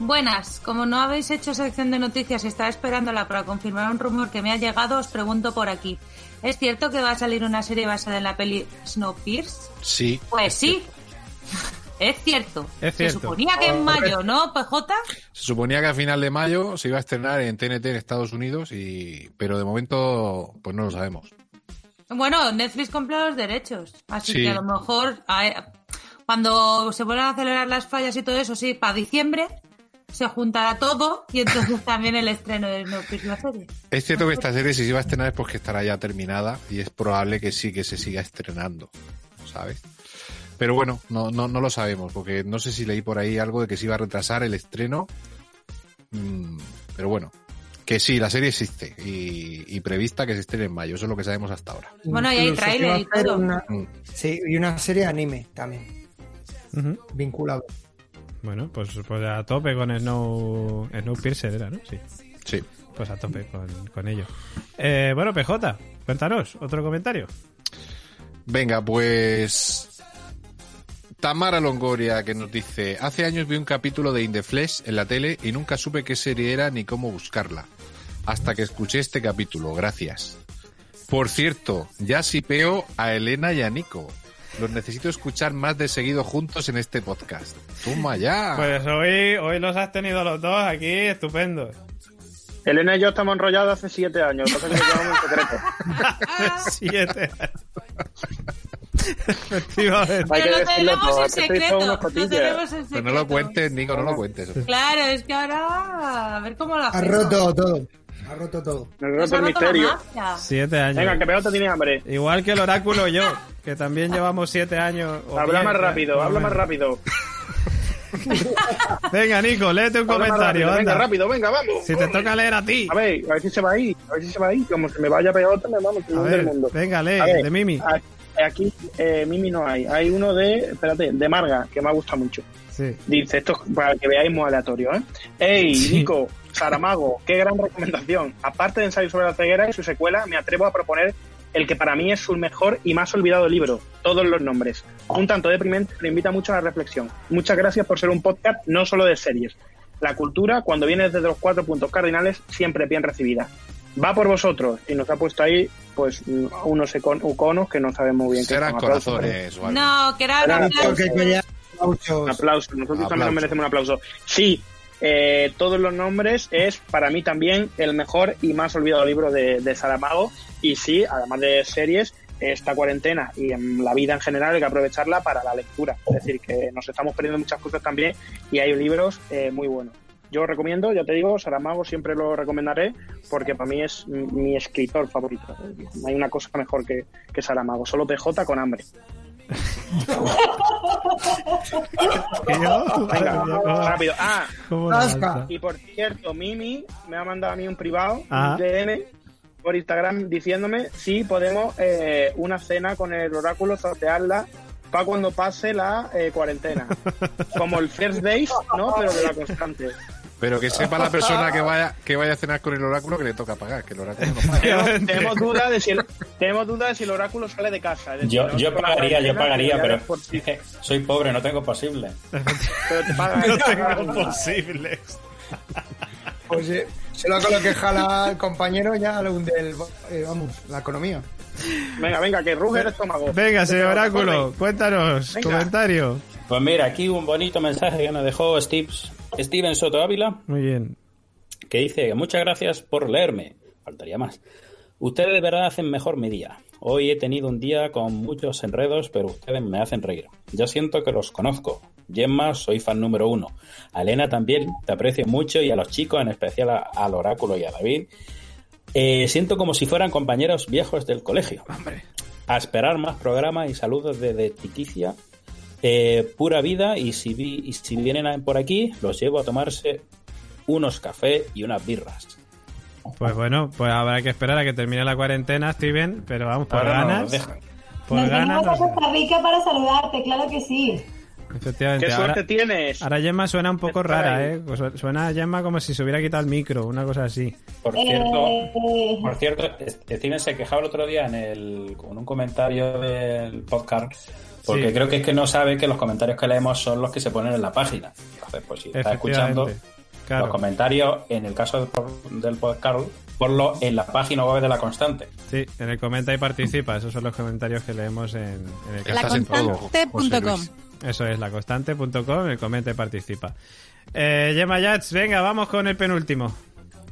Buenas, como no habéis hecho sección de noticias y estaba esperándola para confirmar un rumor que me ha llegado, os pregunto por aquí. ¿Es cierto que va a salir una serie basada en la peli Snowpiercer? Sí. Pues sí. Es cierto. Es Se cierto. suponía que en mayo, ¿no, PJ? Se suponía que a final de mayo se iba a estrenar en TNT en Estados Unidos, y pero de momento pues no lo sabemos. Bueno, Netflix compró los derechos, así Sí. que a lo mejor a- cuando se vuelvan a acelerar las fallas y todo eso, sí, para diciembre se juntará todo y entonces también el estreno de Snowpiercer la serie. Es cierto que esta serie si se iba a estrenar es porque estará ya terminada y es probable que sí que se siga estrenando, ¿sabes? Pero bueno, no, no, no lo sabemos, porque no sé si leí por ahí algo de que se iba a retrasar el estreno. Mm, pero bueno, que sí, la serie existe y, y prevista que se estrene en mayo, eso es lo que sabemos hasta ahora. Bueno, y hay a y todo. una- Mm. sí, y una serie anime también, Ujú. vinculado. Bueno, pues, pues a tope con Snow, Snowpiercer era, ¿no? Sí. Sí. Pues a tope con, con ello. Eh, bueno, PJ, cuéntanos, otro comentario. Venga, pues Tamara Longoria que nos dice, hace años vi un capítulo de In the Flesh en la tele y nunca supe qué serie era ni cómo buscarla. Hasta que escuché este capítulo, gracias. Por cierto, ya sipeo a Elena y a Nico. Los necesito escuchar más de seguido juntos en este podcast. ¡Toma ya! Pues hoy, hoy los has tenido los dos aquí, estupendo. Elena y yo estamos enrollados hace siete años. Lo que pasa es que lo llevamos en secreto. Siete. Efectivamente. Pero lo tenemos todo, en secreto. Lo tenemos en Pues no lo cuentes, Nico, no lo cuentes. Claro, es que ahora a ver cómo lo Ha hacemos. roto todo. Ha roto todo. Me Nos roto ha el roto la misterio. Siete años. Venga, que Peota tiene hambre. Igual que el oráculo y yo, que también llevamos siete años. o Habla más rápido, habla más rápido. Venga, Nico, léete un Habla comentario. rápido, Venga, anda. rápido, venga, vamos. Si te toca leer a ti. A ver, a ver si se va ahí. A ver si se va ahí. Como se me vaya Peota, me vamos A a ver, del mundo. venga, lee, A ver, de Mimi. a- Aquí, eh, Mimi no hay. Hay uno de, espérate, de Marga, que me ha gustado mucho. Sí. Dice, esto es para que veáis muy aleatorio, ¿eh? Ey, Sí. Nico, Saramago, qué gran recomendación. Aparte de ensayo sobre la ceguera y su secuela, me atrevo a proponer el que para mí es su mejor y más olvidado libro, todos los nombres. Un tanto deprimente, pero invita mucho a la reflexión. Muchas gracias por ser un podcast no solo de series. La cultura, cuando viene desde los cuatro puntos cardinales, siempre bien recibida. Va por vosotros. Y nos ha puesto ahí, pues, unos econ- iconos que no sabemos muy bien qué. Aplausos, corazones o algo. No, que era un Era aplauso. Porque quería un muchos. aplauso. Nosotros también Aplauso. nos merecemos un aplauso. Sí, eh, todos los nombres es para mí también el mejor y más olvidado libro de, de Saramago. Y sí, además de series, esta cuarentena y en la vida en general hay que aprovecharla para la lectura. Es decir, que nos estamos perdiendo muchas cosas también y hay libros eh, muy buenos. Yo recomiendo, ya te digo, Saramago siempre lo recomendaré porque para mí es mi escritor favorito. No hay una cosa mejor que, que Saramago, solo PJ con hambre. Venga, Yo, ¿cómo- rápido. Ah? Y por cierto, Mimi me ha mandado a mí un privado, Ah. un DM, por Instagram diciéndome si podemos eh, una cena con el oráculo sortearla para cuando pase la eh, cuarentena. Como el first days, ¿no? Pero de la constante. Pero que sepa la persona que vaya, que vaya a cenar con el oráculo que le toca pagar, que el oráculo no paga. Tenemos, tenemos duda de si el, tenemos duda de si el oráculo sale de casa. decir, Yo, yo pagaría, yo pagaría, pero es que soy pobre, no tengo posible. pero te paga- No tengo posibles. Pues eh, con lo que jala el compañero ya lo hunde el, eh, vamos, la economía. Venga, venga, que ruge el estómago. Venga, señor Oráculo, cuéntanos, Venga. comentario. Pues mira, aquí un bonito mensaje que nos dejó Steve, Steven Soto Ávila, Muy bien. que dice, muchas gracias por leerme. Faltaría más. Ustedes de verdad hacen mejor mi día. Hoy he tenido un día con muchos enredos, pero ustedes me hacen reír. Yo siento que los conozco. Gemma, soy fan número uno. A Elena también, te aprecio mucho y a los chicos, en especial a- al Oráculo y a David. Eh, siento como si fueran compañeros viejos del colegio. A esperar más programas y saludos desde Tiquicia. Eh, pura vida y si, vi- y si vienen por aquí, los llevo a tomarse unos cafés y unas birras. Pues bueno, pues habrá que esperar a que termine la cuarentena, Steven, pero vamos, por Ahora ganas. por Nos ganas. venimos a Costa Rica para saludarte, claro que sí. efectivamente. ¿Qué suerte Ahora, tienes? ahora Gemma suena un poco rara, ahí. ¿eh? Pues su- Suena a Gemma como si se hubiera quitado el micro, una cosa así. Por cierto, Eh, por cierto, Steven se quejaba el otro día en el, con un comentario del podcast, porque Sí. creo que es que no sabe que los comentarios que leemos son los que se ponen en la página. Entonces, pues si está escuchando. Claro. los comentarios, en el caso del, por- del podcast, ponlo en la página web de la constante. Sí, en el comenta y participa. Esos son los comentarios que leemos en, en el Laconstante.com. Eso es, laconstante.com, el comenta y participa. Eh, Gemma Yats, venga, vamos con el penúltimo.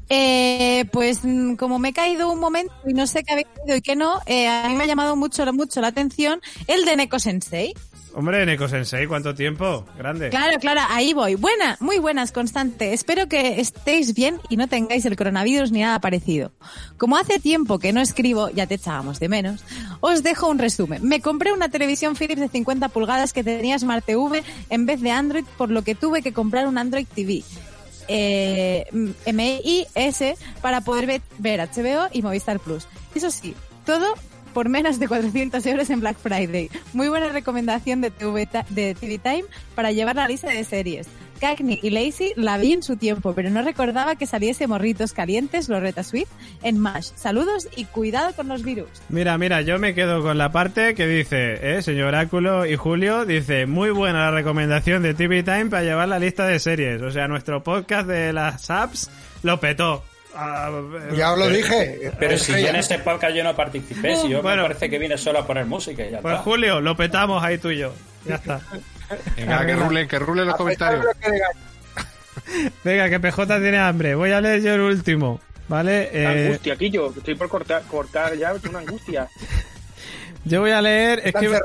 Eh, pues mm, como me he caído un momento y no sé qué habéis caído y qué no, eh, a mí me ha llamado mucho, mucho la atención el de Neko Sensei. Hombre, Neko Sensei, ¿cuánto tiempo? Grande. Claro, claro, ahí voy. Buena, muy buenas, Constante. Espero que estéis bien y no tengáis el coronavirus ni nada parecido. Como hace tiempo que no escribo, ya te echábamos de menos, os dejo un resumen. Me compré una televisión Philips de 50 pulgadas que tenía Smart TV en vez de Android, por lo que tuve que comprar un Android TV. Eh, MIS para poder ve- ver HBO y Movistar Plus. Eso sí, todo por menos de 400 euros en Black Friday. Muy buena recomendación de TV, de TV Time para llevar la lista de series. Cagney y Lacey la vi en su tiempo, pero no recordaba que saliese Morritos Calientes, Loretta Swift, en MASH. Saludos y cuidado con los virus. Mira, mira, yo me quedo con la parte que dice, eh, señor Oráculo y Julio, dice, muy buena la recomendación de TV Time para llevar la lista de series. O sea, nuestro podcast de las apps lo petó. Ah, Ya os lo dije. Pero si yo ya- en este podcast yo no participé, si yo Bueno. me parece que vine solo a poner música y ya Pues está. Julio, lo petamos ahí tú y yo. Ya está. Venga, que rulen, que rulen los A comentarios. que Venga, que PJ tiene hambre. Voy a leer yo el último. ¿Vale? Eh, angustia, aquí yo, estoy por cortar, cortar ya, es una angustia. yo voy a leer. Es que.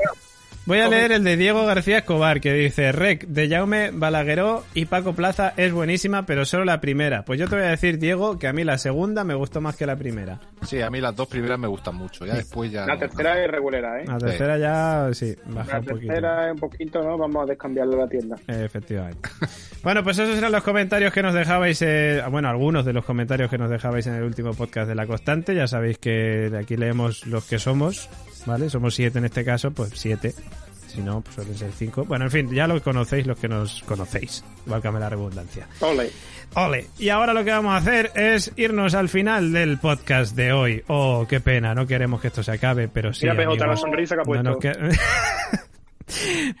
Voy a leer el de Diego García Escobar, que dice: Rec de Jaume Balagueró y Paco Plaza es buenísima, pero solo la primera. Pues yo te voy a decir, Diego, que a mí la segunda me gustó más que la primera. Sí, a mí las dos primeras me gustan mucho. Ya después ya. La no. tercera es regulera, ¿eh? La tercera ya, sí, baja La un poquito. tercera es un poquito, ¿no? Vamos a descambiarlo la tienda. Efectivamente. Bueno, pues esos eran los comentarios que nos dejabais, eh, bueno, algunos de los comentarios que nos dejabais en el último podcast de La Constante. Ya sabéis que de aquí leemos los que somos, ¿vale? Somos siete en este caso, pues siete. Si no, pues suelen ser cinco. Bueno, en fin, ya lo conocéis los que nos conocéis. Válgame la redundancia. Ole. Ole. Y ahora lo que vamos a hacer es irnos al final del podcast de hoy. Oh, qué pena, no queremos que esto se acabe, pero sí. Mira, PJ, la sonrisa que ha puesto. que-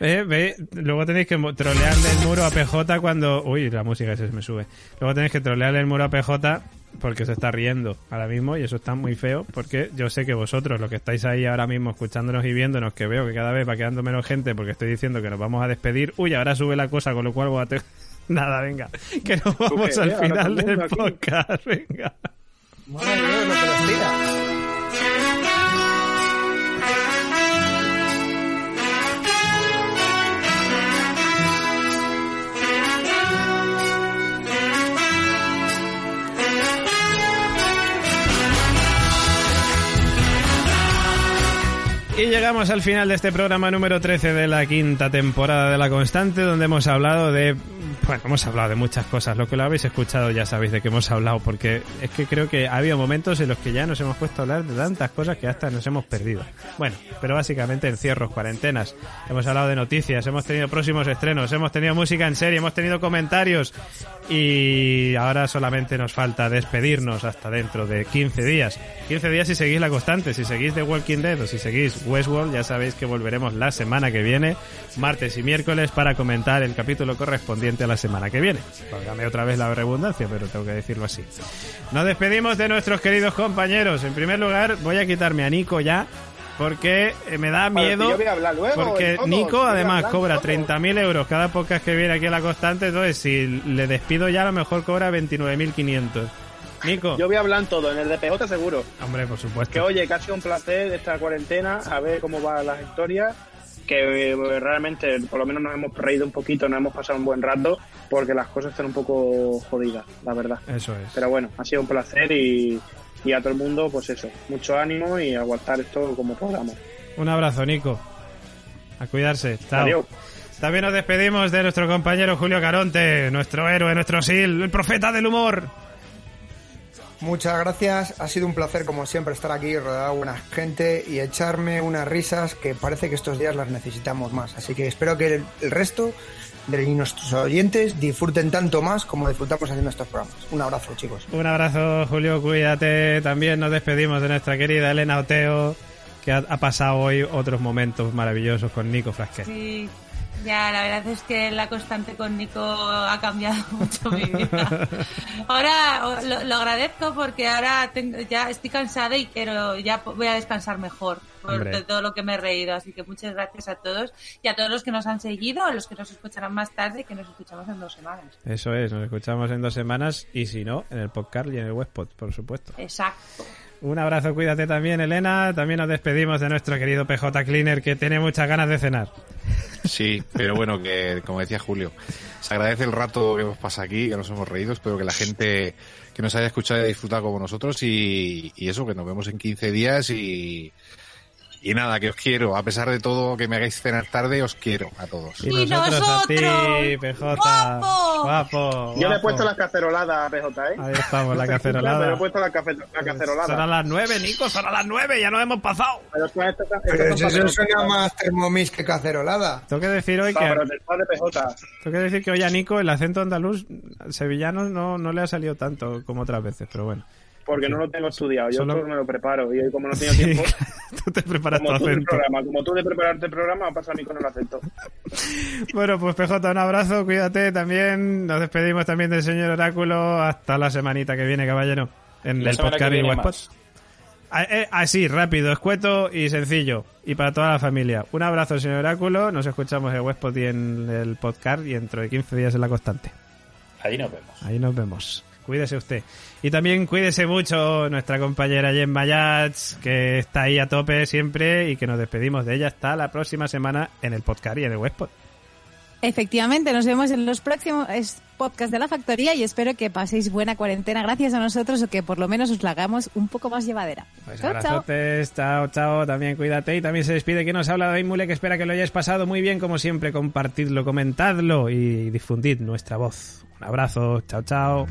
ve, luego tenéis que trolearle el muro a PJ cuando... Uy, la música ese se me sube. Luego tenéis que trolearle el muro a PJ porque se está riendo ahora mismo y eso está muy feo porque yo sé que vosotros, los que estáis ahí ahora mismo escuchándonos y viéndonos, que veo que cada vez va quedando menos gente porque estoy diciendo que nos vamos a despedir. Uy, ahora sube la cosa, con lo cual voy a tener... Nada, venga, que nos vamos qué? al final el del aquí. podcast, venga. Madre de Dios, lo que nos tira. Y llegamos al final de este programa número 13 de la quinta temporada de La Constante, donde hemos hablado de... Bueno, hemos hablado de muchas cosas. Lo que lo habéis escuchado ya sabéis de qué hemos hablado, porque es que creo que ha habido momentos en los que ya nos hemos puesto a hablar de tantas cosas que hasta nos hemos perdido. Bueno, pero básicamente encierros, cuarentenas. Hemos hablado de noticias, hemos tenido próximos estrenos, hemos tenido música en serie, hemos tenido comentarios y ahora solamente nos falta despedirnos hasta dentro de 15 días. 15 días si seguís la constante, si seguís The Walking Dead o si seguís Westworld, ya sabéis que volveremos la semana que viene, martes y miércoles, para comentar el capítulo correspondiente a la semana que viene. Válgame otra vez la redundancia, pero tengo que decirlo así. Nos despedimos de nuestros queridos compañeros. En primer lugar, voy a quitarme a Nico ya. Porque eh, me da miedo. yo voy a hablar luego, porque Nico además cobra todos. 30.000 euros cada podcast que viene aquí a la constante. Entonces, si le despido ya, a lo mejor cobra 29.500. Nico. Yo voy a hablar en todo, en el de PJ seguro. Hombre, por supuesto. Que oye, que ha sido un placer esta cuarentena, a ver cómo van las historias. Que eh, realmente, por lo menos nos hemos reído un poquito, nos hemos pasado un buen rato, porque las cosas están un poco jodidas, la verdad. Eso es. Pero bueno, ha sido un placer y, y a todo el mundo, pues eso, mucho ánimo y aguantar esto como podamos. Un abrazo, Nico. A cuidarse. Chao. Adiós. También nos despedimos de nuestro compañero Julio Caronte, nuestro héroe, nuestro SIL, el profeta del humor. Muchas gracias, ha sido un placer como siempre estar aquí rodeado de buena gente y echarme unas risas que parece que estos días las necesitamos más. Así que espero que el, el resto de nuestros oyentes disfruten tanto más como disfrutamos haciendo estos programas. Un abrazo chicos. Un abrazo, Julio, cuídate. También nos despedimos de nuestra querida Elena Oteo, que ha, ha pasado hoy otros momentos maravillosos con Nico Frasquet. Sí, ya, la verdad es que la constante con Nico ha cambiado mucho mi vida. Ahora lo, lo agradezco porque ahora tengo- ya estoy cansada y quiero, ya voy a descansar mejor por Hombre. todo lo que me he reído. Así que muchas gracias a todos y a todos los que nos han seguido, a los que nos escucharán más tarde y que nos escuchamos en dos semanas. Eso es, nos escuchamos en dos semanas y si no, en el podcast y en el webpod, por supuesto. Exacto. Un abrazo, cuídate también, Elena. También nos despedimos de nuestro querido PJ Cleaner, que tiene muchas ganas de cenar. Sí, pero bueno, que como decía Julio, se agradece el rato que hemos pasado aquí, que nos hemos reído. Espero que la gente que nos haya escuchado haya disfrutado como nosotros y, y eso, que nos vemos en 15 días y, Y nada, que os quiero. A pesar de todo que me hagáis cenar tarde, os quiero a todos. Y Y nosotros a ti. PJ. ¡Guapo! Guapo. Yo le he puesto las caceroladas a PJ, ¿eh? Ahí estamos, la cacerolada. le he puesto la, cafe- la cacerolada. Son a las nueve, Nico, son a las nueve, ya nos hemos pasado. Pero esto- esto- Pero eso papelotas. suena más termomix que cacerolada. Tengo que decir hoy No, que... pero después de PJ. Tengo que decir que hoy a Nico el acento andaluz sevillano no, no le ha salido tanto como otras veces, pero bueno. Porque no lo tengo estudiado. Yo Solo- todo me lo preparo. Y hoy, como no tengo Sí, tiempo, tú te preparas tu como tú, de acento. programa, como tú de prepararte el programa, pasa a mí con el acento. Bueno, pues PJ, un abrazo, cuídate también. Nos despedimos también del señor Oráculo. Hasta la semanita que viene, caballero. En La el podcast y eh, Así, rápido, escueto y sencillo. Y para toda la familia. Un abrazo, señor Oráculo. Nos escuchamos en Webpod y en el podcast y dentro de 15 días en la constante. Ahí nos vemos. Ahí nos vemos. Cuídese usted. Y también cuídese mucho nuestra compañera Jen Mayats, que está ahí a tope siempre y que nos despedimos de ella hasta la próxima semana en el podcast y en el Webpod. Efectivamente, nos vemos en los próximos podcasts de la factoría y espero que paséis buena cuarentena gracias a nosotros o que por lo menos os la hagamos un poco más llevadera. Pues Chao, chao. chao, también cuídate y también se despide que nos habla David Mule que espera que lo hayáis pasado muy bien como siempre, compartidlo, comentadlo y difundid nuestra voz. Un abrazo, chao, chao.